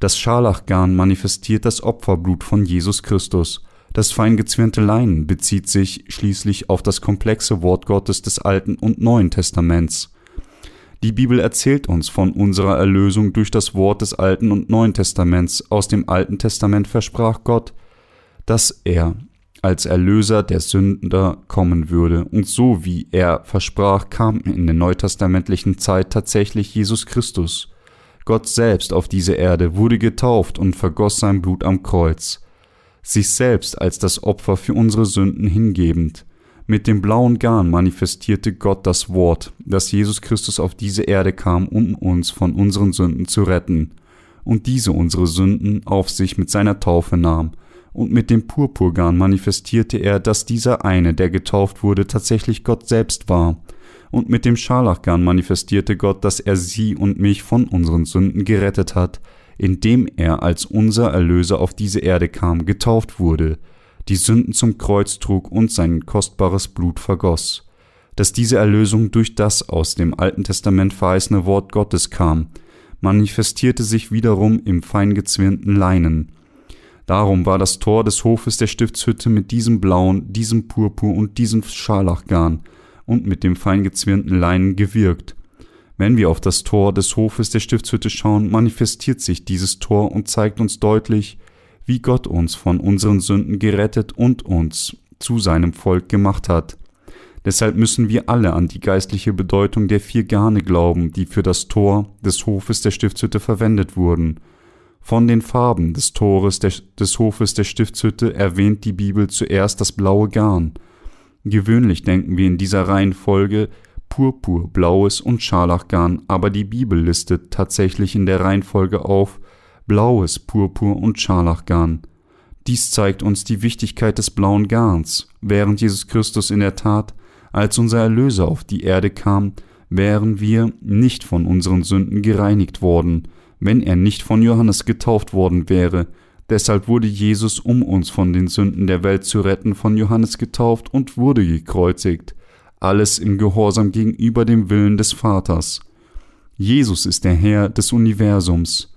das Scharlachgarn manifestiert das Opferblut von Jesus Christus. Das fein gezwirnte Leinen bezieht sich schließlich auf das komplexe Wort Gottes des Alten und Neuen Testaments. Die Bibel erzählt uns von unserer Erlösung durch das Wort des Alten und Neuen Testaments. Aus dem Alten Testament versprach Gott, dass er als Erlöser der Sünder kommen würde. Und so wie er versprach, kam in der neutestamentlichen Zeit tatsächlich Jesus Christus. Gott selbst auf diese Erde wurde getauft und vergoss sein Blut am Kreuz, sich selbst als das Opfer für unsere Sünden hingebend. Mit dem blauen Garn manifestierte Gott das Wort, dass Jesus Christus auf diese Erde kam, um uns von unseren Sünden zu retten, und diese unsere Sünden auf sich mit seiner Taufe nahm, und mit dem Purpurgarn manifestierte er, dass dieser eine, der getauft wurde, tatsächlich Gott selbst war, und mit dem Scharlachgarn manifestierte Gott, dass er sie und mich von unseren Sünden gerettet hat, indem er als unser Erlöser auf diese Erde kam, getauft wurde, die Sünden zum Kreuz trug und sein kostbares Blut vergoss. Dass diese Erlösung durch das aus dem Alten Testament verheißene Wort Gottes kam, manifestierte sich wiederum im feingezwirnten Leinen. Darum war das Tor des Hofes der Stiftshütte mit diesem blauen, diesem Purpur und diesem Scharlachgarn und mit dem feingezwirnten Leinen gewirkt. Wenn wir auf das Tor des Hofes der Stiftshütte schauen, manifestiert sich dieses Tor und zeigt uns deutlich, wie Gott uns von unseren Sünden gerettet und uns zu seinem Volk gemacht hat. Deshalb müssen wir alle an die geistliche Bedeutung der vier Garne glauben, die für das Tor des Hofes der Stiftshütte verwendet wurden. Von den Farben des Tores der, des Hofes der Stiftshütte erwähnt die Bibel zuerst das blaue Garn, Gewöhnlich denken wir in dieser Reihenfolge Purpur, Blaues und Scharlachgarn, aber die Bibel listet tatsächlich in der Reihenfolge auf Blaues, Purpur und Scharlachgarn. Dies zeigt uns die Wichtigkeit des blauen Garns. Während Jesus Christus in der Tat als unser Erlöser auf die Erde kam, wären wir nicht von unseren Sünden gereinigt worden, wenn er nicht von Johannes getauft worden wäre, Deshalb wurde Jesus, um uns von den Sünden der Welt zu retten, von Johannes getauft und wurde gekreuzigt, alles im Gehorsam gegenüber dem Willen des Vaters. Jesus ist der Herr des Universums,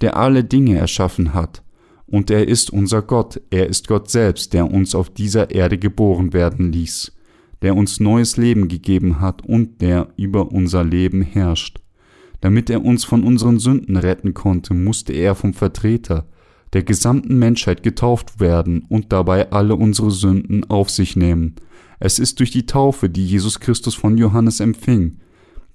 der alle Dinge erschaffen hat, und er ist unser Gott, er ist Gott selbst, der uns auf dieser Erde geboren werden ließ, der uns neues Leben gegeben hat und der über unser Leben herrscht. Damit er uns von unseren Sünden retten konnte, musste er vom Vertreter, der gesamten Menschheit getauft werden und dabei alle unsere Sünden auf sich nehmen. Es ist durch die Taufe, die Jesus Christus von Johannes empfing,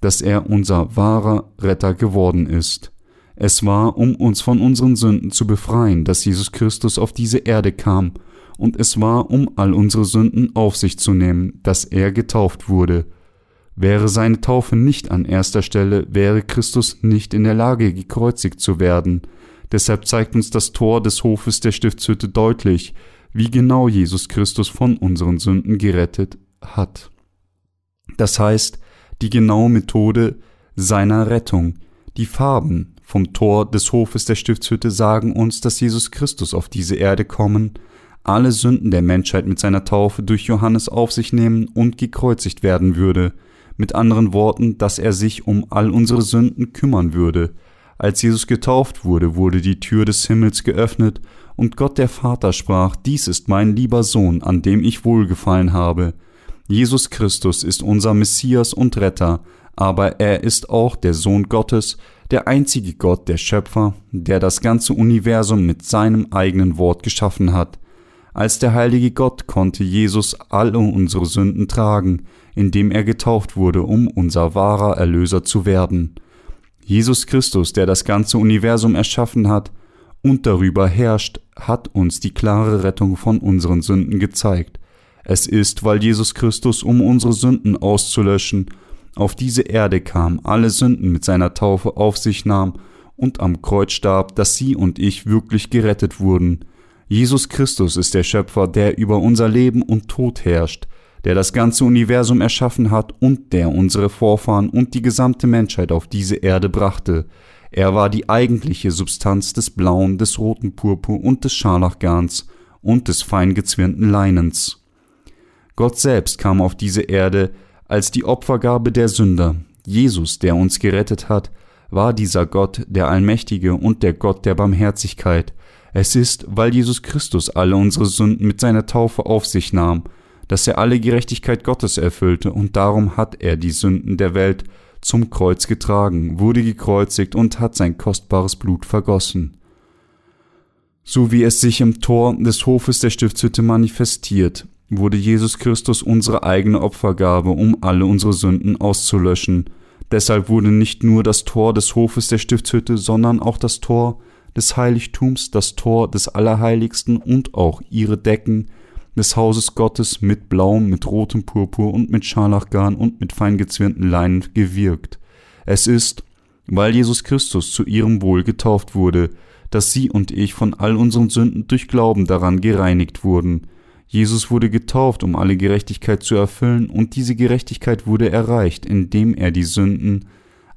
dass er unser wahrer Retter geworden ist. Es war, um uns von unseren Sünden zu befreien, dass Jesus Christus auf diese Erde kam, und es war, um all unsere Sünden auf sich zu nehmen, dass er getauft wurde. Wäre seine Taufe nicht an erster Stelle, wäre Christus nicht in der Lage, gekreuzigt zu werden. Deshalb zeigt uns das Tor des Hofes der Stiftshütte deutlich, wie genau Jesus Christus von unseren Sünden gerettet hat. Das heißt, die genaue Methode seiner Rettung. Die Farben vom Tor des Hofes der Stiftshütte sagen uns, dass Jesus Christus auf diese Erde kommen, alle Sünden der Menschheit mit seiner Taufe durch Johannes auf sich nehmen und gekreuzigt werden würde, mit anderen Worten, dass er sich um all unsere Sünden kümmern würde. Als Jesus getauft wurde, wurde die Tür des Himmels geöffnet, und Gott der Vater sprach, Dies ist mein lieber Sohn, an dem ich wohlgefallen habe. Jesus Christus ist unser Messias und Retter, aber er ist auch der Sohn Gottes, der einzige Gott, der Schöpfer, der das ganze Universum mit seinem eigenen Wort geschaffen hat. Als der heilige Gott konnte Jesus alle unsere Sünden tragen, indem er getauft wurde, um unser wahrer Erlöser zu werden. Jesus Christus, der das ganze Universum erschaffen hat und darüber herrscht, hat uns die klare Rettung von unseren Sünden gezeigt. Es ist, weil Jesus Christus, um unsere Sünden auszulöschen, auf diese Erde kam, alle Sünden mit seiner Taufe auf sich nahm und am Kreuz starb, dass sie und ich wirklich gerettet wurden. Jesus Christus ist der Schöpfer, der über unser Leben und Tod herrscht, der das ganze Universum erschaffen hat und der unsere Vorfahren und die gesamte Menschheit auf diese Erde brachte. Er war die eigentliche Substanz des blauen, des roten Purpur und des Scharlachgarns und des fein gezwirnten Leinens. Gott selbst kam auf diese Erde als die Opfergabe der Sünder. Jesus, der uns gerettet hat, war dieser Gott, der Allmächtige und der Gott der Barmherzigkeit. Es ist, weil Jesus Christus alle unsere Sünden mit seiner Taufe auf sich nahm, dass er alle Gerechtigkeit Gottes erfüllte, und darum hat er die Sünden der Welt zum Kreuz getragen, wurde gekreuzigt und hat sein kostbares Blut vergossen. So wie es sich im Tor des Hofes der Stiftshütte manifestiert, wurde Jesus Christus unsere eigene Opfergabe, um alle unsere Sünden auszulöschen. Deshalb wurde nicht nur das Tor des Hofes der Stiftshütte, sondern auch das Tor des Heiligtums, das Tor des Allerheiligsten und auch ihre Decken des Hauses Gottes mit blauem, mit rotem Purpur und mit Scharlachgarn und mit feingezwirnten Leinen gewirkt. Es ist, weil Jesus Christus zu ihrem Wohl getauft wurde, dass sie und ich von all unseren Sünden durch Glauben daran gereinigt wurden. Jesus wurde getauft, um alle Gerechtigkeit zu erfüllen, und diese Gerechtigkeit wurde erreicht, indem er die Sünden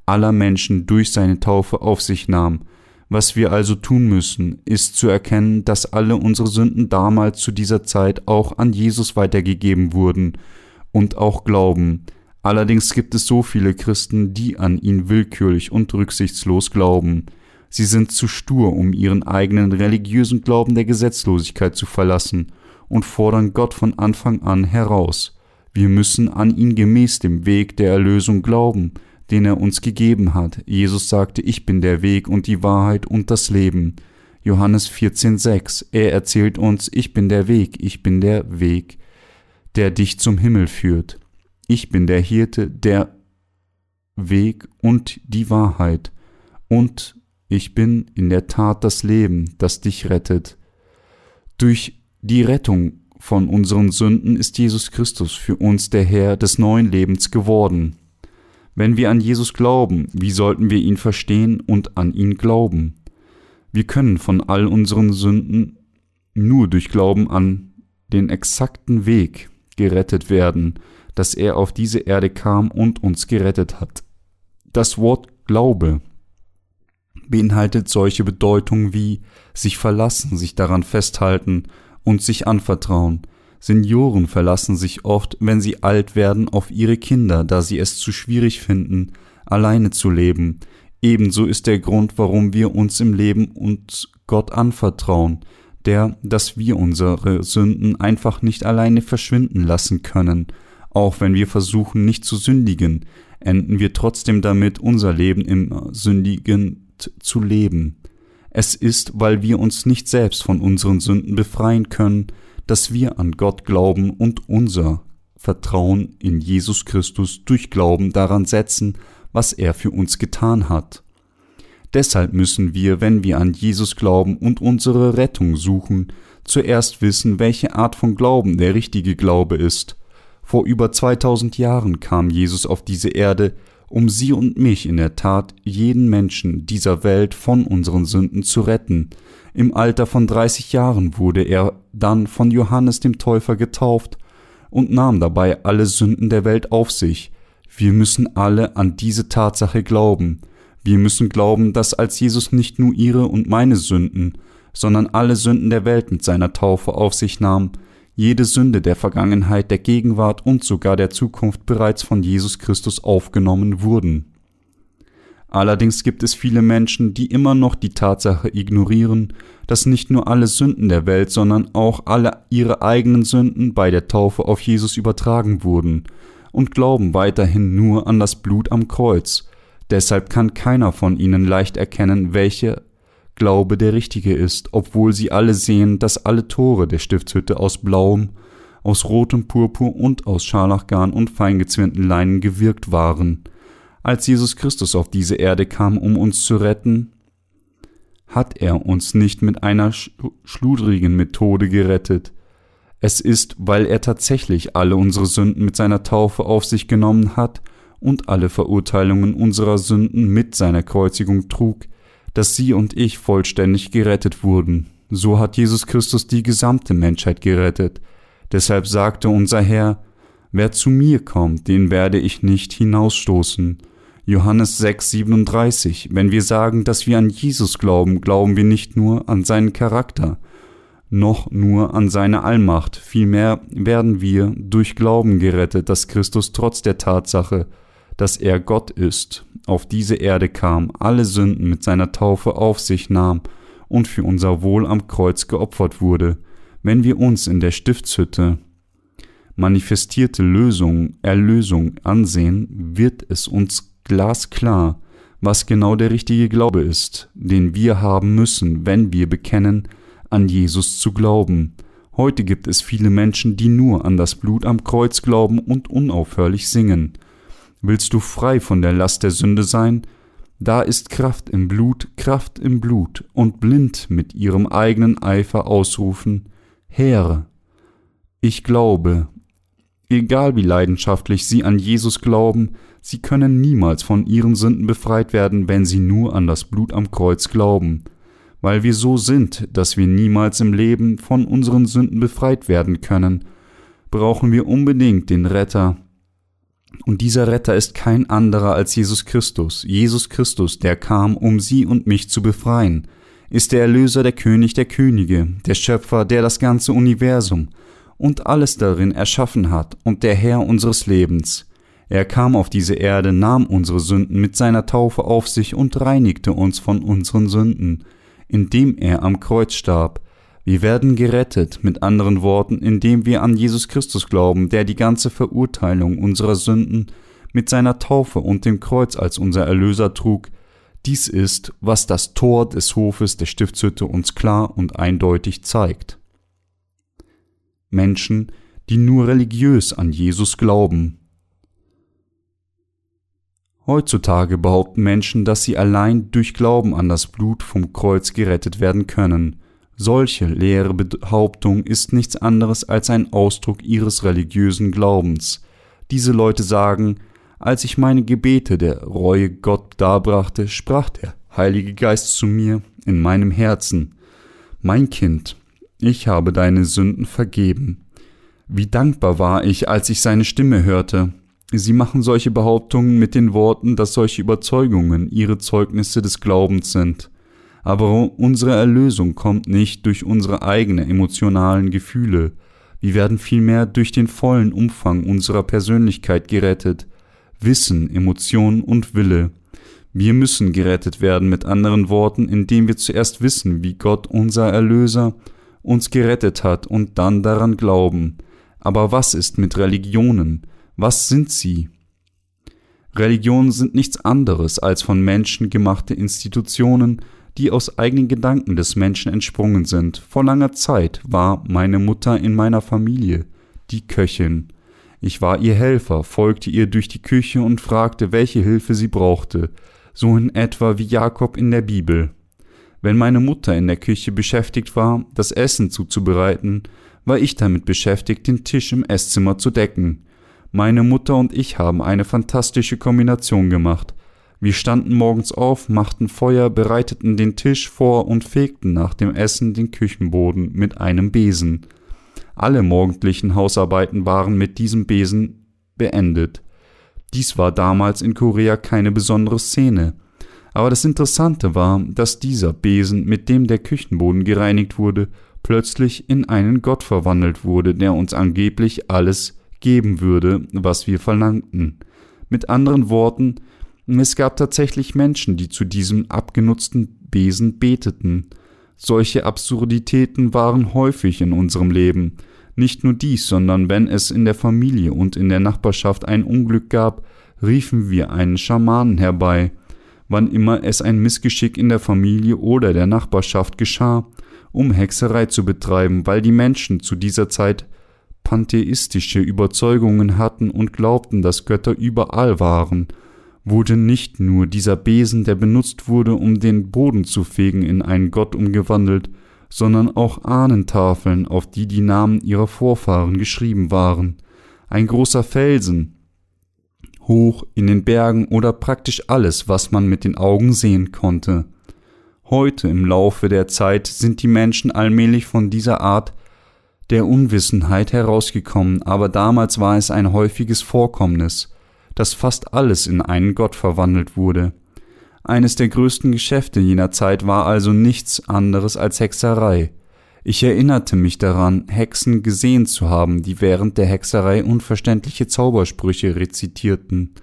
aller Menschen durch seine Taufe auf sich nahm, was wir also tun müssen, ist zu erkennen, dass alle unsere Sünden damals zu dieser Zeit auch an Jesus weitergegeben wurden und auch glauben. Allerdings gibt es so viele Christen, die an ihn willkürlich und rücksichtslos glauben. Sie sind zu stur, um ihren eigenen religiösen Glauben der Gesetzlosigkeit zu verlassen und fordern Gott von Anfang an heraus. Wir müssen an ihn gemäß dem Weg der Erlösung glauben, den er uns gegeben hat. Jesus sagte, ich bin der Weg und die Wahrheit und das Leben. Johannes 14,6. Er erzählt uns, ich bin der Weg, ich bin der Weg, der dich zum Himmel führt. Ich bin der Hirte, der Weg und die Wahrheit. Und ich bin in der Tat das Leben, das dich rettet. Durch die Rettung von unseren Sünden ist Jesus Christus für uns der Herr des neuen Lebens geworden. Wenn wir an Jesus glauben, wie sollten wir ihn verstehen und an ihn glauben? Wir können von all unseren Sünden nur durch Glauben an den exakten Weg gerettet werden, dass er auf diese Erde kam und uns gerettet hat. Das Wort Glaube beinhaltet solche Bedeutungen wie sich verlassen, sich daran festhalten und sich anvertrauen, Senioren verlassen sich oft, wenn sie alt werden, auf ihre Kinder, da sie es zu schwierig finden, alleine zu leben. Ebenso ist der Grund, warum wir uns im Leben uns Gott anvertrauen, der, dass wir unsere Sünden einfach nicht alleine verschwinden lassen können. Auch wenn wir versuchen, nicht zu sündigen, enden wir trotzdem damit, unser Leben im Sündigen zu leben. Es ist, weil wir uns nicht selbst von unseren Sünden befreien können, dass wir an Gott glauben und unser Vertrauen in Jesus Christus durch Glauben daran setzen, was er für uns getan hat. Deshalb müssen wir, wenn wir an Jesus glauben und unsere Rettung suchen, zuerst wissen, welche Art von Glauben der richtige Glaube ist. Vor über 2000 Jahren kam Jesus auf diese Erde, um sie und mich in der Tat jeden Menschen dieser Welt von unseren Sünden zu retten. Im Alter von 30 Jahren wurde er dann von Johannes dem Täufer getauft und nahm dabei alle Sünden der Welt auf sich. Wir müssen alle an diese Tatsache glauben. Wir müssen glauben, dass als Jesus nicht nur ihre und meine Sünden, sondern alle Sünden der Welt mit seiner Taufe auf sich nahm, jede Sünde der Vergangenheit, der Gegenwart und sogar der Zukunft bereits von Jesus Christus aufgenommen wurden. Allerdings gibt es viele Menschen, die immer noch die Tatsache ignorieren, dass nicht nur alle Sünden der Welt, sondern auch alle ihre eigenen Sünden bei der Taufe auf Jesus übertragen wurden und glauben weiterhin nur an das Blut am Kreuz. Deshalb kann keiner von ihnen leicht erkennen, welche Glaube der richtige ist, obwohl sie alle sehen, dass alle Tore der Stiftshütte aus blauem, aus rotem Purpur und aus Scharlachgarn und feingezwirnten Leinen gewirkt waren. Als Jesus Christus auf diese Erde kam, um uns zu retten, hat er uns nicht mit einer schludrigen Methode gerettet. Es ist, weil er tatsächlich alle unsere Sünden mit seiner Taufe auf sich genommen hat und alle Verurteilungen unserer Sünden mit seiner Kreuzigung trug, dass Sie und ich vollständig gerettet wurden. So hat Jesus Christus die gesamte Menschheit gerettet. Deshalb sagte unser Herr, Wer zu mir kommt, den werde ich nicht hinausstoßen. Johannes 6, 37. Wenn wir sagen, dass wir an Jesus glauben, glauben wir nicht nur an seinen Charakter, noch nur an seine Allmacht, vielmehr werden wir durch Glauben gerettet, dass Christus trotz der Tatsache, dass er Gott ist, auf diese Erde kam, alle Sünden mit seiner Taufe auf sich nahm und für unser Wohl am Kreuz geopfert wurde, wenn wir uns in der Stiftshütte manifestierte Lösung, Erlösung ansehen, wird es uns glasklar, was genau der richtige Glaube ist, den wir haben müssen, wenn wir bekennen, an Jesus zu glauben. Heute gibt es viele Menschen, die nur an das Blut am Kreuz glauben und unaufhörlich singen. Willst du frei von der Last der Sünde sein? Da ist Kraft im Blut, Kraft im Blut, und blind mit ihrem eigenen Eifer ausrufen, Herr, ich glaube. Egal wie leidenschaftlich sie an Jesus glauben, sie können niemals von ihren Sünden befreit werden, wenn sie nur an das Blut am Kreuz glauben. Weil wir so sind, dass wir niemals im Leben von unseren Sünden befreit werden können, brauchen wir unbedingt den Retter, und dieser Retter ist kein anderer als Jesus Christus, Jesus Christus, der kam, um sie und mich zu befreien, ist der Erlöser, der König der Könige, der Schöpfer, der das ganze Universum und alles darin erschaffen hat und der Herr unseres Lebens. Er kam auf diese Erde, nahm unsere Sünden mit seiner Taufe auf sich und reinigte uns von unseren Sünden, indem er am Kreuz starb, wir werden gerettet, mit anderen Worten, indem wir an Jesus Christus glauben, der die ganze Verurteilung unserer Sünden mit seiner Taufe und dem Kreuz als unser Erlöser trug. Dies ist, was das Tor des Hofes der Stiftshütte uns klar und eindeutig zeigt. Menschen, die nur religiös an Jesus glauben. Heutzutage behaupten Menschen, dass sie allein durch Glauben an das Blut vom Kreuz gerettet werden können. Solche leere Behauptung ist nichts anderes als ein Ausdruck ihres religiösen Glaubens. Diese Leute sagen, als ich meine Gebete der Reue Gott darbrachte, sprach der Heilige Geist zu mir in meinem Herzen, Mein Kind, ich habe deine Sünden vergeben. Wie dankbar war ich, als ich seine Stimme hörte. Sie machen solche Behauptungen mit den Worten, dass solche Überzeugungen ihre Zeugnisse des Glaubens sind. Aber unsere Erlösung kommt nicht durch unsere eigenen emotionalen Gefühle. Wir werden vielmehr durch den vollen Umfang unserer Persönlichkeit gerettet. Wissen, Emotionen und Wille. Wir müssen gerettet werden, mit anderen Worten, indem wir zuerst wissen, wie Gott, unser Erlöser, uns gerettet hat und dann daran glauben. Aber was ist mit Religionen? Was sind sie? Religionen sind nichts anderes als von Menschen gemachte Institutionen, die aus eigenen Gedanken des Menschen entsprungen sind. Vor langer Zeit war meine Mutter in meiner Familie, die Köchin. Ich war ihr Helfer, folgte ihr durch die Küche und fragte, welche Hilfe sie brauchte, so in etwa wie Jakob in der Bibel. Wenn meine Mutter in der Küche beschäftigt war, das Essen zuzubereiten, war ich damit beschäftigt, den Tisch im Esszimmer zu decken. Meine Mutter und ich haben eine fantastische Kombination gemacht. Wir standen morgens auf, machten Feuer, bereiteten den Tisch vor und fegten nach dem Essen den Küchenboden mit einem Besen. Alle morgendlichen Hausarbeiten waren mit diesem Besen beendet. Dies war damals in Korea keine besondere Szene. Aber das Interessante war, dass dieser Besen, mit dem der Küchenboden gereinigt wurde, plötzlich in einen Gott verwandelt wurde, der uns angeblich alles geben würde, was wir verlangten. Mit anderen Worten, es gab tatsächlich Menschen, die zu diesem abgenutzten Besen beteten. Solche Absurditäten waren häufig in unserem Leben. Nicht nur dies, sondern wenn es in der Familie und in der Nachbarschaft ein Unglück gab, riefen wir einen Schamanen herbei. Wann immer es ein Missgeschick in der Familie oder der Nachbarschaft geschah, um Hexerei zu betreiben, weil die Menschen zu dieser Zeit pantheistische Überzeugungen hatten und glaubten, dass Götter überall waren wurde nicht nur dieser Besen, der benutzt wurde, um den Boden zu fegen, in einen Gott umgewandelt, sondern auch Ahnentafeln, auf die die Namen ihrer Vorfahren geschrieben waren, ein großer Felsen, hoch in den Bergen oder praktisch alles, was man mit den Augen sehen konnte. Heute im Laufe der Zeit sind die Menschen allmählich von dieser Art der Unwissenheit herausgekommen, aber damals war es ein häufiges Vorkommnis, dass fast alles in einen Gott verwandelt wurde. Eines der größten Geschäfte jener Zeit war also nichts anderes als Hexerei. Ich erinnerte mich daran, Hexen gesehen zu haben, die während der Hexerei unverständliche Zaubersprüche rezitierten.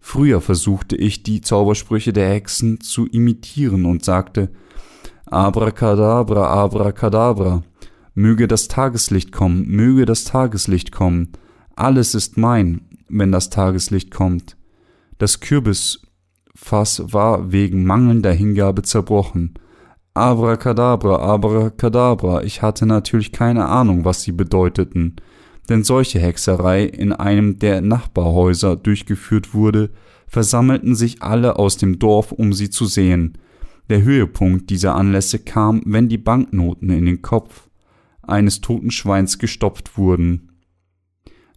Früher versuchte ich, die Zaubersprüche der Hexen zu imitieren und sagte Abracadabra, Abracadabra, möge das Tageslicht kommen, möge das Tageslicht kommen, alles ist mein, wenn das Tageslicht kommt. Das Kürbisfass war wegen mangelnder Hingabe zerbrochen. Abracadabra, Abracadabra, ich hatte natürlich keine Ahnung, was sie bedeuteten, denn solche Hexerei in einem der Nachbarhäuser durchgeführt wurde, versammelten sich alle aus dem Dorf, um sie zu sehen. Der Höhepunkt dieser Anlässe kam, wenn die Banknoten in den Kopf eines toten Schweins gestopft wurden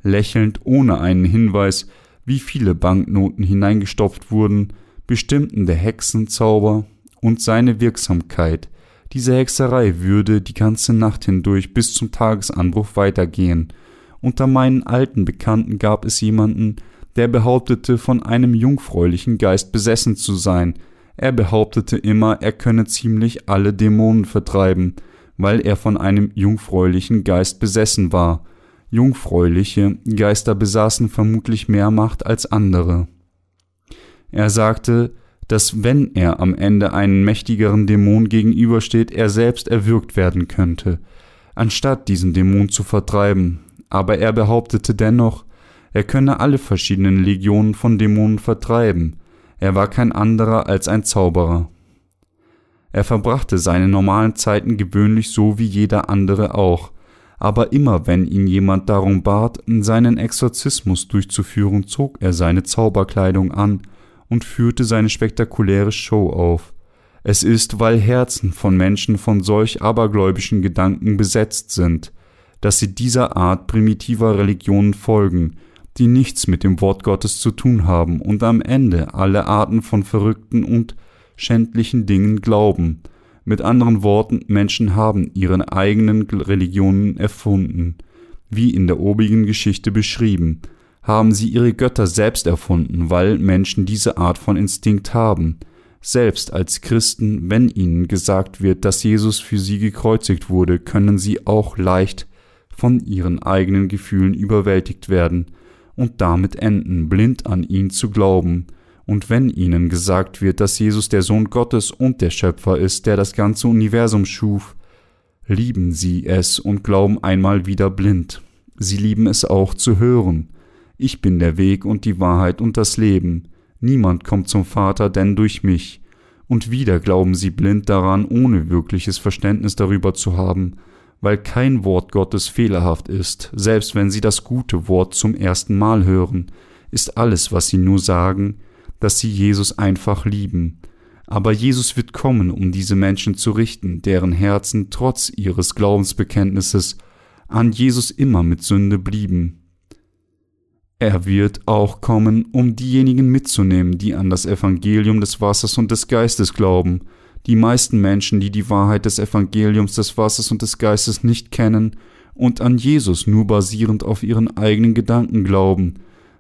lächelnd ohne einen Hinweis, wie viele Banknoten hineingestopft wurden, bestimmten der Hexenzauber und seine Wirksamkeit. Diese Hexerei würde die ganze Nacht hindurch bis zum Tagesanbruch weitergehen. Unter meinen alten Bekannten gab es jemanden, der behauptete, von einem jungfräulichen Geist besessen zu sein. Er behauptete immer, er könne ziemlich alle Dämonen vertreiben, weil er von einem jungfräulichen Geist besessen war. Jungfräuliche Geister besaßen vermutlich mehr Macht als andere. Er sagte, dass wenn er am Ende einen mächtigeren Dämon gegenübersteht, er selbst erwürgt werden könnte, anstatt diesen Dämon zu vertreiben, aber er behauptete dennoch, er könne alle verschiedenen Legionen von Dämonen vertreiben, er war kein anderer als ein Zauberer. Er verbrachte seine normalen Zeiten gewöhnlich so wie jeder andere auch, aber immer wenn ihn jemand darum bat, seinen Exorzismus durchzuführen, zog er seine Zauberkleidung an und führte seine spektakuläre Show auf. Es ist, weil Herzen von Menschen von solch abergläubischen Gedanken besetzt sind, dass sie dieser Art primitiver Religionen folgen, die nichts mit dem Wort Gottes zu tun haben und am Ende alle Arten von verrückten und schändlichen Dingen glauben, mit anderen Worten, Menschen haben ihre eigenen Religionen erfunden. Wie in der obigen Geschichte beschrieben, haben sie ihre Götter selbst erfunden, weil Menschen diese Art von Instinkt haben. Selbst als Christen, wenn ihnen gesagt wird, dass Jesus für sie gekreuzigt wurde, können sie auch leicht von ihren eigenen Gefühlen überwältigt werden und damit enden, blind an ihn zu glauben und wenn ihnen gesagt wird, dass Jesus der Sohn Gottes und der Schöpfer ist, der das ganze Universum schuf, lieben sie es und glauben einmal wieder blind. Sie lieben es auch zu hören. Ich bin der Weg und die Wahrheit und das Leben. Niemand kommt zum Vater denn durch mich. Und wieder glauben sie blind daran, ohne wirkliches Verständnis darüber zu haben, weil kein Wort Gottes fehlerhaft ist, selbst wenn sie das gute Wort zum ersten Mal hören, ist alles, was sie nur sagen, dass sie Jesus einfach lieben. Aber Jesus wird kommen, um diese Menschen zu richten, deren Herzen trotz ihres Glaubensbekenntnisses an Jesus immer mit Sünde blieben. Er wird auch kommen, um diejenigen mitzunehmen, die an das Evangelium des Wassers und des Geistes glauben. Die meisten Menschen, die die Wahrheit des Evangeliums des Wassers und des Geistes nicht kennen und an Jesus nur basierend auf ihren eigenen Gedanken glauben,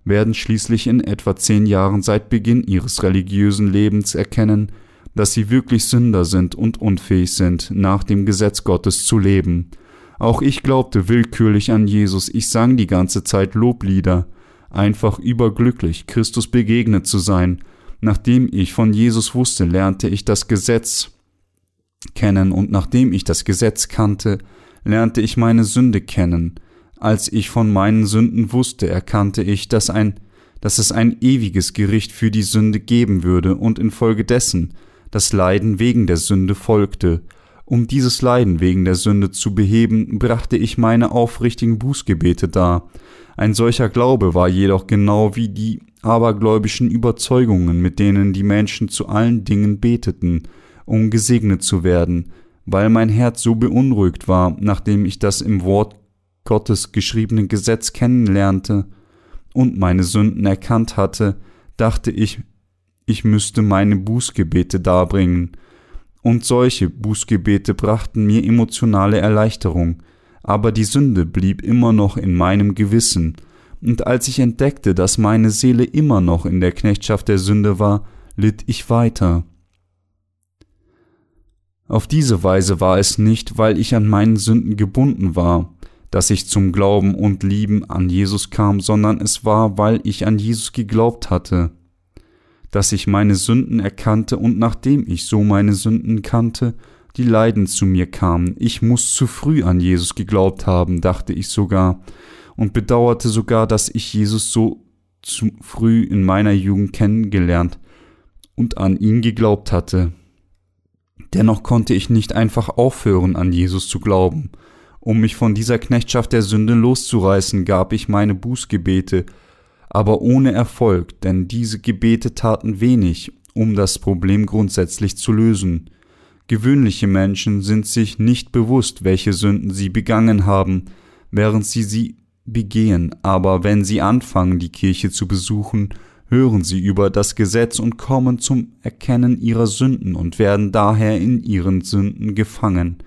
werden schließlich in etwa zehn Jahren seit Beginn ihres religiösen Lebens erkennen, dass sie wirklich Sünder sind und unfähig sind, nach dem Gesetz Gottes zu leben. Auch ich glaubte willkürlich an Jesus, ich sang die ganze Zeit Loblieder, einfach überglücklich, Christus begegnet zu sein. Nachdem ich von Jesus wusste, lernte ich das Gesetz kennen, und nachdem ich das Gesetz kannte, lernte ich meine Sünde kennen. Als ich von meinen Sünden wusste, erkannte ich, dass ein dass es ein ewiges Gericht für die Sünde geben würde und infolgedessen das Leiden wegen der Sünde folgte. Um dieses Leiden wegen der Sünde zu beheben, brachte ich meine aufrichtigen Bußgebete dar. Ein solcher Glaube war jedoch genau wie die abergläubischen Überzeugungen, mit denen die Menschen zu allen Dingen beteten, um gesegnet zu werden, weil mein Herz so beunruhigt war, nachdem ich das im Wort Gottes geschriebene Gesetz kennenlernte und meine Sünden erkannt hatte, dachte ich, ich müsste meine Bußgebete darbringen. Und solche Bußgebete brachten mir emotionale Erleichterung, aber die Sünde blieb immer noch in meinem Gewissen, und als ich entdeckte, dass meine Seele immer noch in der Knechtschaft der Sünde war, litt ich weiter. Auf diese Weise war es nicht, weil ich an meinen Sünden gebunden war, dass ich zum Glauben und Lieben an Jesus kam, sondern es war, weil ich an Jesus geglaubt hatte, dass ich meine Sünden erkannte und nachdem ich so meine Sünden kannte, die Leiden zu mir kamen. Ich muss zu früh an Jesus geglaubt haben, dachte ich sogar, und bedauerte sogar, dass ich Jesus so zu früh in meiner Jugend kennengelernt und an ihn geglaubt hatte. Dennoch konnte ich nicht einfach aufhören, an Jesus zu glauben. Um mich von dieser Knechtschaft der Sünde loszureißen, gab ich meine Bußgebete, aber ohne Erfolg, denn diese Gebete taten wenig, um das Problem grundsätzlich zu lösen. Gewöhnliche Menschen sind sich nicht bewusst, welche Sünden sie begangen haben, während sie sie begehen, aber wenn sie anfangen, die Kirche zu besuchen hören sie über das Gesetz und kommen zum Erkennen ihrer Sünden und werden daher in ihren Sünden gefangen.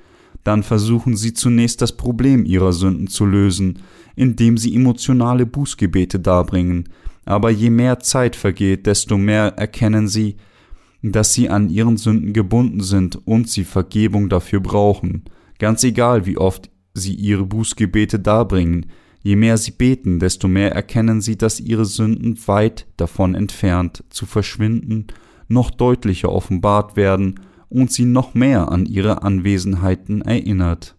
Dann versuchen sie zunächst das Problem ihrer Sünden zu lösen, indem sie emotionale Bußgebete darbringen, aber je mehr Zeit vergeht, desto mehr erkennen sie, dass sie an ihren Sünden gebunden sind und sie Vergebung dafür brauchen, ganz egal wie oft sie ihre Bußgebete darbringen, Je mehr sie beten, desto mehr erkennen sie, dass ihre Sünden weit davon entfernt zu verschwinden, noch deutlicher offenbart werden und sie noch mehr an ihre Anwesenheiten erinnert.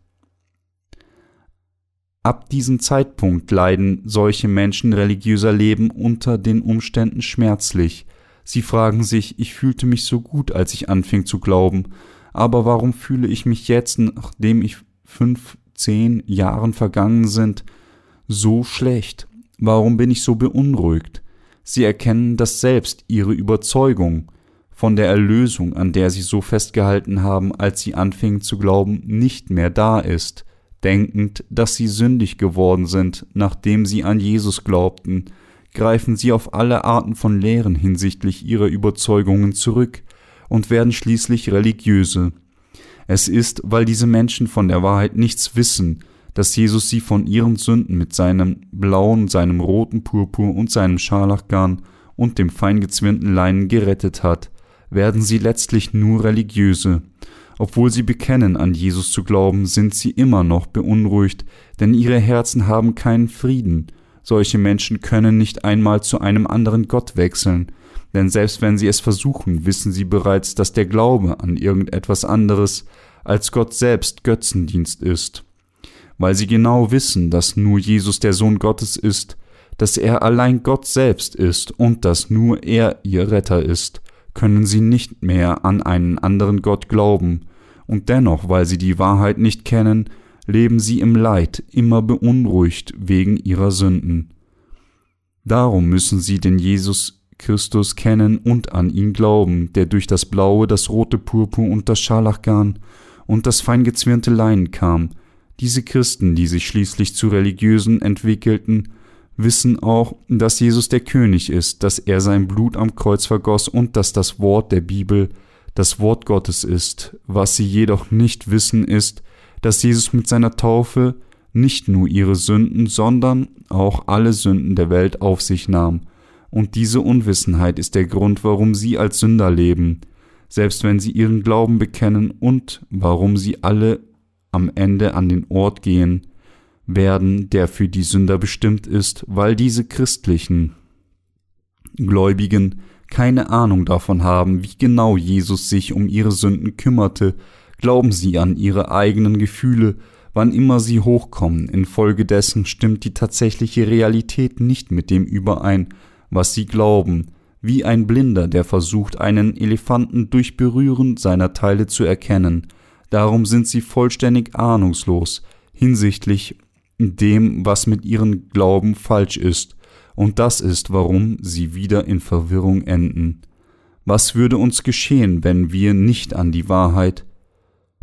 Ab diesem Zeitpunkt leiden solche Menschen religiöser Leben unter den Umständen schmerzlich. Sie fragen sich, ich fühlte mich so gut, als ich anfing zu glauben, aber warum fühle ich mich jetzt, nachdem ich fünf, zehn Jahren vergangen sind, so schlecht? Warum bin ich so beunruhigt? Sie erkennen, dass selbst ihre Überzeugung von der Erlösung, an der sie so festgehalten haben, als sie anfingen zu glauben, nicht mehr da ist, denkend, dass sie sündig geworden sind, nachdem sie an Jesus glaubten, greifen sie auf alle Arten von Lehren hinsichtlich ihrer Überzeugungen zurück und werden schließlich religiöse. Es ist, weil diese Menschen von der Wahrheit nichts wissen, dass Jesus sie von ihren Sünden mit seinem blauen, seinem roten Purpur und seinem Scharlachgarn und dem feingezwirnten Leinen gerettet hat, werden sie letztlich nur religiöse. Obwohl sie bekennen, an Jesus zu glauben, sind sie immer noch beunruhigt, denn ihre Herzen haben keinen Frieden. Solche Menschen können nicht einmal zu einem anderen Gott wechseln, denn selbst wenn sie es versuchen, wissen sie bereits, dass der Glaube an irgendetwas anderes als Gott selbst Götzendienst ist weil sie genau wissen, dass nur Jesus der Sohn Gottes ist, dass er allein Gott selbst ist und dass nur er ihr Retter ist, können sie nicht mehr an einen anderen Gott glauben, und dennoch, weil sie die Wahrheit nicht kennen, leben sie im Leid, immer beunruhigt wegen ihrer Sünden. Darum müssen sie den Jesus Christus kennen und an ihn glauben, der durch das blaue, das rote Purpur und das Scharlachgarn und das feingezwirnte Leinen kam, diese Christen, die sich schließlich zu Religiösen entwickelten, wissen auch, dass Jesus der König ist, dass er sein Blut am Kreuz vergoss und dass das Wort der Bibel das Wort Gottes ist. Was sie jedoch nicht wissen, ist, dass Jesus mit seiner Taufe nicht nur ihre Sünden, sondern auch alle Sünden der Welt auf sich nahm. Und diese Unwissenheit ist der Grund, warum sie als Sünder leben, selbst wenn sie ihren Glauben bekennen und warum sie alle am Ende an den Ort gehen werden, der für die Sünder bestimmt ist, weil diese christlichen Gläubigen keine Ahnung davon haben, wie genau Jesus sich um ihre Sünden kümmerte, glauben sie an ihre eigenen Gefühle, wann immer sie hochkommen, infolgedessen stimmt die tatsächliche Realität nicht mit dem überein, was sie glauben, wie ein Blinder, der versucht, einen Elefanten durch Berühren seiner Teile zu erkennen, darum sind sie vollständig ahnungslos hinsichtlich dem, was mit ihren Glauben falsch ist, und das ist, warum sie wieder in Verwirrung enden. Was würde uns geschehen, wenn wir nicht an die Wahrheit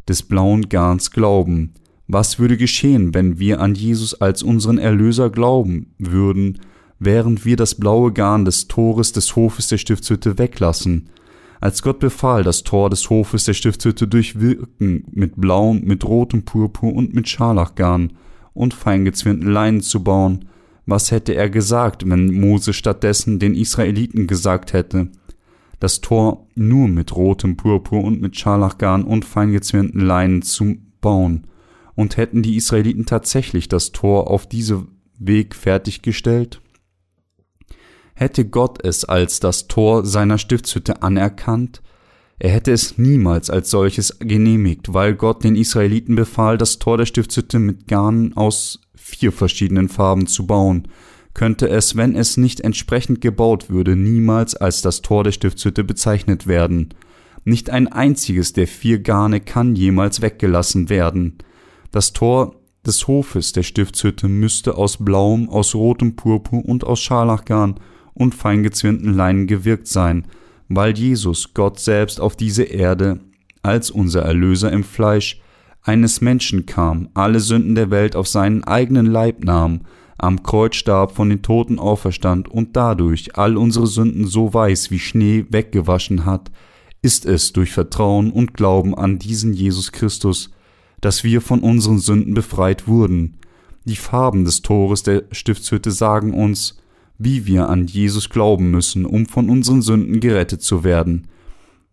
des blauen Garns glauben? Was würde geschehen, wenn wir an Jesus als unseren Erlöser glauben würden, während wir das blaue Garn des Tores des Hofes der Stiftshütte weglassen? Als Gott befahl, das Tor des Hofes der Stiftshütte durchwirken mit blauem, mit rotem Purpur und mit Scharlachgarn und feingezwirnten Leinen zu bauen, was hätte er gesagt, wenn Mose stattdessen den Israeliten gesagt hätte, das Tor nur mit rotem Purpur und mit Scharlachgarn und feingezwirnten Leinen zu bauen? Und hätten die Israeliten tatsächlich das Tor auf diese Weg fertiggestellt? Hätte Gott es als das Tor seiner Stiftshütte anerkannt? Er hätte es niemals als solches genehmigt, weil Gott den Israeliten befahl, das Tor der Stiftshütte mit Garnen aus vier verschiedenen Farben zu bauen, könnte es, wenn es nicht entsprechend gebaut würde, niemals als das Tor der Stiftshütte bezeichnet werden. Nicht ein einziges der vier Garne kann jemals weggelassen werden. Das Tor des Hofes der Stiftshütte müsste aus blauem, aus rotem Purpur und aus Scharlachgarn und feingezwirnten Leinen gewirkt sein, weil Jesus, Gott selbst, auf diese Erde als unser Erlöser im Fleisch eines Menschen kam, alle Sünden der Welt auf seinen eigenen Leib nahm, am Kreuz starb, von den Toten auferstand und dadurch all unsere Sünden so weiß wie Schnee weggewaschen hat, ist es durch Vertrauen und Glauben an diesen Jesus Christus, dass wir von unseren Sünden befreit wurden. Die Farben des Tores der Stiftshütte sagen uns, wie wir an Jesus glauben müssen, um von unseren Sünden gerettet zu werden.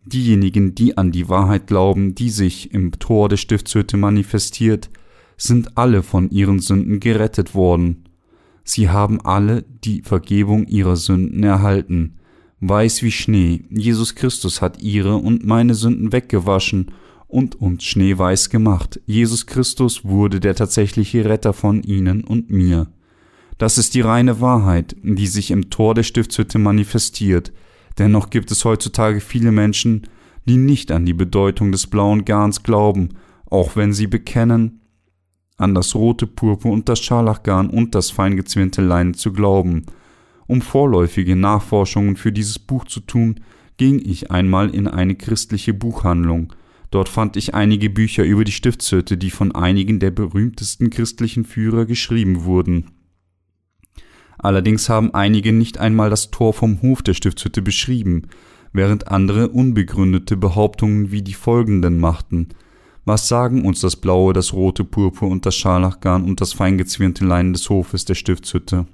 Diejenigen, die an die Wahrheit glauben, die sich im Tor der Stiftshütte manifestiert, sind alle von ihren Sünden gerettet worden. Sie haben alle die Vergebung ihrer Sünden erhalten. Weiß wie Schnee, Jesus Christus hat ihre und meine Sünden weggewaschen und uns schneeweiß gemacht. Jesus Christus wurde der tatsächliche Retter von ihnen und mir. Das ist die reine Wahrheit, die sich im Tor der Stiftshütte manifestiert, Dennoch gibt es heutzutage viele Menschen, die nicht an die Bedeutung des blauen Garns glauben, auch wenn sie bekennen, an das rote Purpur und das Scharlachgarn und das feingezwirnte Leinen zu glauben. Um vorläufige Nachforschungen für dieses Buch zu tun, ging ich einmal in eine christliche Buchhandlung. Dort fand ich einige Bücher über die Stiftshütte, die von einigen der berühmtesten christlichen Führer geschrieben wurden. Allerdings haben einige nicht einmal das Tor vom Hof der Stiftshütte beschrieben, während andere unbegründete Behauptungen wie die folgenden machten. Was sagen uns das blaue, das rote Purpur und das Scharlachgarn und das feingezwirnte Leinen des Hofes der Stiftshütte?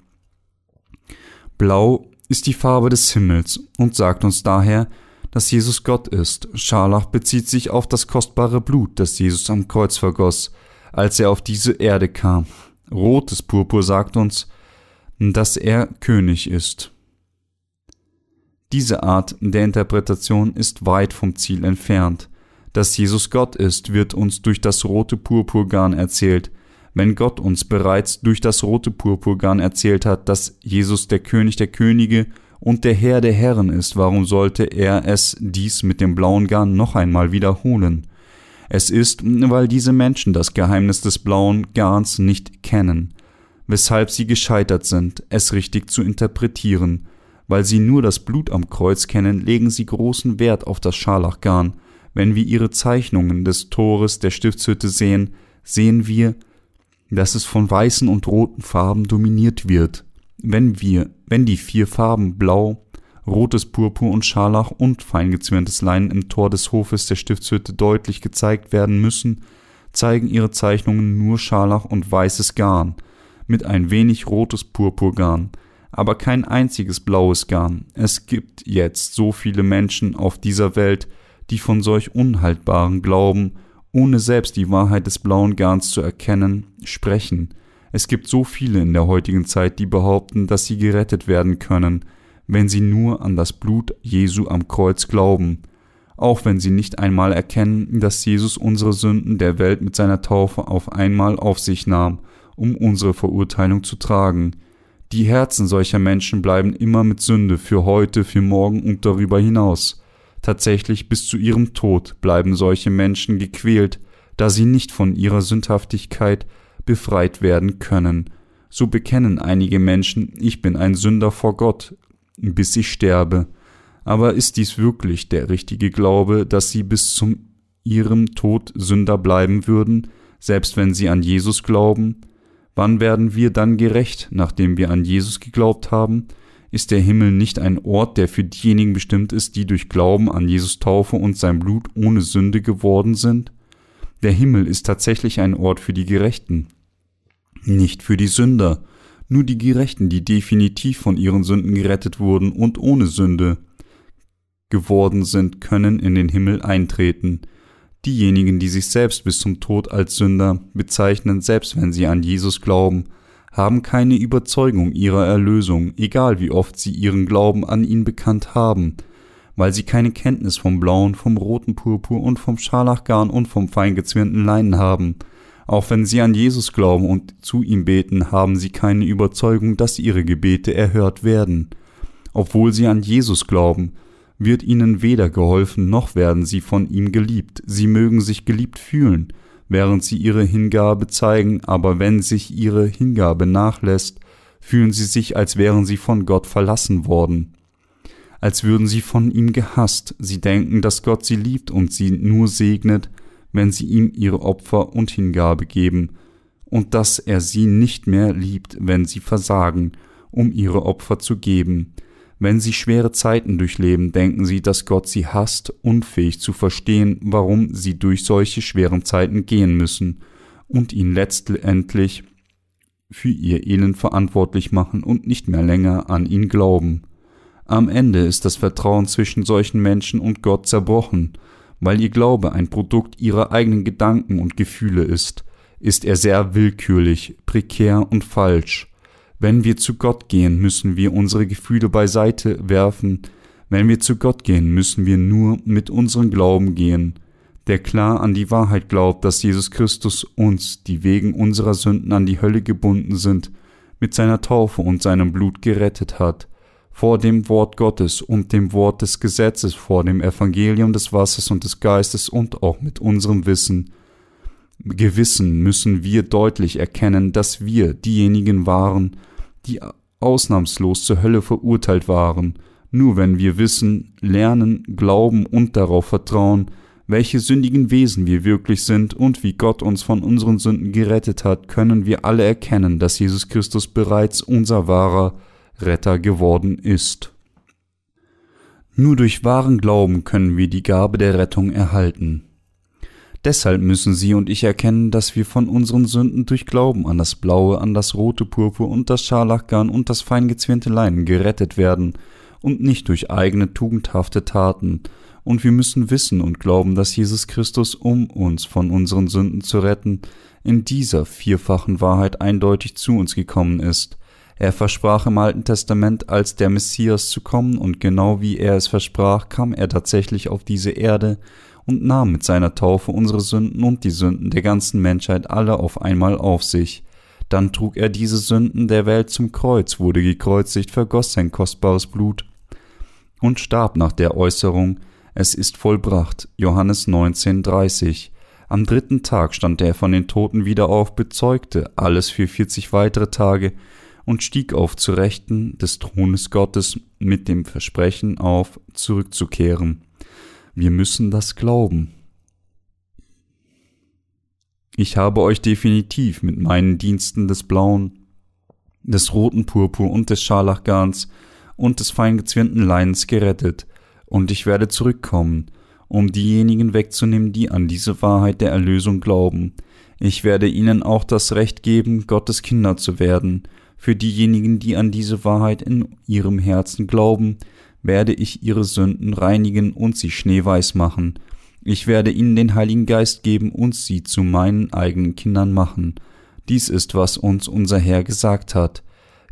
Blau ist die Farbe des Himmels und sagt uns daher, dass Jesus Gott ist. Scharlach bezieht sich auf das kostbare Blut, das Jesus am Kreuz vergoss, als er auf diese Erde kam. Rotes Purpur sagt uns, dass er König ist. Diese Art der Interpretation ist weit vom Ziel entfernt. Dass Jesus Gott ist, wird uns durch das rote Purpurgarn erzählt. Wenn Gott uns bereits durch das rote Purpurgarn erzählt hat, dass Jesus der König der Könige und der Herr der Herren ist, warum sollte er es dies mit dem blauen Garn noch einmal wiederholen? Es ist, weil diese Menschen das Geheimnis des blauen Garns nicht kennen weshalb sie gescheitert sind, es richtig zu interpretieren. Weil sie nur das Blut am Kreuz kennen, legen sie großen Wert auf das Scharlachgarn. Wenn wir ihre Zeichnungen des Tores der Stiftshütte sehen, sehen wir, dass es von weißen und roten Farben dominiert wird. Wenn wir, wenn die vier Farben Blau, rotes Purpur und Scharlach und feingezwirntes Leinen im Tor des Hofes der Stiftshütte deutlich gezeigt werden müssen, zeigen ihre Zeichnungen nur Scharlach und weißes Garn, mit ein wenig rotes Purpurgarn, aber kein einziges blaues Garn. Es gibt jetzt so viele Menschen auf dieser Welt, die von solch unhaltbaren Glauben, ohne selbst die Wahrheit des blauen Garns zu erkennen, sprechen. Es gibt so viele in der heutigen Zeit, die behaupten, dass sie gerettet werden können, wenn sie nur an das Blut Jesu am Kreuz glauben, auch wenn sie nicht einmal erkennen, dass Jesus unsere Sünden der Welt mit seiner Taufe auf einmal auf sich nahm, um unsere Verurteilung zu tragen. Die Herzen solcher Menschen bleiben immer mit Sünde für heute, für morgen und darüber hinaus. Tatsächlich bis zu ihrem Tod bleiben solche Menschen gequält, da sie nicht von ihrer Sündhaftigkeit befreit werden können. So bekennen einige Menschen, ich bin ein Sünder vor Gott, bis ich sterbe. Aber ist dies wirklich der richtige Glaube, dass sie bis zum ihrem Tod Sünder bleiben würden, selbst wenn sie an Jesus glauben? Wann werden wir dann gerecht, nachdem wir an Jesus geglaubt haben? Ist der Himmel nicht ein Ort, der für diejenigen bestimmt ist, die durch Glauben an Jesus Taufe und sein Blut ohne Sünde geworden sind? Der Himmel ist tatsächlich ein Ort für die Gerechten, nicht für die Sünder. Nur die Gerechten, die definitiv von ihren Sünden gerettet wurden und ohne Sünde, geworden sind, können in den Himmel eintreten. Diejenigen, die sich selbst bis zum Tod als Sünder bezeichnen, selbst wenn sie an Jesus glauben, haben keine Überzeugung ihrer Erlösung, egal wie oft sie ihren Glauben an ihn bekannt haben, weil sie keine Kenntnis vom blauen, vom roten Purpur und vom Scharlachgarn und vom feingezwirnten Leinen haben. Auch wenn sie an Jesus glauben und zu ihm beten, haben sie keine Überzeugung, dass ihre Gebete erhört werden. Obwohl sie an Jesus glauben, wird ihnen weder geholfen noch werden sie von ihm geliebt. Sie mögen sich geliebt fühlen, während sie ihre Hingabe zeigen, aber wenn sich ihre Hingabe nachlässt, fühlen sie sich, als wären sie von Gott verlassen worden, als würden sie von ihm gehasst. Sie denken, dass Gott sie liebt und sie nur segnet, wenn sie ihm ihre Opfer und Hingabe geben, und dass er sie nicht mehr liebt, wenn sie versagen, um ihre Opfer zu geben. Wenn sie schwere Zeiten durchleben, denken sie, dass Gott sie hasst, unfähig zu verstehen, warum sie durch solche schweren Zeiten gehen müssen und ihn letztendlich für ihr Elend verantwortlich machen und nicht mehr länger an ihn glauben. Am Ende ist das Vertrauen zwischen solchen Menschen und Gott zerbrochen, weil ihr Glaube ein Produkt ihrer eigenen Gedanken und Gefühle ist, ist er sehr willkürlich, prekär und falsch. Wenn wir zu Gott gehen, müssen wir unsere Gefühle beiseite werfen. Wenn wir zu Gott gehen, müssen wir nur mit unserem Glauben gehen, der klar an die Wahrheit glaubt, dass Jesus Christus uns, die wegen unserer Sünden an die Hölle gebunden sind, mit seiner Taufe und seinem Blut gerettet hat, vor dem Wort Gottes und dem Wort des Gesetzes, vor dem Evangelium des Wassers und des Geistes und auch mit unserem Wissen, Gewissen müssen wir deutlich erkennen, dass wir diejenigen waren, die ausnahmslos zur Hölle verurteilt waren. Nur wenn wir wissen, lernen, glauben und darauf vertrauen, welche sündigen Wesen wir wirklich sind und wie Gott uns von unseren Sünden gerettet hat, können wir alle erkennen, dass Jesus Christus bereits unser wahrer Retter geworden ist. Nur durch wahren Glauben können wir die Gabe der Rettung erhalten. Deshalb müssen Sie und ich erkennen, dass wir von unseren Sünden durch Glauben an das blaue, an das rote Purpur und das Scharlachgarn und das feingezwirnte Leinen gerettet werden und nicht durch eigene tugendhafte Taten. Und wir müssen wissen und glauben, dass Jesus Christus, um uns von unseren Sünden zu retten, in dieser vierfachen Wahrheit eindeutig zu uns gekommen ist. Er versprach im Alten Testament als der Messias zu kommen, und genau wie er es versprach, kam er tatsächlich auf diese Erde, und nahm mit seiner Taufe unsere Sünden und die Sünden der ganzen Menschheit alle auf einmal auf sich. Dann trug er diese Sünden der Welt zum Kreuz, wurde gekreuzigt, vergoss sein kostbares Blut und starb nach der Äußerung, es ist vollbracht. Johannes 19,30. Am dritten Tag stand er von den Toten wieder auf, bezeugte alles für vierzig weitere Tage und stieg auf zu Rechten des Thrones Gottes mit dem Versprechen auf, zurückzukehren. Wir müssen das glauben. Ich habe euch definitiv mit meinen Diensten des Blauen des roten Purpur und des Scharlachgarns und des feingezwirnten Leins gerettet, und ich werde zurückkommen, um diejenigen wegzunehmen, die an diese Wahrheit der Erlösung glauben. Ich werde ihnen auch das Recht geben, Gottes Kinder zu werden. Für diejenigen, die an diese Wahrheit in ihrem Herzen glauben, werde ich ihre Sünden reinigen und sie schneeweiß machen. Ich werde ihnen den Heiligen Geist geben und sie zu meinen eigenen Kindern machen. Dies ist, was uns unser Herr gesagt hat.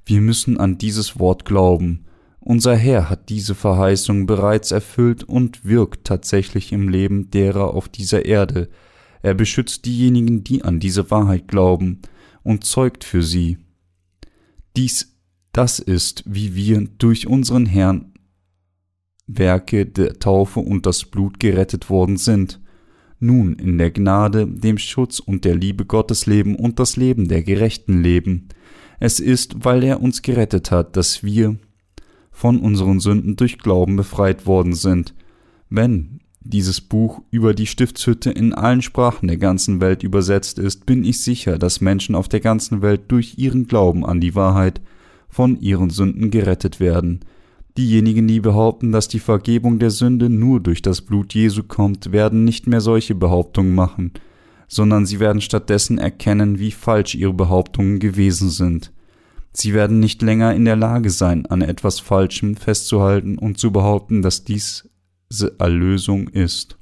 Wir müssen an dieses Wort glauben. Unser Herr hat diese Verheißung bereits erfüllt und wirkt tatsächlich im Leben derer auf dieser Erde. Er beschützt diejenigen, die an diese Wahrheit glauben, und zeugt für sie. Dies, das ist, wie wir durch unseren Herrn Werke der Taufe und das Blut gerettet worden sind. Nun in der Gnade, dem Schutz und der Liebe Gottes leben und das Leben der Gerechten leben. Es ist, weil er uns gerettet hat, dass wir von unseren Sünden durch Glauben befreit worden sind. Wenn dieses Buch über die Stiftshütte in allen Sprachen der ganzen Welt übersetzt ist, bin ich sicher, dass Menschen auf der ganzen Welt durch ihren Glauben an die Wahrheit von ihren Sünden gerettet werden. Diejenigen, die behaupten, dass die Vergebung der Sünde nur durch das Blut Jesu kommt, werden nicht mehr solche Behauptungen machen, sondern sie werden stattdessen erkennen, wie falsch ihre Behauptungen gewesen sind. Sie werden nicht länger in der Lage sein, an etwas Falschem festzuhalten und zu behaupten, dass dies Erlösung ist.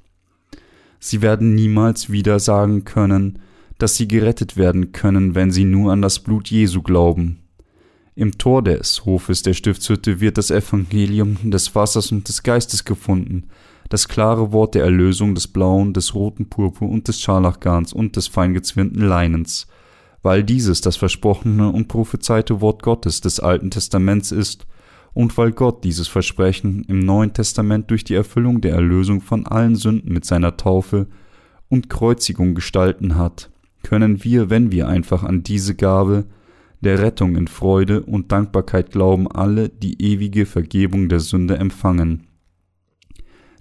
Sie werden niemals wieder sagen können, dass sie gerettet werden können, wenn sie nur an das Blut Jesu glauben. Im Tor des Hofes der Stiftshütte wird das Evangelium des Wassers und des Geistes gefunden, das klare Wort der Erlösung des blauen, des roten Purpur und des Scharlachgarns und des feingezwirnten Leinens, weil dieses das versprochene und prophezeite Wort Gottes des Alten Testaments ist, und weil Gott dieses Versprechen im Neuen Testament durch die Erfüllung der Erlösung von allen Sünden mit seiner Taufe und Kreuzigung gestalten hat, können wir, wenn wir einfach an diese Gabe der Rettung in Freude und Dankbarkeit glauben, alle die ewige Vergebung der Sünde empfangen.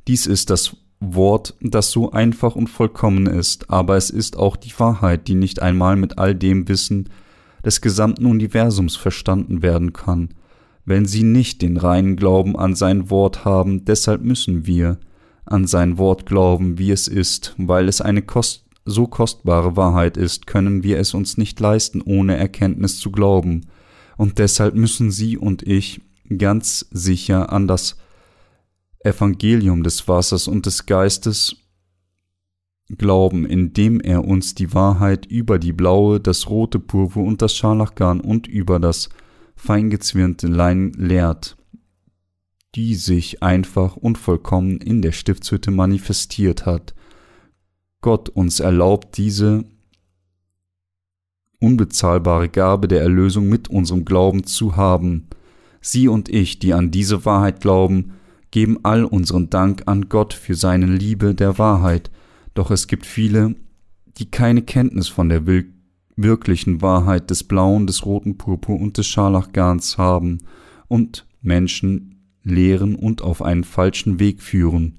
Dies ist das Wort, das so einfach und vollkommen ist, aber es ist auch die Wahrheit, die nicht einmal mit all dem Wissen des gesamten Universums verstanden werden kann, wenn sie nicht den reinen Glauben an sein Wort haben, deshalb müssen wir an sein Wort glauben, wie es ist, weil es eine kost so kostbare Wahrheit ist, können wir es uns nicht leisten, ohne Erkenntnis zu glauben, und deshalb müssen Sie und ich ganz sicher an das Evangelium des Wassers und des Geistes glauben, indem er uns die Wahrheit über die blaue, das rote Purpur und das Scharlachgarn und über das feingezwirnte Lein lehrt, die sich einfach und vollkommen in der Stiftshütte manifestiert hat. Gott uns erlaubt, diese unbezahlbare Gabe der Erlösung mit unserem Glauben zu haben. Sie und ich, die an diese Wahrheit glauben, geben all unseren Dank an Gott für seine Liebe der Wahrheit, doch es gibt viele, die keine Kenntnis von der wirklichen Wahrheit des blauen, des roten Purpur und des Scharlachgarns haben und Menschen lehren und auf einen falschen Weg führen.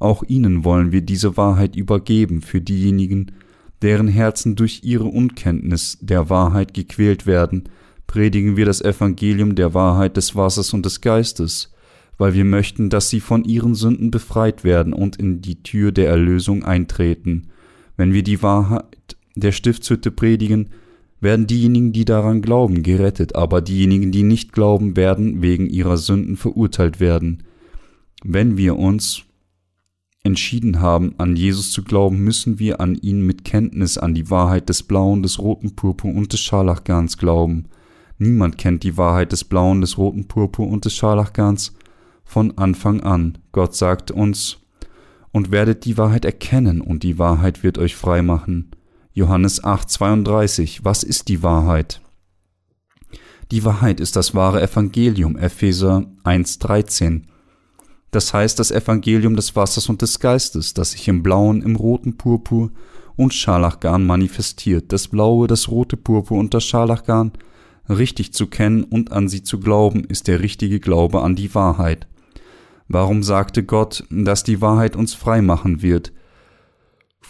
Auch ihnen wollen wir diese Wahrheit übergeben für diejenigen, deren Herzen durch ihre Unkenntnis der Wahrheit gequält werden, predigen wir das Evangelium der Wahrheit des Wassers und des Geistes, weil wir möchten, dass sie von ihren Sünden befreit werden und in die Tür der Erlösung eintreten. Wenn wir die Wahrheit der Stiftshütte predigen, werden diejenigen, die daran glauben, gerettet, aber diejenigen, die nicht glauben, werden wegen ihrer Sünden verurteilt werden. Wenn wir uns entschieden haben, an Jesus zu glauben, müssen wir an ihn mit Kenntnis an die Wahrheit des blauen, des roten Purpur und des Scharlachgarns glauben. Niemand kennt die Wahrheit des blauen, des roten Purpur und des Scharlachgarns von Anfang an. Gott sagt uns, und werdet die Wahrheit erkennen, und die Wahrheit wird euch frei machen. Johannes 8, 32. Was ist die Wahrheit? Die Wahrheit ist das wahre Evangelium, Epheser 1, 13. Das heißt das Evangelium des Wassers und des Geistes, das sich im blauen, im roten Purpur und Scharlachgarn manifestiert. Das blaue, das rote Purpur und das Scharlachgarn richtig zu kennen und an sie zu glauben, ist der richtige Glaube an die Wahrheit. Warum sagte Gott, dass die Wahrheit uns frei machen wird?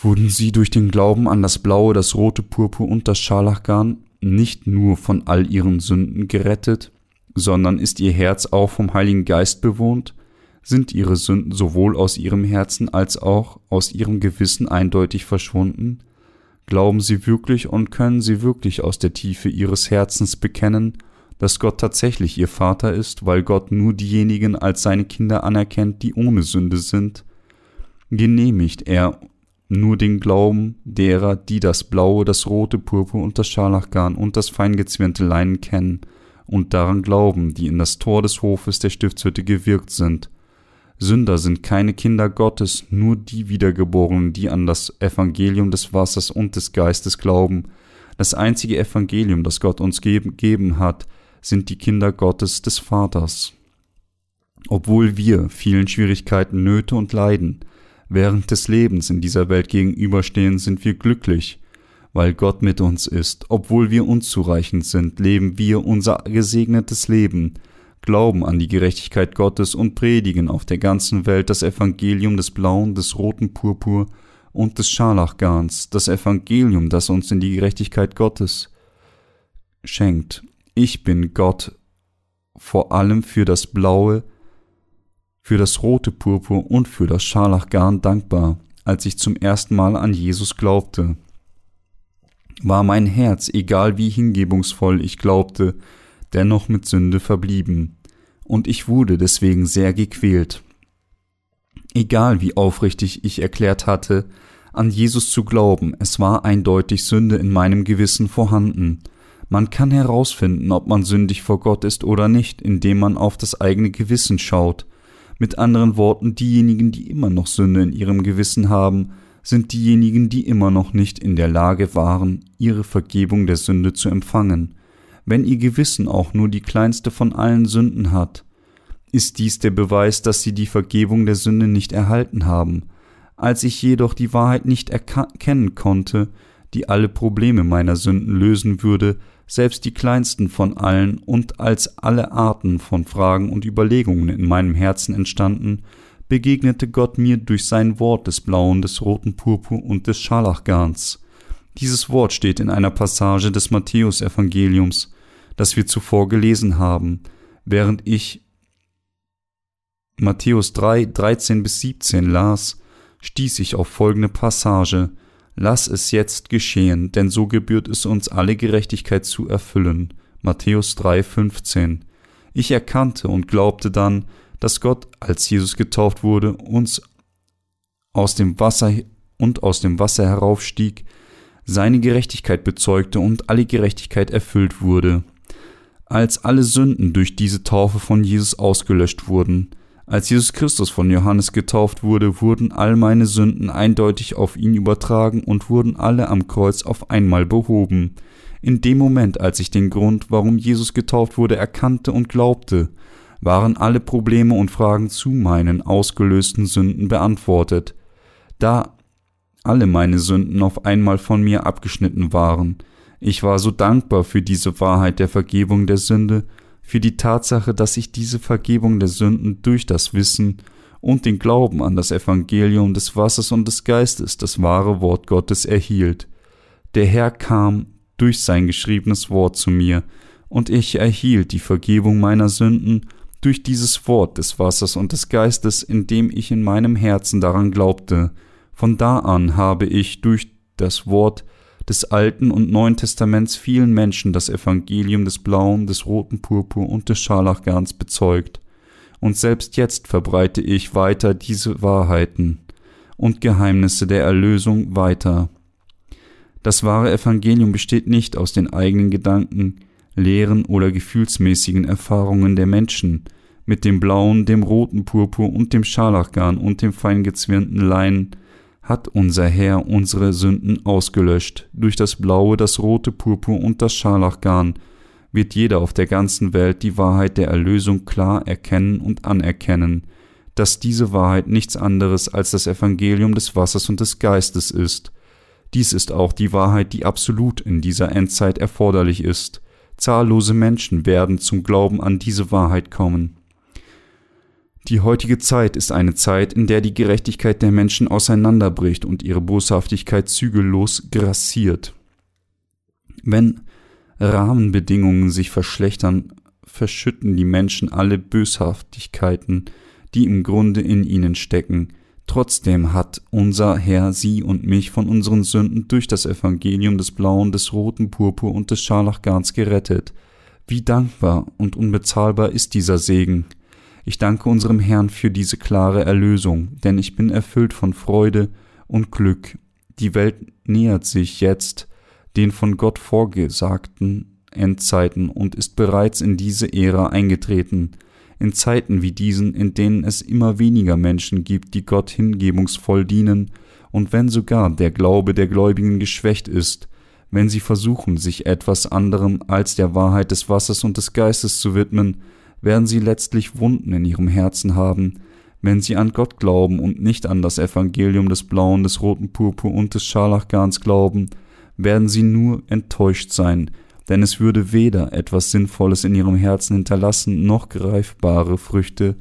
Wurden sie durch den Glauben an das Blaue, das rote Purpur und das Scharlachgarn nicht nur von all ihren Sünden gerettet, sondern ist ihr Herz auch vom Heiligen Geist bewohnt? Sind ihre Sünden sowohl aus ihrem Herzen als auch aus ihrem Gewissen eindeutig verschwunden? Glauben sie wirklich und können sie wirklich aus der Tiefe ihres Herzens bekennen, dass Gott tatsächlich ihr Vater ist, weil Gott nur diejenigen als seine Kinder anerkennt, die ohne Sünde sind? Genehmigt er nur den Glauben derer, die das blaue, das rote Purpur und das Scharlachgarn und das feingezwirnte Leinen kennen und daran glauben, die in das Tor des Hofes der Stiftshütte gewirkt sind. Sünder sind keine Kinder Gottes, nur die Wiedergeborenen, die an das Evangelium des Wassers und des Geistes glauben. Das einzige Evangelium, das Gott uns gegeben hat, sind die Kinder Gottes des Vaters. Obwohl wir vielen Schwierigkeiten, Nöte und Leiden, während des Lebens in dieser Welt gegenüberstehen, sind wir glücklich, weil Gott mit uns ist. Obwohl wir unzureichend sind, leben wir unser gesegnetes Leben, glauben an die Gerechtigkeit Gottes und predigen auf der ganzen Welt das Evangelium des blauen, des roten Purpur und des Scharlachgarns, das Evangelium, das uns in die Gerechtigkeit Gottes schenkt. Ich bin Gott vor allem für das blaue, für das rote Purpur und für das Scharlachgarn dankbar, als ich zum ersten Mal an Jesus glaubte. War mein Herz, egal wie hingebungsvoll ich glaubte, dennoch mit Sünde verblieben, und ich wurde deswegen sehr gequält. Egal wie aufrichtig ich erklärt hatte, an Jesus zu glauben, es war eindeutig Sünde in meinem Gewissen vorhanden. Man kann herausfinden, ob man sündig vor Gott ist oder nicht, indem man auf das eigene Gewissen schaut, mit anderen Worten, diejenigen, die immer noch Sünde in ihrem Gewissen haben, sind diejenigen, die immer noch nicht in der Lage waren, ihre Vergebung der Sünde zu empfangen. Wenn ihr Gewissen auch nur die kleinste von allen Sünden hat, ist dies der Beweis, dass sie die Vergebung der Sünde nicht erhalten haben. Als ich jedoch die Wahrheit nicht erkennen konnte, die alle Probleme meiner Sünden lösen würde, selbst die kleinsten von allen, und als alle Arten von Fragen und Überlegungen in meinem Herzen entstanden, begegnete Gott mir durch sein Wort des blauen, des roten Purpur und des Scharlachgarns. Dieses Wort steht in einer Passage des Matthäusevangeliums, das wir zuvor gelesen haben, während ich Matthäus 3, 13 bis 17 las, stieß ich auf folgende Passage, Lass es jetzt geschehen, denn so gebührt es uns alle Gerechtigkeit zu erfüllen. Matthäus 3,15. Ich erkannte und glaubte dann, dass Gott, als Jesus getauft wurde, uns aus dem Wasser und aus dem Wasser heraufstieg, seine Gerechtigkeit bezeugte und alle Gerechtigkeit erfüllt wurde. Als alle Sünden durch diese Taufe von Jesus ausgelöscht wurden, als Jesus Christus von Johannes getauft wurde, wurden all meine Sünden eindeutig auf ihn übertragen und wurden alle am Kreuz auf einmal behoben. In dem Moment, als ich den Grund, warum Jesus getauft wurde, erkannte und glaubte, waren alle Probleme und Fragen zu meinen ausgelösten Sünden beantwortet. Da alle meine Sünden auf einmal von mir abgeschnitten waren, ich war so dankbar für diese Wahrheit der Vergebung der Sünde für die Tatsache, dass ich diese Vergebung der Sünden durch das Wissen und den Glauben an das Evangelium des Wassers und des Geistes, das wahre Wort Gottes, erhielt. Der Herr kam durch sein geschriebenes Wort zu mir, und ich erhielt die Vergebung meiner Sünden durch dieses Wort des Wassers und des Geistes, indem ich in meinem Herzen daran glaubte. Von da an habe ich durch das Wort des Alten und Neuen Testaments vielen Menschen das Evangelium des blauen, des roten Purpur und des Scharlachgarns bezeugt, und selbst jetzt verbreite ich weiter diese Wahrheiten und Geheimnisse der Erlösung weiter. Das wahre Evangelium besteht nicht aus den eigenen Gedanken, Lehren oder gefühlsmäßigen Erfahrungen der Menschen, mit dem blauen, dem roten Purpur und dem Scharlachgarn und dem feingezwirnten Leinen, hat unser Herr unsere Sünden ausgelöscht. Durch das blaue, das rote Purpur und das Scharlachgarn wird jeder auf der ganzen Welt die Wahrheit der Erlösung klar erkennen und anerkennen, dass diese Wahrheit nichts anderes als das Evangelium des Wassers und des Geistes ist. Dies ist auch die Wahrheit, die absolut in dieser Endzeit erforderlich ist. Zahllose Menschen werden zum Glauben an diese Wahrheit kommen. Die heutige Zeit ist eine Zeit, in der die Gerechtigkeit der Menschen auseinanderbricht und ihre Boshaftigkeit zügellos grassiert. Wenn Rahmenbedingungen sich verschlechtern, verschütten die Menschen alle Böshaftigkeiten, die im Grunde in ihnen stecken. Trotzdem hat unser Herr sie und mich von unseren Sünden durch das Evangelium des blauen, des roten Purpur und des Scharlachgarns gerettet. Wie dankbar und unbezahlbar ist dieser Segen. Ich danke unserem Herrn für diese klare Erlösung, denn ich bin erfüllt von Freude und Glück. Die Welt nähert sich jetzt den von Gott vorgesagten Endzeiten und ist bereits in diese Ära eingetreten. In Zeiten wie diesen, in denen es immer weniger Menschen gibt, die Gott hingebungsvoll dienen, und wenn sogar der Glaube der Gläubigen geschwächt ist, wenn sie versuchen, sich etwas anderem als der Wahrheit des Wassers und des Geistes zu widmen, werden sie letztlich Wunden in ihrem Herzen haben, wenn sie an Gott glauben und nicht an das Evangelium des blauen, des roten Purpur und des Scharlachgarns glauben, werden sie nur enttäuscht sein, denn es würde weder etwas Sinnvolles in ihrem Herzen hinterlassen, noch greifbare Früchte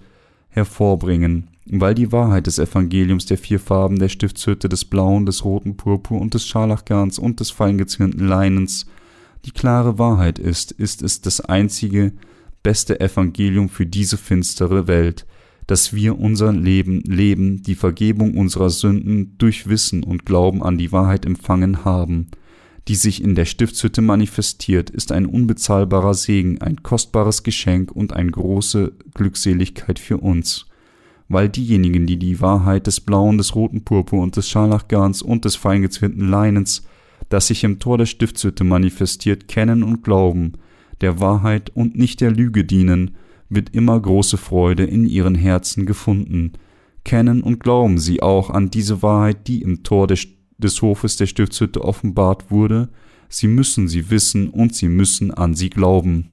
hervorbringen, weil die Wahrheit des Evangeliums der vier Farben der Stiftshütte des blauen, des roten Purpur und des Scharlachgarns und des feingezwirnten Leinens die klare Wahrheit ist, ist es das einzige, beste Evangelium für diese finstere Welt, dass wir unser Leben leben, die Vergebung unserer Sünden durch Wissen und Glauben an die Wahrheit empfangen haben, die sich in der Stiftshütte manifestiert, ist ein unbezahlbarer Segen, ein kostbares Geschenk und eine große Glückseligkeit für uns. Weil diejenigen, die die Wahrheit des blauen, des roten Purpur und des Scharlachgarns und des feingezwirnten Leinens, das sich im Tor der Stiftshütte manifestiert, kennen und glauben, der Wahrheit und nicht der Lüge dienen, wird immer große Freude in ihren Herzen gefunden. Kennen und glauben sie auch an diese Wahrheit, die im Tor des, des Hofes der Stiftshütte offenbart wurde, sie müssen sie wissen und sie müssen an sie glauben.